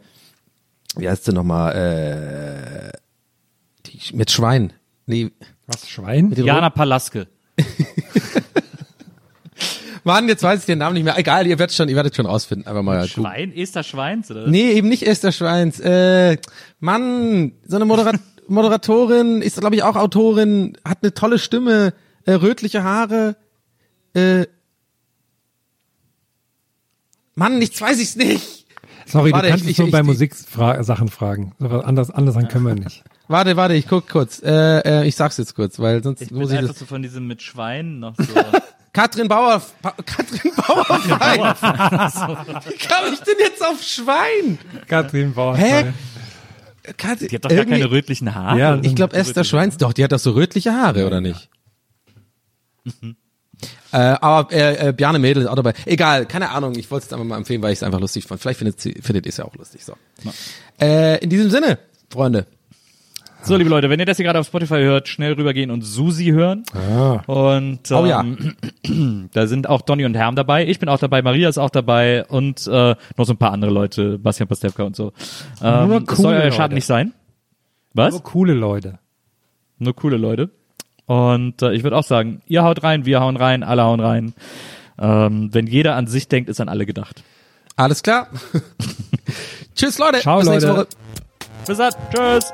A: wie heißt sie nochmal? Äh, Die, mit Schwein. Nee.
C: Was, Schwein?
A: Mit
B: Jana Palaske.
A: Mann, jetzt weiß ich den Namen nicht mehr. Egal, ihr werdet schon, ihr werdet schon rausfinden. Einfach mal.
B: Schwein? Esther Schweins, oder?
A: Nee, eben nicht Esther Schweins. Äh, Mann, so eine Modera Moderatorin, ist glaube ich auch Autorin, hat eine tolle Stimme, äh, rötliche Haare. Äh, Mann, nichts weiß ich's nicht.
C: Sorry,
A: Warte,
C: du kannst
A: ich-
C: es nur
A: ich-
C: bei
A: ich-
C: Musiksachen fragen. So was Anders, anders an können wir nicht.
A: Warte, warte, ich guck kurz. Äh, äh, ich sag's jetzt kurz, weil sonst
B: Ich bin
A: muss ich
B: einfach
A: das.
B: so von diesem mit Schwein noch so.
A: Katrin Bauer, pa Katrin Bauerfein. Wie kam ich denn jetzt auf Schwein?
C: Katrin Bauer.
A: Hä? Katrin,
B: Die hat doch gar keine rötlichen Haare.
C: Ja,
A: Ich glaube Esther Schweins, doch, die hat doch so rötliche Haare, oder nicht? Äh, aber äh, äh, Bjarne Mädel ist auch dabei. Egal, keine Ahnung, ich wollte es einfach mal empfehlen, weil ich es einfach lustig fand. Vielleicht findet, sie- findet ihr es ja auch lustig. So. Äh, in diesem Sinne, Freunde.
B: So, liebe Leute, wenn ihr das hier gerade auf Spotify hört, schnell rübergehen und Susi hören. Und ähm,
A: Oh ja.
B: da sind auch Donny und Herm dabei. Ich bin auch dabei, Maria ist auch dabei und äh, noch so ein paar andere Leute, Bastian Pastewka und so. Ähm,
C: Nur
B: das soll
C: coole
B: euer Schaden nicht sein. Was?
C: Nur coole Leute.
B: Nur coole Leute. Und äh, ich würde auch sagen, ihr haut rein, wir hauen rein, alle hauen rein. Ähm, wenn jeder an sich denkt, ist an alle gedacht.
A: Alles klar. Tschüss, Leute.
C: Ciao,
A: Bis nächste
C: Leute.
A: Woche.
B: Bis dann. Tschüss.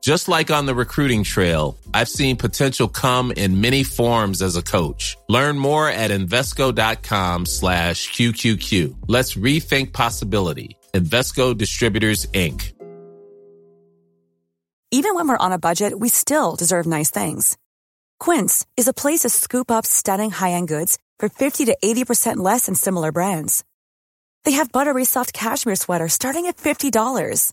G: Just like on the recruiting trail, I've seen potential come in many forms as a coach. Learn more at Invesco.com slash QQQ. Let's rethink possibility. Invesco Distributors, Inc.
H: Even when we're on a budget, we still deserve nice things. Quince is a place to scoop up stunning high-end goods for 50 to 80% less than similar brands. They have buttery soft cashmere sweaters starting at $50,